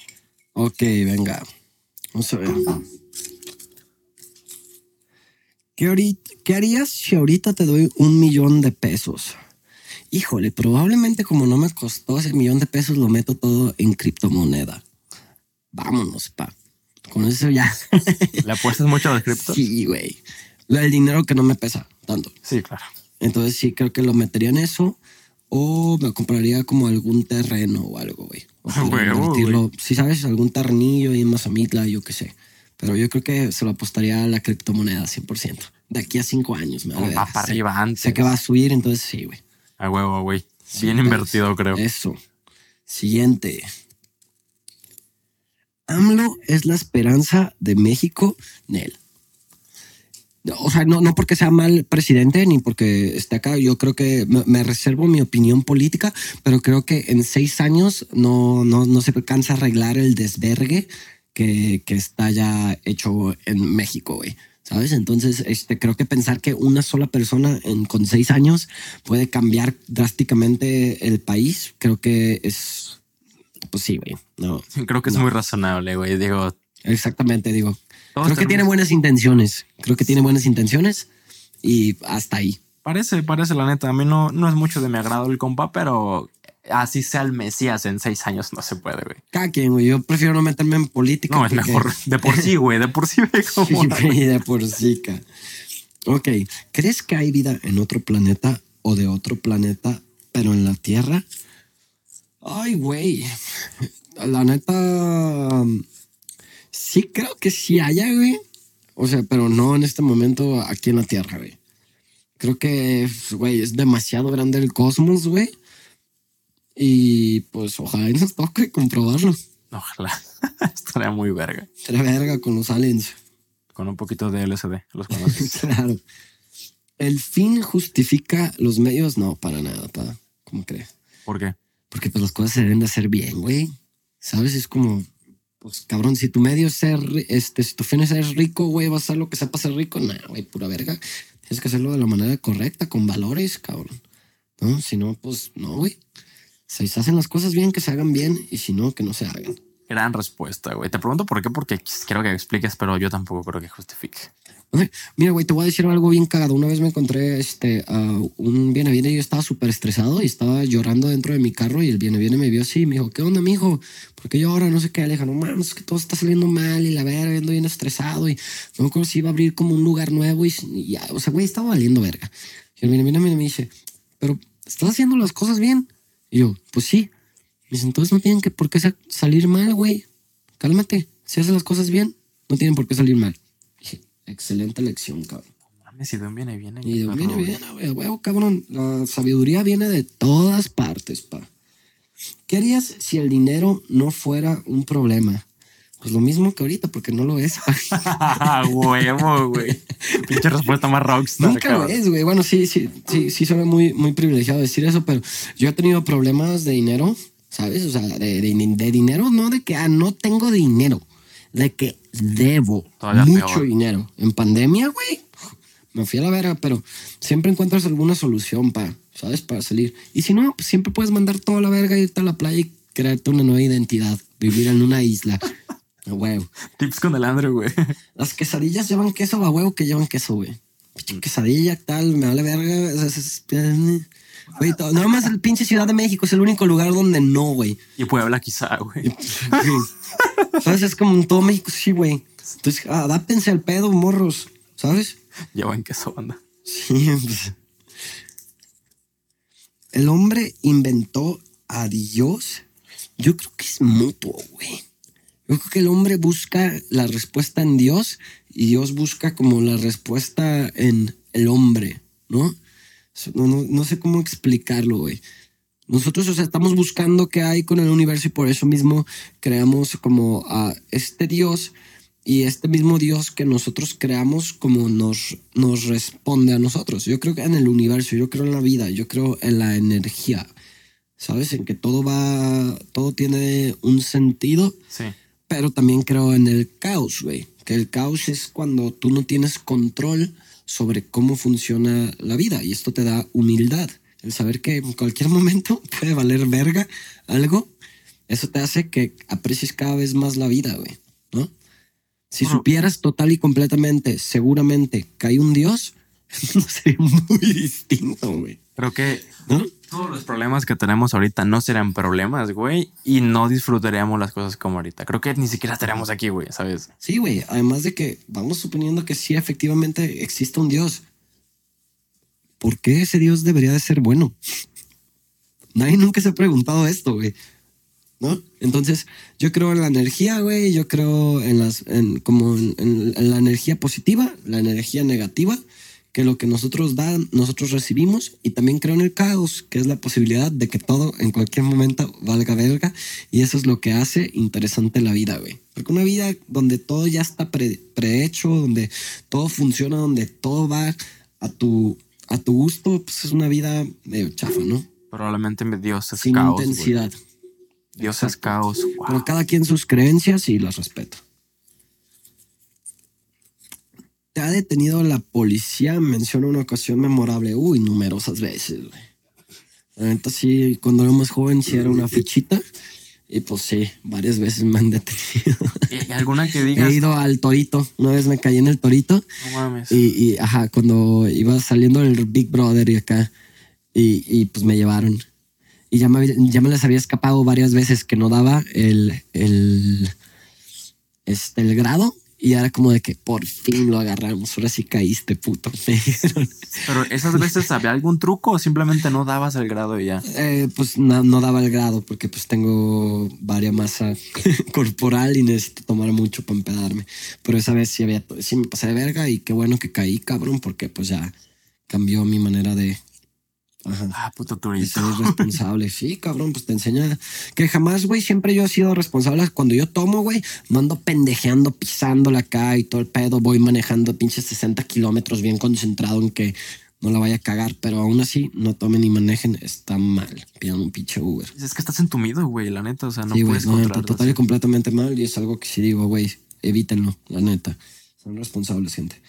Ok, venga. Vamos a ver. ¿Qué, qué harías si ahorita te doy un millón de pesos? Híjole, probablemente como no me costó ese millón de pesos, lo meto todo en criptomoneda. Vámonos, pa. Con eso ya. ¿Le apuestas mucho a las criptos? sí, güey. Lo del dinero que no me pesa tanto. Sí, claro. Entonces sí creo que lo metería en eso. O me compraría como algún terreno o algo, güey. O invertirlo. Si sabes, algún terrenillo y en Mazamitla, yo qué sé. Pero yo creo que se lo apostaría a la criptomoneda 100%. De aquí a cinco años, me va para Sé- arriba antes. Sé que va a subir, entonces sí, güey. A huevo, güey. Bien pues, invertido, creo. Eso. Siguiente. AMLO es la esperanza de México, Nel. O sea, no, no porque sea mal presidente ni porque esté acá. Yo creo que me, reservo mi opinión política, pero creo que en seis años no, no, no se alcanza a arreglar el desvergue que, que está ya hecho en México, güey. ¿Sabes? Entonces, este, creo que pensar que una sola persona con seis años puede cambiar drásticamente el país, creo que es. Pues sí, güey. No, Creo que es No. muy razonable, güey. Digo, exactamente, digo. Creo que tiene buenas intenciones. Creo que tiene buenas intenciones y hasta ahí. Parece, parece la neta. A mí no, no es mucho de mi agrado el compa, pero así sea el Mesías en seis años no se puede, güey. Cada quien, güey. Yo prefiero no meterme en política. No, es mejor. De por sí, güey. De por sí güey, de por sí, ca. Ok. ¿Crees que hay vida en otro planeta o de otro planeta, pero en la Tierra? Ay, güey. La neta. Sí, creo que sí haya, güey. O sea, pero no en este momento aquí en la Tierra, güey. Creo que, güey, es demasiado grande el cosmos, güey. Y pues ojalá y nos toque comprobarlo. Ojalá. Estaría muy verga. Será verga con los aliens. Con un poquito de LSD. Los conoces. Claro. ¿El fin justifica los medios? No, para nada, pa. ¿Cómo crees? ¿Por qué? Porque pues las cosas se deben de hacer bien, güey. ¿Sabes? Es como, pues cabrón, si tu medio es ser, este, si tu fin es ser rico, güey, vas a hacer lo que sepa ser rico. Nah, güey, pura verga. Tienes que hacerlo de la manera correcta, con valores, cabrón. ¿No? Si no, pues no, güey. Si se hacen las cosas bien, que se hagan bien. Y si no, que no se hagan. Gran respuesta, güey. Te pregunto por qué, porque quiero que expliques, pero yo tampoco creo que justifique. Mira, güey, te voy a decir algo bien cagado. Una vez me encontré este, a un viene viene y yo estaba súper estresado y estaba llorando dentro de mi carro y el viene viene me vio así y me dijo, ¿qué onda, mijo? Porque yo ahora no sé qué. Le no mames, es que todo está saliendo mal y la verga, ando bien estresado y no me acuerdo si iba a abrir como un lugar nuevo y, ya, o sea, güey, estaba valiendo verga. Y el viene viene me dice, pero ¿estás haciendo las cosas bien? Y yo, pues sí. Me dice, entonces no tienen que por qué sa- salir mal, güey. Cálmate. Si haces las cosas bien, no tienen por qué salir mal. Excelente lección, cabrón. Mames, si de un viene, viene. Y de perro, viene, viene, güey, huevo, cabrón. La sabiduría viene de todas partes, pa. ¿Qué harías si el dinero no fuera un problema? Pues lo mismo que ahorita, porque no lo es. Huevo, güey. Pinche respuesta más rockstar. Nunca lo es, güey. Bueno, sí, sí, sí, sí suena muy, muy privilegiado decir eso, pero yo he tenido problemas de dinero, ¿sabes? O sea, de, de- de dinero, no de que, ah, no tengo dinero, de que debo Todavía mucho peor. dinero. En pandemia, güey, me fui a la verga, pero siempre encuentras alguna solución para, ¿sabes? Para salir. Y si no, pues siempre puedes mandar toda la verga, irte a la playa y crearte una nueva identidad, vivir en una isla. A huevo. Tips con el Andrew, güey. Las quesadillas llevan queso a huevo que llevan queso, güey. Pinche quesadilla, tal, me vale verga. Güey, nada más el pinche Ciudad de México es el único lugar donde no, güey. Y Puebla quizá, güey. ¿Sabes? Es como en todo México, sí, güey. Entonces, adáptense al pedo, morros. ¿Sabes? Llevan queso, banda. Sí, pues. El hombre inventó a Dios. Yo creo que es mutuo, güey. Yo creo que el hombre busca la respuesta en Dios y Dios busca como la respuesta en el hombre, ¿no? No, no, no sé cómo explicarlo, güey. Nosotros, o sea, estamos buscando qué hay con el universo y por eso mismo creamos como a este Dios y este mismo Dios que nosotros creamos como nos, nos responde a nosotros. Yo creo que en el universo, yo creo en la vida, yo creo en la energía, ¿sabes? En que todo va, todo tiene un sentido, Sí. pero también creo en el caos, güey. Que el caos es cuando tú no tienes control sobre cómo funciona la vida y esto te da humildad. El saber que en cualquier momento puede valer verga algo, eso te hace que aprecies cada vez más la vida, güey, ¿no? Si supieras total y completamente, seguramente que hay un Dios, no sería muy distinto, güey, Creo que ¿no? todos los problemas que tenemos ahorita no serán problemas, güey. Y no disfrutaríamos las cosas como ahorita. Creo que ni siquiera estaríamos aquí, güey, ¿sabes? Sí, güey. Además de que vamos suponiendo que sí, efectivamente existe un Dios. ¿Por qué ese Dios debería de ser bueno? Nadie nunca se ha preguntado esto, güey. ¿no? Entonces, yo creo en la energía, güey, yo creo en las, en, como en, la energía positiva, la energía negativa, que lo que nosotros dan, nosotros recibimos, y también creo en el caos, que es la posibilidad de que todo en cualquier momento valga verga, y eso es lo que hace interesante la vida, güey. Porque una vida donde todo ya está pre- prehecho, donde todo funciona, donde todo va a tu, a tu gusto, pues es una vida medio chafa, ¿no? Probablemente Dios es Sin caos. güey. intensidad. Dios es caos. Wow. Pero cada quien sus creencias y las respeto. Te ha detenido la policía, menciona una ocasión memorable. Uy, numerosas veces, güey. La neta sí, cuando era más joven sí era una fichita. Y pues sí, varias veces me han detenido. ¿Y alguna que digas? He ido al torito. Una vez me caí en el torito. No mames. Y, y, ajá, cuando iba saliendo el Big Brother y acá, y, y, pues me llevaron. Y ya me, ya me les había escapado varias veces que no daba el, el, este, el grado. Y era como de que por fin lo agarramos. Ahora sí caíste, puto. Me dijeron. Pero esas veces había algún truco o simplemente no dabas el grado y ya. Eh, pues no, no daba el grado porque pues tengo varia masa corporal y necesito tomar mucho para empedarme. Pero esa vez sí, había, sí me pasé de verga y qué bueno que caí, cabrón, porque pues ya cambió mi manera de... Ajá. Ah, puto turista. ser responsable. Sí, cabrón, pues te enseña que jamás, güey, siempre yo he sido responsable. Cuando yo tomo, güey, no ando pendejeando, pisándola acá y todo el pedo. Voy manejando pinches 60 kilómetros bien concentrado en que no la vaya a cagar. Pero aún así, no tomen ni manejen. Está mal. Pidan un pinche Uber. Es que estás entumido, güey, la neta. O sea, no sí, puedes no, controlarlo. total y completamente mal. Y es algo que sí digo, güey, evítenlo, la neta. Son responsables, gente.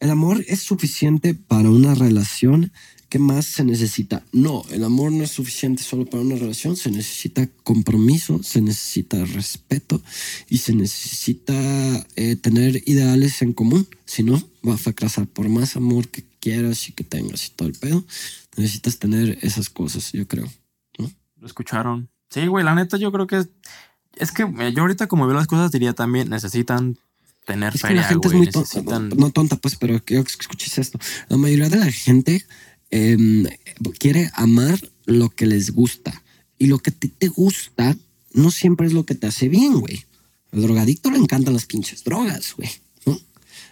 El amor es suficiente para una relación. ¿Qué más se necesita? No, el amor no es suficiente solo para una relación. Se necesita compromiso, se necesita respeto y se necesita eh, tener ideales en común. Si no, va a fracasar. Por más amor que quieras y que tengas y todo el pedo, necesitas tener esas cosas, yo creo. Lo escucharon. Sí, güey, la neta yo creo que es... Es que eh, yo ahorita como veo las cosas diría también necesitan tener Es que feria, la gente güey. es muy tonta. necesitan... No tonta, pues, pero quiero que escuches esto. La mayoría de la gente em, quiere amar lo que les gusta. Y lo que ti te gusta no siempre es lo que te hace bien, güey. Al drogadicto le encantan las pinches drogas, güey.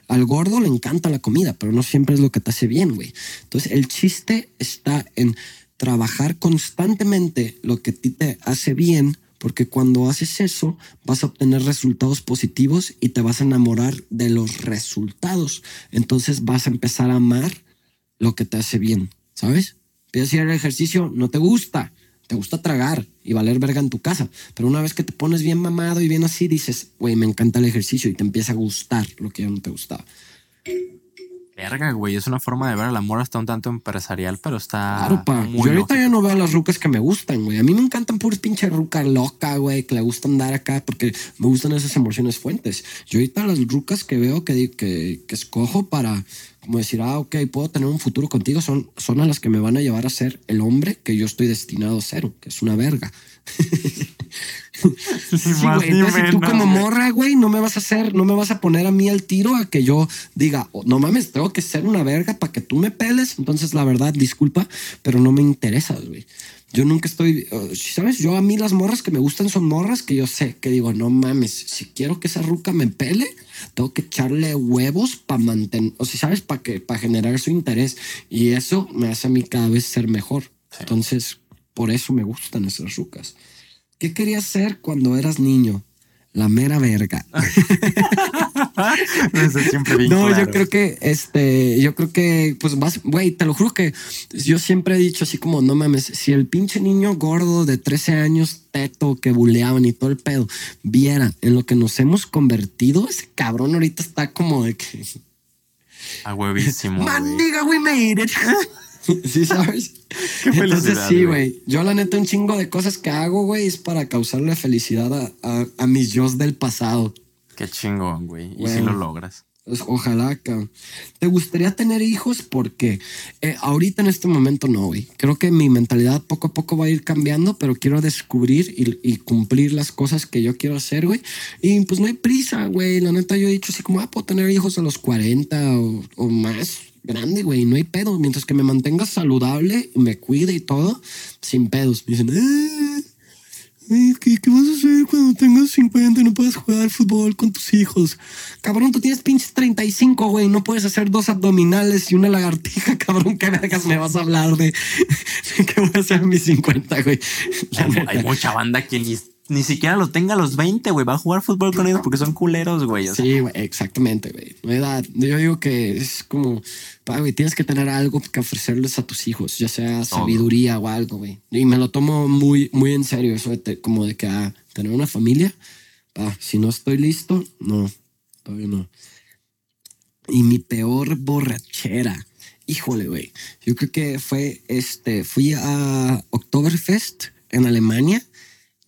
Al gordo le encanta la comida, pero no siempre es lo que te hace bien, güey. Entonces, el chiste está en trabajar constantemente lo que a ti te hace bien, porque cuando haces eso vas a obtener resultados positivos y te vas a enamorar de los resultados. Entonces vas a empezar a amar lo que te hace bien, ¿sabes? Empiezas a ir al ejercicio, no te gusta, te gusta tragar y valer verga en tu casa, pero una vez que te pones bien mamado y bien así, dices, güey, me encanta el ejercicio y te empieza a gustar lo que ya no te gustaba. Verga, güey, es una forma de ver el amor hasta un tanto empresarial, pero está Claro, pa. muy Yo ahorita ya no veo las rucas que me gustan, güey. A mí me encantan puras pinche ruca loca, güey, que le gusta andar acá porque me gustan esas emociones fuentes. Yo ahorita las rucas que veo que, que, que escojo para como decir, ah, ok, puedo tener un futuro contigo, son, son a las que me van a llevar a ser el hombre que yo estoy destinado a ser, que es una verga. Sí, más güey. Entonces, si tú menos, como morra, güey, no me vas a hacer, no me vas a poner a mí el tiro a que yo diga, "Oh, no mames, tengo que ser una verga para que tú me peles. Entonces, la verdad, disculpa, pero no me interesas, güey. Yo nunca estoy, uh, ¿sabes? Yo a mí las morras que me gustan son morras que yo sé que digo, no mames, si quiero que esa ruca me pele, tengo que echarle huevos para mantener, o si sabes, para que para generar su interés. Y eso me hace a mí cada vez ser mejor. Entonces, por eso me gustan esas rucas. ¿Qué querías ser cuando eras niño? La mera verga. Eso siempre bien No, claro. yo creo que, este, yo creo que, pues vas, güey, te lo juro que yo siempre he dicho así como, no mames, si el pinche niño gordo de 13 años, teto, que buleaban y todo el pedo, viera en lo que nos hemos convertido, ese cabrón ahorita está como de que, A huevísimo, man, güey. made it. sí, ¿sabes? Qué Entonces sí, güey. Yo la neta un chingo de cosas que hago, güey, es para causarle felicidad a, a, a mis yo del pasado. Qué chingón, güey. Y si lo logras. Pues, ojalá, cabrón. ¿Te gustaría tener hijos? Porque eh, ahorita en este momento no, güey. Creo que mi mentalidad poco a poco va a ir cambiando, pero quiero descubrir y, y cumplir las cosas que yo quiero hacer, güey. Y pues no hay prisa, güey. La neta, yo he dicho así como, ah, puedo tener hijos a los 40 o, o más. Grande, güey, no hay pedo. Mientras que me mantenga saludable y me cuide y todo, sin pedos. Me dicen, "Ah, "Ay, ¿qué, ¿qué vas a hacer cuando tengas 50 y no puedas jugar fútbol con tus hijos? Cabrón, tú tienes pinches 35, güey. No puedes hacer dos abdominales y una lagartija, cabrón. ¿Qué vergas me vas a hablar de, de qué voy a hacer a mis 50, güey? Hay, hay mucha banda que ni, ni siquiera lo tenga a los 20, güey. Va a jugar fútbol con ellos porque son culeros, güey. O sea, Sí, güey, exactamente, güey. La edad, yo digo que es como, pa, güey, tienes que tener algo que ofrecerles a tus hijos, ya sea sabiduría o algo, güey. Y me lo tomo muy, muy en serio, eso de como de que ah, tener una familia, pa, si no estoy listo, no, todavía no. Y mi peor borrachera, híjole, güey. Yo creo que fue, este, fui a Oktoberfest en Alemania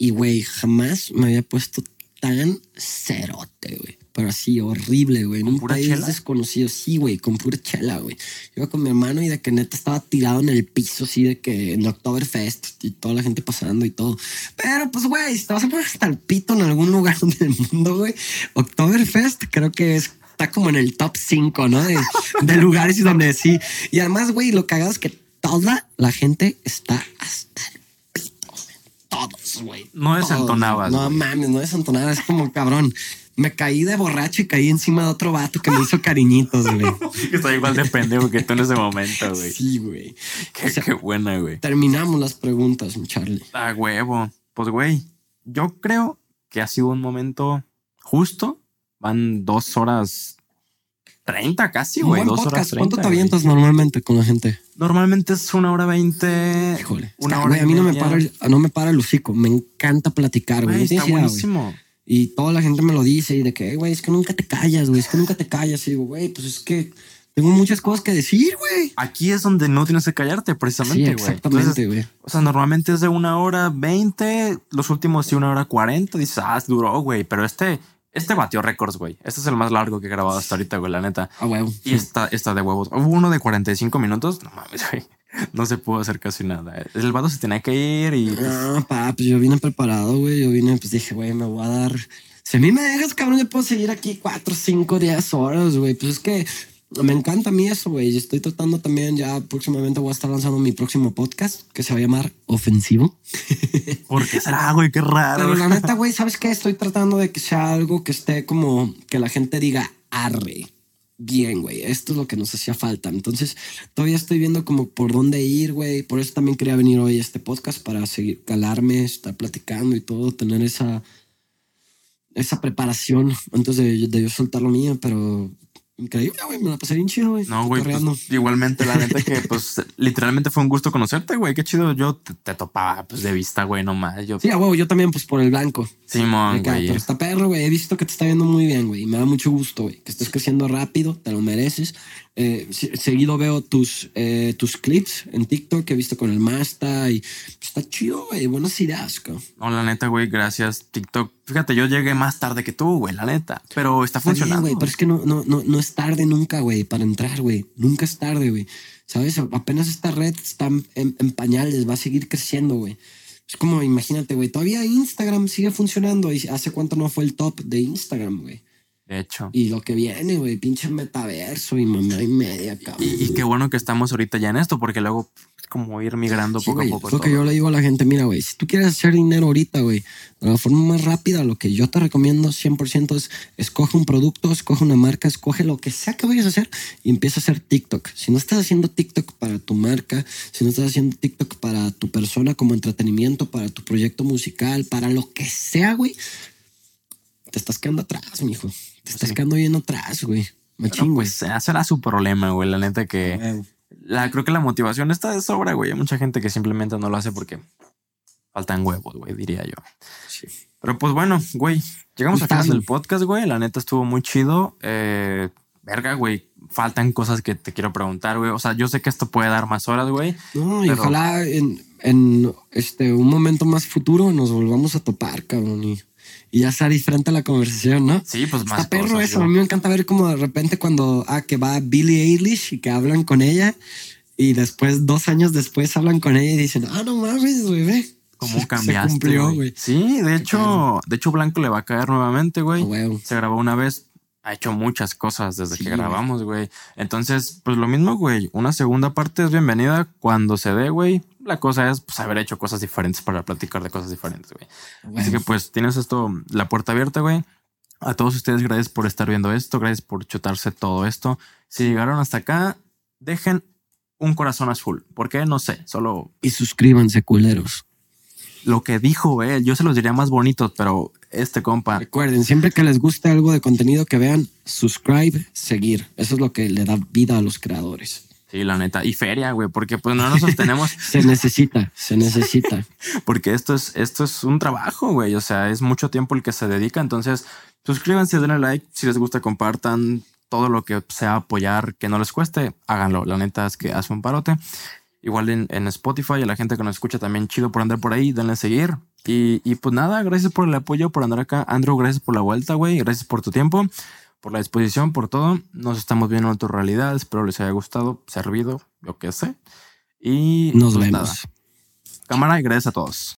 y, güey, jamás me había puesto tan cerote, güey. Pero así, horrible, güey. En ¿Con un país chela? desconocido. Sí, güey, con pura chela, güey. Iba con mi hermano y de que neta estaba tirado en el piso, así de que en Oktoberfest y toda la gente pasando y todo. Pero, pues, güey, si te vas a poner hasta el pito en algún lugar del mundo, güey, Oktoberfest creo que es está como en el top 5, ¿no? De, de lugares y donde sí. Y además, güey, lo cagado es que toda la gente está hasta el. Todos, güey. No desentonabas, No mames, no desentonaba. Es como cabrón. Me caí de borracho y caí encima de otro vato que me hizo cariñitos, güey. que estoy igual de pendejo que tú en ese momento, güey. Sí, güey. Qué, o sea- qué buena, güey. Terminamos las preguntas, mi Charlie. Ah, huevo. Pues, güey, yo creo que ha sido un momento justo. Van dos horas treinta casi, Un güey. Dos horas podcast. ¿Cuánto treinta. te avientas normalmente con la gente? Normalmente es una hora veinte. Híjole. Una Está- hora. güey, a mí no me, para el, no me para el hocico. Me encanta platicar, güey. Está buenísimo. Y toda la gente me lo dice y de que, "Eh, güey, es que nunca te callas, güey, es que nunca te callas. Y digo, güey, pues es que tengo muchas cosas que decir, güey. Aquí es donde no tienes que callarte, precisamente, güey. exactamente, güey. O sea, normalmente es de una hora veinte, los últimos sí una hora cuarenta. Dices, ah, es duro, güey. Pero este, este batió récords, güey. Este es el más largo que he grabado hasta ahorita, güey, la neta. Ah, huevo. Y esta, esta de huevos. Hubo uno de 45 minutos. No mames, güey. No se pudo hacer casi nada. El vato se tenía que ir y. No, pues yo vine preparado, güey. Yo vine, pues dije, güey, me voy a dar. Si a mí me dejas, cabrón, yo puedo seguir aquí cuatro, cinco, diez horas, güey. Pues es que me encanta a mí eso, güey. Estoy tratando también, ya próximamente voy a estar lanzando mi próximo podcast que se va a llamar Ofensivo. ¿Por qué será, güey? Qué raro. Pero la neta, güey, ¿sabes qué? Estoy tratando de que sea algo que esté como que la gente diga arre. Bien, güey, esto es lo que nos hacía falta. Entonces, todavía estoy viendo como por dónde ir, güey. Por eso también quería venir hoy a este podcast para seguir calarme, estar platicando y todo, tener esa, esa preparación antes de, de yo soltar lo mío, pero increíble, güey. Me la pasé bien chido, güey. No, güey. pues, igualmente, la neta que, pues, literalmente fue un gusto conocerte, güey. Qué chido. Yo te, te topaba, pues, de vista, güey, nomás. Yo, Sí, a huevo, yo también, pues por el blanco. Simón, Acá, güey. pero está perro, güey. He visto que te está viendo muy bien, güey. Y me da mucho gusto, güey. Que estés creciendo rápido, te lo mereces. Eh, se- seguido veo tus, eh, tus clips en TikTok que he visto con el Masta y está chido, güey. Buenas ideas, cabrón. No, la neta, güey, gracias. TikTok. Fíjate, yo llegué más tarde que tú, güey, la neta. Pero está funcionando. güey. Pero es que no, no, no, no es tarde nunca, güey, para entrar, güey. Nunca es tarde, güey. ¿Sabes? Apenas esta red está en, en pañales, va a seguir creciendo, güey. Es como, imagínate, güey, todavía Instagram sigue funcionando y hace cuánto no fue el top de Instagram, güey. De hecho. Y lo que viene, güey, pinche metaverso y mamá y media, cabrón. Y, y qué bueno que estamos ahorita ya en esto, porque luego es como ir migrando Sí, poco a poco. es lo que yo le digo a la gente, mira, güey, si tú quieres hacer dinero ahorita, güey, de la forma más rápida, lo que yo te recomiendo 100% es escoge un producto, escoge una marca, escoge lo que sea que vayas a hacer y empieza a hacer TikTok. Si no estás haciendo TikTok para tu marca, si no estás haciendo TikTok para tu persona como entretenimiento, para tu proyecto musical, para lo que sea, güey, te estás quedando atrás, mijo. Te estás Sí. quedando bien atrás, güey. Machín, güey. pues era su problema, güey. La neta que Güey. la, creo que la motivación está de sobra, güey. Hay mucha gente que simplemente no lo hace porque faltan huevos, güey, diría yo. Pero pues bueno, güey, llegamos al final del podcast, güey. La neta estuvo muy chido. Eh, verga, güey. Faltan cosas que te quiero preguntar, güey. O sea, yo sé que esto puede dar más horas, güey. No, y Pero- ojalá en, en este un momento más futuro nos volvamos a topar, cabrón. Y, y ya sea diferente la conversación, ¿no? Sí, pues más Está perro eso. A mí me encanta ver como de repente cuando ah, que va Billie Eilish y que hablan con ella y después, dos años después, hablan con ella y dicen, ah, no mames, güey, ve. ¿Cómo Se cambiaste? cumplió, güey? Sí, de hecho, de hecho, Blanco le va a caer nuevamente, güey. Se grabó una vez, ha hecho muchas cosas desde Sí, que grabamos, güey. Entonces, pues lo mismo, güey. Una segunda parte es bienvenida cuando se dé, güey. La cosa es pues, haber hecho cosas diferentes para platicar de cosas diferentes, güey. Así que pues tienes esto, la puerta abierta, güey. A todos ustedes, gracias por estar viendo esto, gracias por chutarse todo esto. Si llegaron hasta acá, dejen un corazón azul. ¿Por qué? No sé, solo Y suscríbanse, culeros. lo que dijo él, yo se los diría más bonitos, pero este compa, Recuerden, siempre que les guste algo de contenido que vean, subscribe, seguir. Eso es lo que le da vida a los creadores. Sí, la neta, y feria, güey, porque pues no nos sostenemos, Se necesita, se necesita. porque esto es, esto es un trabajo, güey, o sea, es mucho tiempo el que se dedica, entonces suscríbanse, denle like, si les gusta compartan todo lo que sea apoyar, que no les cueste, háganlo, la neta es que hace un parote. Igual en, en Spotify, a la gente que nos escucha también chido por andar por ahí, denle a seguir. Y, y pues nada, gracias por el apoyo, por andar acá. Andrew, gracias por la vuelta, güey. Gracias por tu tiempo, por la disposición, por todo. Nos estamos viendo en tu realidad. Espero les haya gustado, servido, yo qué sé. Y Nos pues vemos. nada. Cámara y gracias a todos.